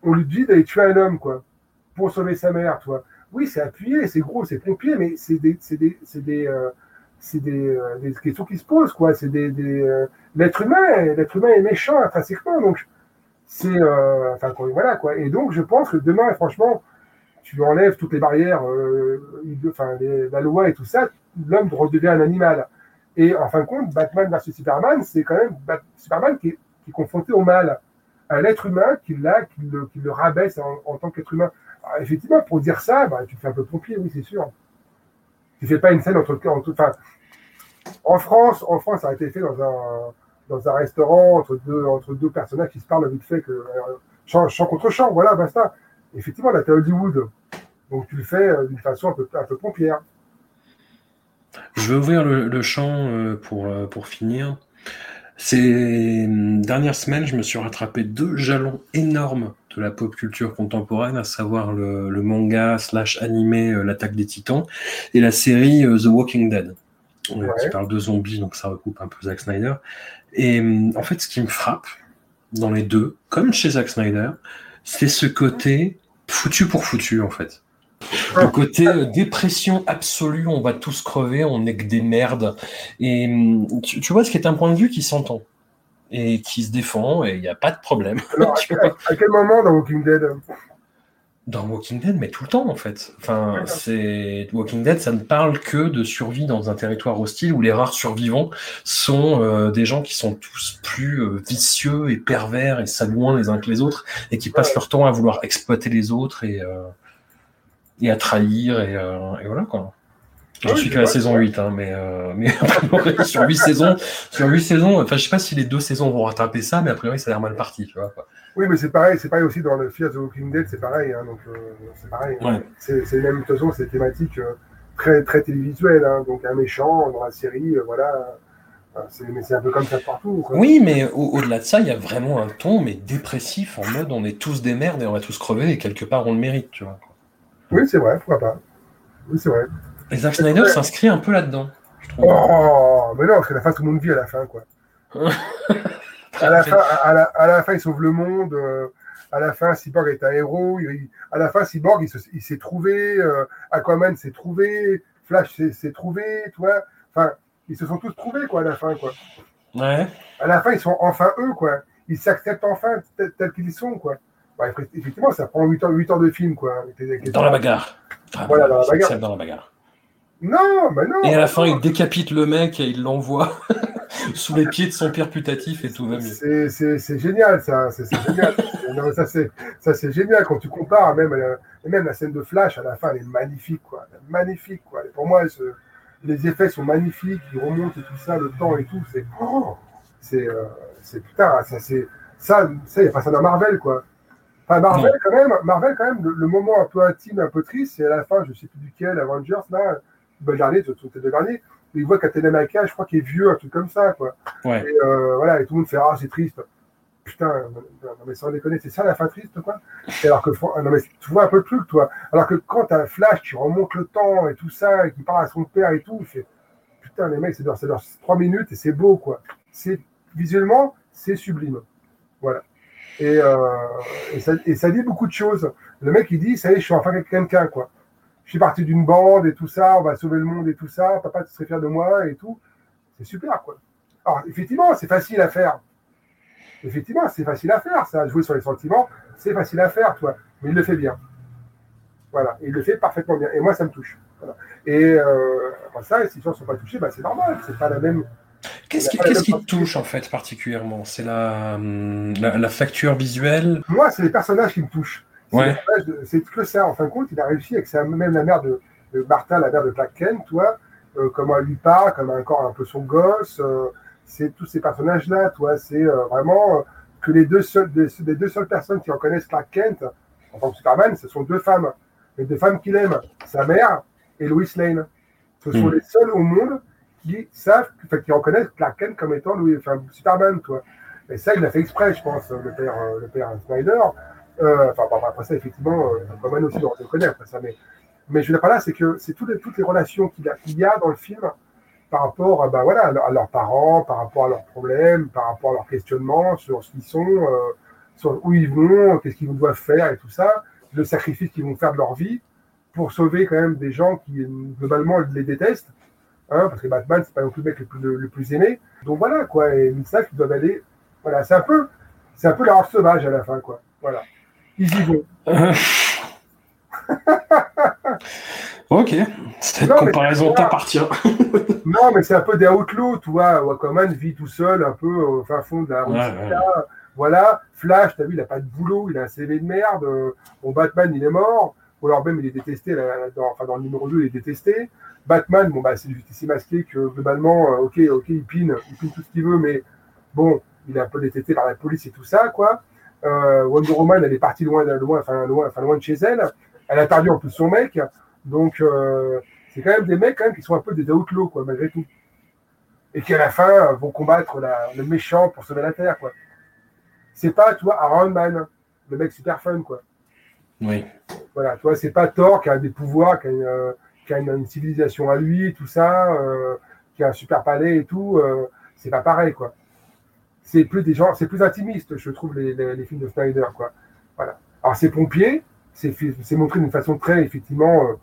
Speaker 2: on lui dit d'aller tuer un homme, quoi, pour sauver sa mère, toi. Oui, c'est appuyé, c'est gros, c'est pompier, mais c'est des, c'est des, c'est des, euh, c'est euh, des, questions qui se posent, quoi. C'est des, euh, l'être humain, l'être humain est méchant intrinsèquement, donc c'est, enfin, voilà, quoi. Et donc, je pense que demain, franchement, tu enlèves toutes les barrières, enfin, la loi et tout ça, l'homme redevient un animal. Et en fin de compte, Batman versus Superman, c'est quand même Superman qui est, confronté au mal, à l'être humain qui l'a, qui le, rabaisse en, tant qu'être humain. Effectivement, pour dire ça, bah, tu fais un peu pompier, oui, c'est sûr. Tu fais pas une scène entre, entre enfin, en France, en France, ça a été fait dans un, dans un restaurant entre deux, entre deux personnages qui se parlent vite fait que euh, champ, contre champ, voilà, basta. Effectivement, là, tu Hollywood. Donc tu le fais euh, d'une façon un peu, un peu pompière.
Speaker 1: Je vais ouvrir le, le champ euh, pour, pour finir. Ces dernières semaines, je me suis rattrapé deux jalons énormes de la pop culture contemporaine, à savoir le, le manga slash animé L'attaque des titans et la série The Walking Dead, ouais. qui parle de zombies, donc ça recoupe un peu Zack Snyder. Et en fait, ce qui me frappe dans les deux, comme chez Zack Snyder, c'est ce côté foutu pour foutu, en fait. Le côté euh, dépression absolue, on va tous crever, on n'est que des merdes. Et tu, tu vois, ce qui est un point de vue qui s'entend et qui se défend, et il n'y a pas de problème.
Speaker 2: Alors, à, à, quel moment dans Walking Dead
Speaker 1: dans Walking Dead, mais tout le temps en fait. Enfin, c'est Walking Dead, ça ne parle que de survie dans un territoire hostile où les rares survivants sont euh, des gens qui sont tous plus euh, vicieux et pervers et salouins les uns que les autres et qui passent leur temps à vouloir exploiter les autres et, euh, et à trahir et, et voilà quoi. Je suis qu'à la saison 8, hein, mais, euh, mais sur 8 saisons, sur 8 saisons, enfin, je sais pas si les deux saisons vont rattraper ça, mais a priori, ça a l'air mal parti, tu vois. Quoi.
Speaker 2: Oui, mais c'est pareil, c'est pareil aussi dans le Fear the Walking Dead, c'est pareil, hein, donc euh, c'est pareil.
Speaker 1: Ouais.
Speaker 2: Hein. C'est même, de toute façon, c'est thématique euh, très, très télévisuelle, hein, donc un méchant dans la série, voilà. Mais c'est un peu comme ça partout. Quoi.
Speaker 1: Oui, mais au-delà au de ça, il y a vraiment un ton, mais dépressif, en mode on est tous des merdes et on va tous crever, et quelque part on le mérite, tu vois.
Speaker 2: Oui, c'est vrai, pourquoi pas. Oui, c'est vrai.
Speaker 1: Et Zack Snyder s'inscrit un peu là-dedans.
Speaker 2: Oh, mais non, parce qu'à la fin, tout le monde vit à la fin, quoi. à, la fin, à, la, à la fin, il sauve le monde. Euh, à la fin, Cyborg est un héros. Il, à la fin, Cyborg, il s'est trouvé. Euh, Aquaman s'est trouvé. Flash s'est trouvé. Tu vois. Enfin, ils se sont tous trouvés, quoi, à la fin, quoi.
Speaker 1: Ouais.
Speaker 2: À la fin, ils sont enfin eux, quoi. Ils s'acceptent enfin tels, tels qu'ils sont, quoi. Ouais, effectivement, ça prend 8 heures, 8 heures de film, quoi.
Speaker 1: Dans la bagarre.
Speaker 2: Enfin, voilà, dans la bagarre.
Speaker 1: Dans la bagarre.
Speaker 2: Non, mais non.
Speaker 1: Et à la fin, il décapite le mec et il l'envoie sous les pieds de son père putatif et tout va mieux.
Speaker 2: C'est génial, ça. C'est génial. non, ça, c'est génial quand tu compares. Même, euh, même la scène de Flash, à la fin, elle est magnifique, quoi. Elle est magnifique, quoi. Et pour moi, elle se, les effets sont magnifiques. Ils remontent et tout ça, le temps et tout. C'est. Oh, c'est euh, putain, ça, c'est. Ça, il n'y a pas ça dans Marvel, quoi. Enfin, Marvel, non. quand même, Marvel, quand même, le, le, moment un peu intime, un peu triste, c'est à la fin, je sais plus duquel, Avengers, là le dernier, c'était le dernier, il voit Captain America, je crois qu'il est vieux, un truc comme ça, quoi.
Speaker 1: Ouais.
Speaker 2: Et euh, voilà, et tout le monde fait Ah, c'est triste. Putain, non, mais sans déconner, c'est ça la fin triste, quoi. Et alors que, non, mais tu vois un peu le truc, toi. Alors que quand t'as Flash, tu remontes le temps et tout ça, et qui parle à son père et tout, c'est putain, les mecs, c'est leur, leur 3 minutes et c'est beau, quoi. C'est visuellement, c'est sublime. Voilà. Et, euh, et, ça, et ça dit beaucoup de choses. Le mec, il dit, ça y est, je suis enfin quelqu'un, quoi je suis parti d'une bande et tout ça, on va sauver le monde et tout ça, papa, tu serais fier de moi et tout. C'est super, quoi. Alors, effectivement, c'est facile à faire. Effectivement, c'est facile à faire, ça, jouer sur les sentiments, c'est facile à faire, toi. Mais il le fait bien. Voilà, et il le fait parfaitement bien. Et moi, ça me touche. Voilà. Et euh, après ça, si les gens ne sont pas touchés, bah, c'est normal, c'est pas la même.
Speaker 1: Qu'est-ce qui, qu qui te touche en fait particulièrement? C'est la, la, la, facture visuelle?
Speaker 2: Moi, c'est les personnages qui me touchent.
Speaker 1: Ouais.
Speaker 2: C'est que ça, en fin de compte, il a réussi avec sa, même la mère de, de Martha, la mère de Clark Kent, toi, euh, comment elle lui parle, comme encore un peu son gosse, euh, c'est tous ces personnages-là, toi, c'est euh, vraiment que les deux seules, des, deux seules personnes qui reconnaissent Clark Kent en tant que Superman, ce sont deux femmes, les deux femmes qu'il aime, sa mère et Lois Lane. Ce sont
Speaker 1: Mm.
Speaker 2: les seuls au monde qui savent, enfin, qui reconnaissent Clark Kent comme étant Louis, enfin, Superman, toi. Et ça, il l'a fait exprès, je pense, le père, le père Snyder. Euh, enfin, après ça, effectivement, euh, Aquaman aussi, on le connaît après ça, mais, Mais je veux dire par là, c'est que c'est toutes les, relations qu'il y, a- dans le film par rapport bah, voilà, à, leur- à leurs parents, par rapport à leurs problèmes, par rapport à leurs questionnements sur ce qu'ils sont, euh, sur où ils vont, qu'est-ce qu'ils doivent faire et tout ça, le sacrifice qu'ils vont faire de leur vie pour sauver quand même des gens qui globalement les détestent. Hein, parce que Batman, c'est pas non plus le mec le plus, aimé. Donc voilà, quoi. Et ils savent qu'ils doivent aller. Voilà, c'est un peu, c'est un peu sauvage à la fin, quoi. Voilà. Ils y vont.
Speaker 1: Euh. ok, cette
Speaker 2: Non,
Speaker 1: comparaison t'appartient.
Speaker 2: Non, mais c'est un peu des outlaws, tu vois. Aquaman vit tout seul, un peu au fin fond de la.
Speaker 1: Ouais,
Speaker 2: Sita. Voilà. Flash, t'as vu, il a pas de boulot, il a un CV de merde. Euh, Bon, Batman, il est mort. Ou alors même, il est détesté. là, dans, enfin, dans le numéro 2, il est détesté. Batman, bon, bah, c'est le justicier masqué que globalement, euh, ok, ok, il pine, il pine tout ce qu'il veut, mais bon, il est un peu détesté par la police et tout ça, quoi. Euh, Wonder Woman, elle est partie loin, loin, enfin, loin, enfin, loin de chez elle. Elle a perdu en plus son mec. Donc, euh, c'est quand même des mecs quand même, qui sont un peu des outlaws, quoi, malgré tout. Et qui, à la fin, vont combattre la- le méchant pour sauver la Terre, quoi. C'est pas, tu vois, Iron Man, le mec super fun, quoi.
Speaker 1: Oui.
Speaker 2: Voilà, tu vois, c'est pas Thor qui a des pouvoirs, qui a une, euh, qui a une, une civilisation à lui, tout ça, euh, qui a un super palais et tout. c'est pas pareil, quoi. C'est plus des gens, c'est plus intimiste, je trouve, les, les, les films de Snyder, quoi. Voilà. Alors, c'est pompier, c'est montré d'une façon très, effectivement, euh,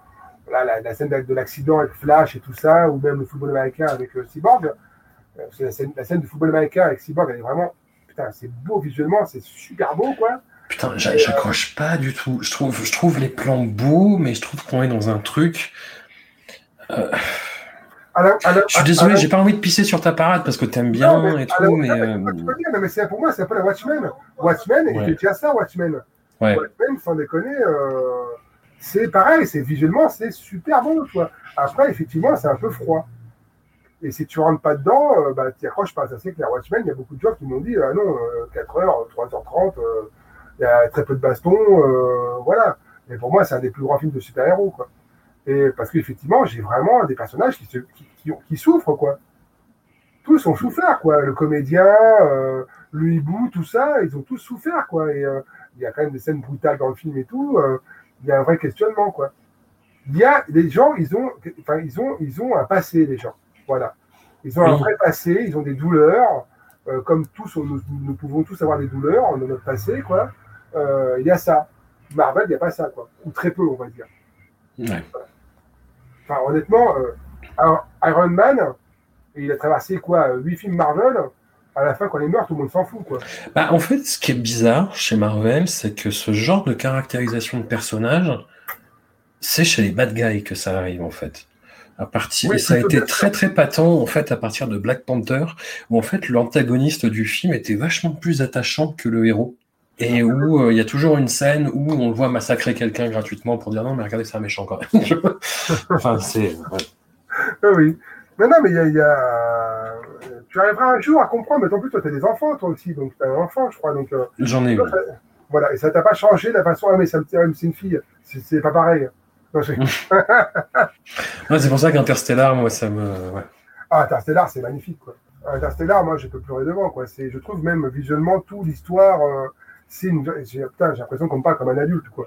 Speaker 2: voilà, la, la scène de l'accident avec Flash et tout ça, ou même le football américain avec euh, Cyborg. Euh, la, scène, la scène du football américain avec Cyborg, elle est vraiment, putain, c'est beau visuellement, c'est super beau, quoi.
Speaker 1: Putain, j'a- j'accroche pas du tout. Je trouve, je trouve les plans beaux, mais je trouve qu'on est dans un truc.
Speaker 2: Alors, alors,
Speaker 1: Je suis désolé, j'ai pas envie de pisser sur ta parade parce que t'aimes bien
Speaker 2: Non, mais-
Speaker 1: et tout,
Speaker 2: alors,
Speaker 1: mais. euh,
Speaker 2: non, mais c'est pour moi, c'est un peu la Watchmen. Watchmen, il
Speaker 1: Ouais.
Speaker 2: déjà ça, Watchmen.
Speaker 1: Ouais.
Speaker 2: Watchmen, sans déconner, euh, c'est pareil, c'est visuellement, c'est super beau, tu vois. Après, effectivement, c'est un peu froid. Et si tu rentres pas dedans, euh, bah, tu accroches pas. Ça, c'est clair. Watchmen, il y a beaucoup de gens qui m'ont dit, ah non, euh, 4h, 3h30, euh, il y a très peu de bastons, voilà. Mais pour moi, c'est un des plus grands films de super-héros, quoi. Et parce qu'effectivement, j'ai vraiment des personnages qui, se, qui, qui, souffrent, quoi. Tous ont souffert, quoi. Le comédien, euh, le hibou, tout ça, ils ont tous souffert, quoi. Et euh, il y a quand même des scènes brutales dans le film et tout. euh, il y a un vrai questionnement, quoi. Il y a des gens, ils ont, enfin, ils ont, ils ont un passé, les gens. Voilà. Ils ont un vrai passé, ils ont des douleurs, euh, comme tous, on- nous, nous pouvons tous avoir des douleurs dans notre passé, quoi. Euh, il y a ça. Marvel, il n'y a pas ça, quoi. Ou très peu, on va dire.
Speaker 1: ouais.
Speaker 2: Enfin, honnêtement, euh, Iron Man, il a traversé quoi Huit films Marvel. À la fin, quand il est mort, tout le monde s'en fout, quoi.
Speaker 1: Bah, en fait, ce qui est bizarre chez Marvel, c'est que ce genre de caractérisation de personnage, c'est chez les bad guys que ça arrive, en fait. À partir,
Speaker 2: Oui,
Speaker 1: et ça a été très très patent en fait à partir de Black Panther, où en fait l'antagoniste du film était vachement plus attachant que le héros, et où euh, il y a toujours une scène où on le voit massacrer quelqu'un gratuitement pour dire non mais regardez c'est un méchant quand même. enfin c'est ouais.
Speaker 2: Ah oui. Non, non, mais il y a, y a- Tu arriveras un jour à comprendre, mais en plus, toi, tu as des enfants, toi aussi. Donc, tu as un enfant, je crois. Donc, euh,
Speaker 1: j'en ai eu.
Speaker 2: voilà. Et ça t'a pas changé la façon. Ah, mais ça me tient, c'est une fille. C'est c'est pas pareil. Non,
Speaker 1: c'est pour ça qu'Interstellar moi ça me ouais.
Speaker 2: Ah, Interstellar, c'est magnifique, quoi. Interstellar, moi, je peux pleurer devant, quoi. C'est, je trouve même visuellement tout l'histoire. euh, c'est une... j'ai, l'impression qu'on parle comme un adulte, quoi.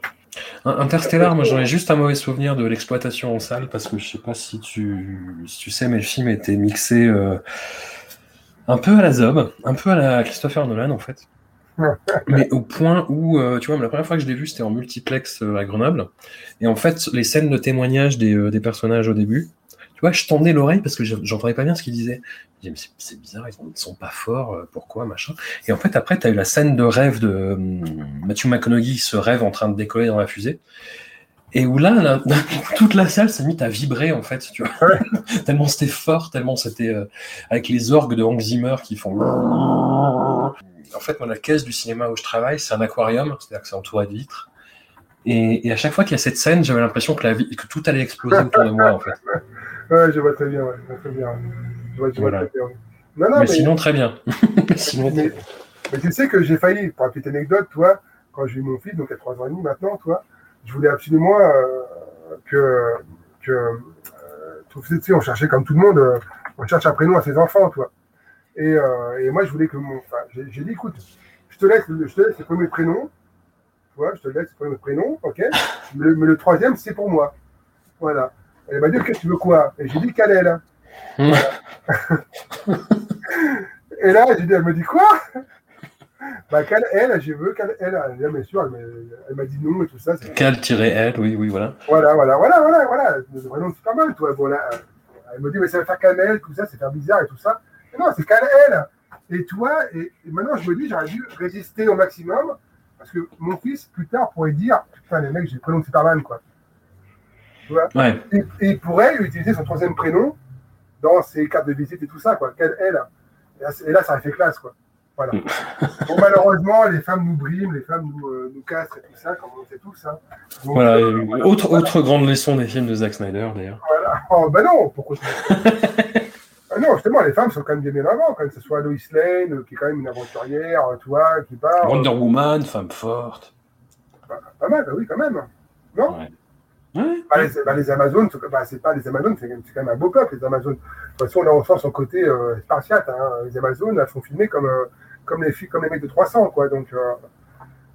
Speaker 1: Interstellar, moi j'en ai juste un mauvais souvenir de l'exploitation en salle parce que je sais pas si tu, si tu sais, mais le film était mixé euh, un peu à la Zob, un peu à la Christopher Nolan en fait. mais au point où, euh, tu vois, la première fois que je l'ai vu, c'était en multiplex euh, à Grenoble. Et en fait, les scènes de témoignage des, des personnages au début, tu vois, je tendais l'oreille parce que je- j'entendais pas bien ce qu'ils disaient. Je disais, mais c'est- bizarre, ils ne sont pas forts, euh, pourquoi, machin. Et en fait, après, tu as eu la scène de rêve de hum, Matthew McConaughey, ce rêve en train de décoller dans la fusée. Et où là, toute la salle s'est mise à vibrer, en fait, tu vois. tellement c'était fort, tellement c'était euh, avec les orgues de Hans Zimmer qui font. En fait, moi, la caisse du cinéma où je travaille, c'est un aquarium, c'est-à-dire que c'est entouré de vitres. Et, et à chaque fois qu'il y a cette scène, j'avais l'impression que, que tout allait exploser autour de moi, en fait.
Speaker 2: Ouais, je vois très bien, ouais, je vois très bien. Je vois, je vois
Speaker 1: Voilà.
Speaker 2: très bien. Non, non,
Speaker 1: mais,
Speaker 2: mais,
Speaker 1: sinon, très bien. Mais sinon,
Speaker 2: mais, mais tu sais que j'ai failli, pour une petite anecdote, toi, quand j'ai eu mon fils, donc à 3 ans et demi maintenant, toi, je voulais absolument euh, que, que euh, tu sais, on cherchait comme tout le monde, euh, on cherche un prénom à ses enfants, toi. Et, et moi, je voulais que mon. Enfin, j'ai dit, écoute, je te laisse, le- je te laisse le premier prénom, tu vois, je te laisse le premier prénom, ok, mais le, mais le troisième, c'est pour moi. Voilà. Elle m'a dit, que tu veux quoi Et j'ai dit, Kalel. Et là, dit, elle me dit quoi Bah, Cal, elle, je veux Cal, elle. Elle, bien sûr, elle, m'a- dit non et tout ça.
Speaker 1: Cal-L, oui, oui, voilà.
Speaker 2: Voilà, voilà, voilà, voilà, voilà. Vraiment, c'est pas mal, toi. Bon, là, euh, elle me dit, mais ça va faire Camel, tout ça, c'est faire bizarre et tout ça. Mais non, c'est Cal-elle. Et toi, et, et maintenant, je me dis, j'aurais dû résister au maximum. Parce que mon fils, plus tard, pourrait dire, putain, les mecs, j'ai le prénom de Superman, quoi. Tu vois
Speaker 1: Ouais.
Speaker 2: et, et il pourrait utiliser son troisième prénom dans ses cartes de visite et tout ça, quoi. Quelle elle. Et là, c'est- et là, ça aurait fait classe, quoi. Voilà. bon, malheureusement, les femmes nous briment, les femmes nous, euh, nous castrent et tout ça, comme on sait tous. Hein. Donc,
Speaker 1: Voilà,
Speaker 2: euh, voilà.
Speaker 1: autre,
Speaker 2: Voilà.
Speaker 1: autre grande leçon des films de Zack Snyder, d'ailleurs.
Speaker 2: Voilà. Oh, ben non, pourquoi Ah Non, justement, les femmes sont quand même bien bien avant, quand même, que ce soit Lois Lane, euh, qui est quand même une aventurière, euh, tu vois, qui part.
Speaker 1: Wonder Woman, femme forte.
Speaker 2: Pas mal, bah oui, quand même. Non?
Speaker 1: Ouais.
Speaker 2: Bah, les, bah, les Amazones, c'est- bah, c'est pas les Amazones, c'est quand même un beau peuple, les Amazones. De toute façon, là, on sent son côté euh, spartiate. Hein. Les Amazones, elles sont filmées comme, euh, comme, les, filles- comme les mecs de 300, quoi. Donc, euh,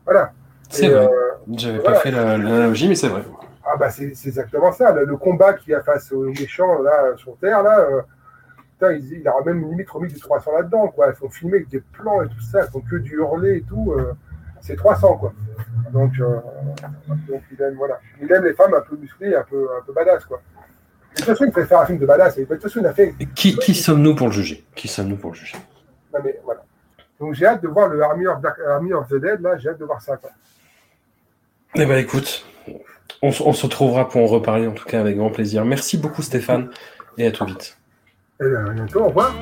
Speaker 2: voilà.
Speaker 1: C'est vrai.
Speaker 2: euh,
Speaker 1: J'avais
Speaker 2: voilà.
Speaker 1: pas fait la- l'analogie, mais c'est vrai.
Speaker 2: ah, bah, c'est exactement ça. Le, le combat qu'il y a face aux méchants, là, sur Terre, là, putain, il, il a même limite remis du 300 là-dedans, quoi. Elles sont filmées avec des plans et tout ça, elles font que du hurler et tout. C'est 300, quoi. Donc, euh, donc, il aime, voilà. Il aime les femmes un peu musclées, un peu, un peu badass, quoi. De toute façon, il préfère un film de badass. Et de toute façon, il a fait.
Speaker 1: Qui, qui sommes-nous pour le juger? Qui sommes-nous pour le juger?
Speaker 2: Non, mais voilà. Donc, j'ai hâte de voir le Army of, Black- Army of the Dead, là, j'ai hâte de voir ça, quoi.
Speaker 1: Eh ben écoute, on, on se retrouvera pour en reparler en tout cas avec grand plaisir. Merci beaucoup Stéphane et à tout vite.
Speaker 2: Et à bientôt, au revoir.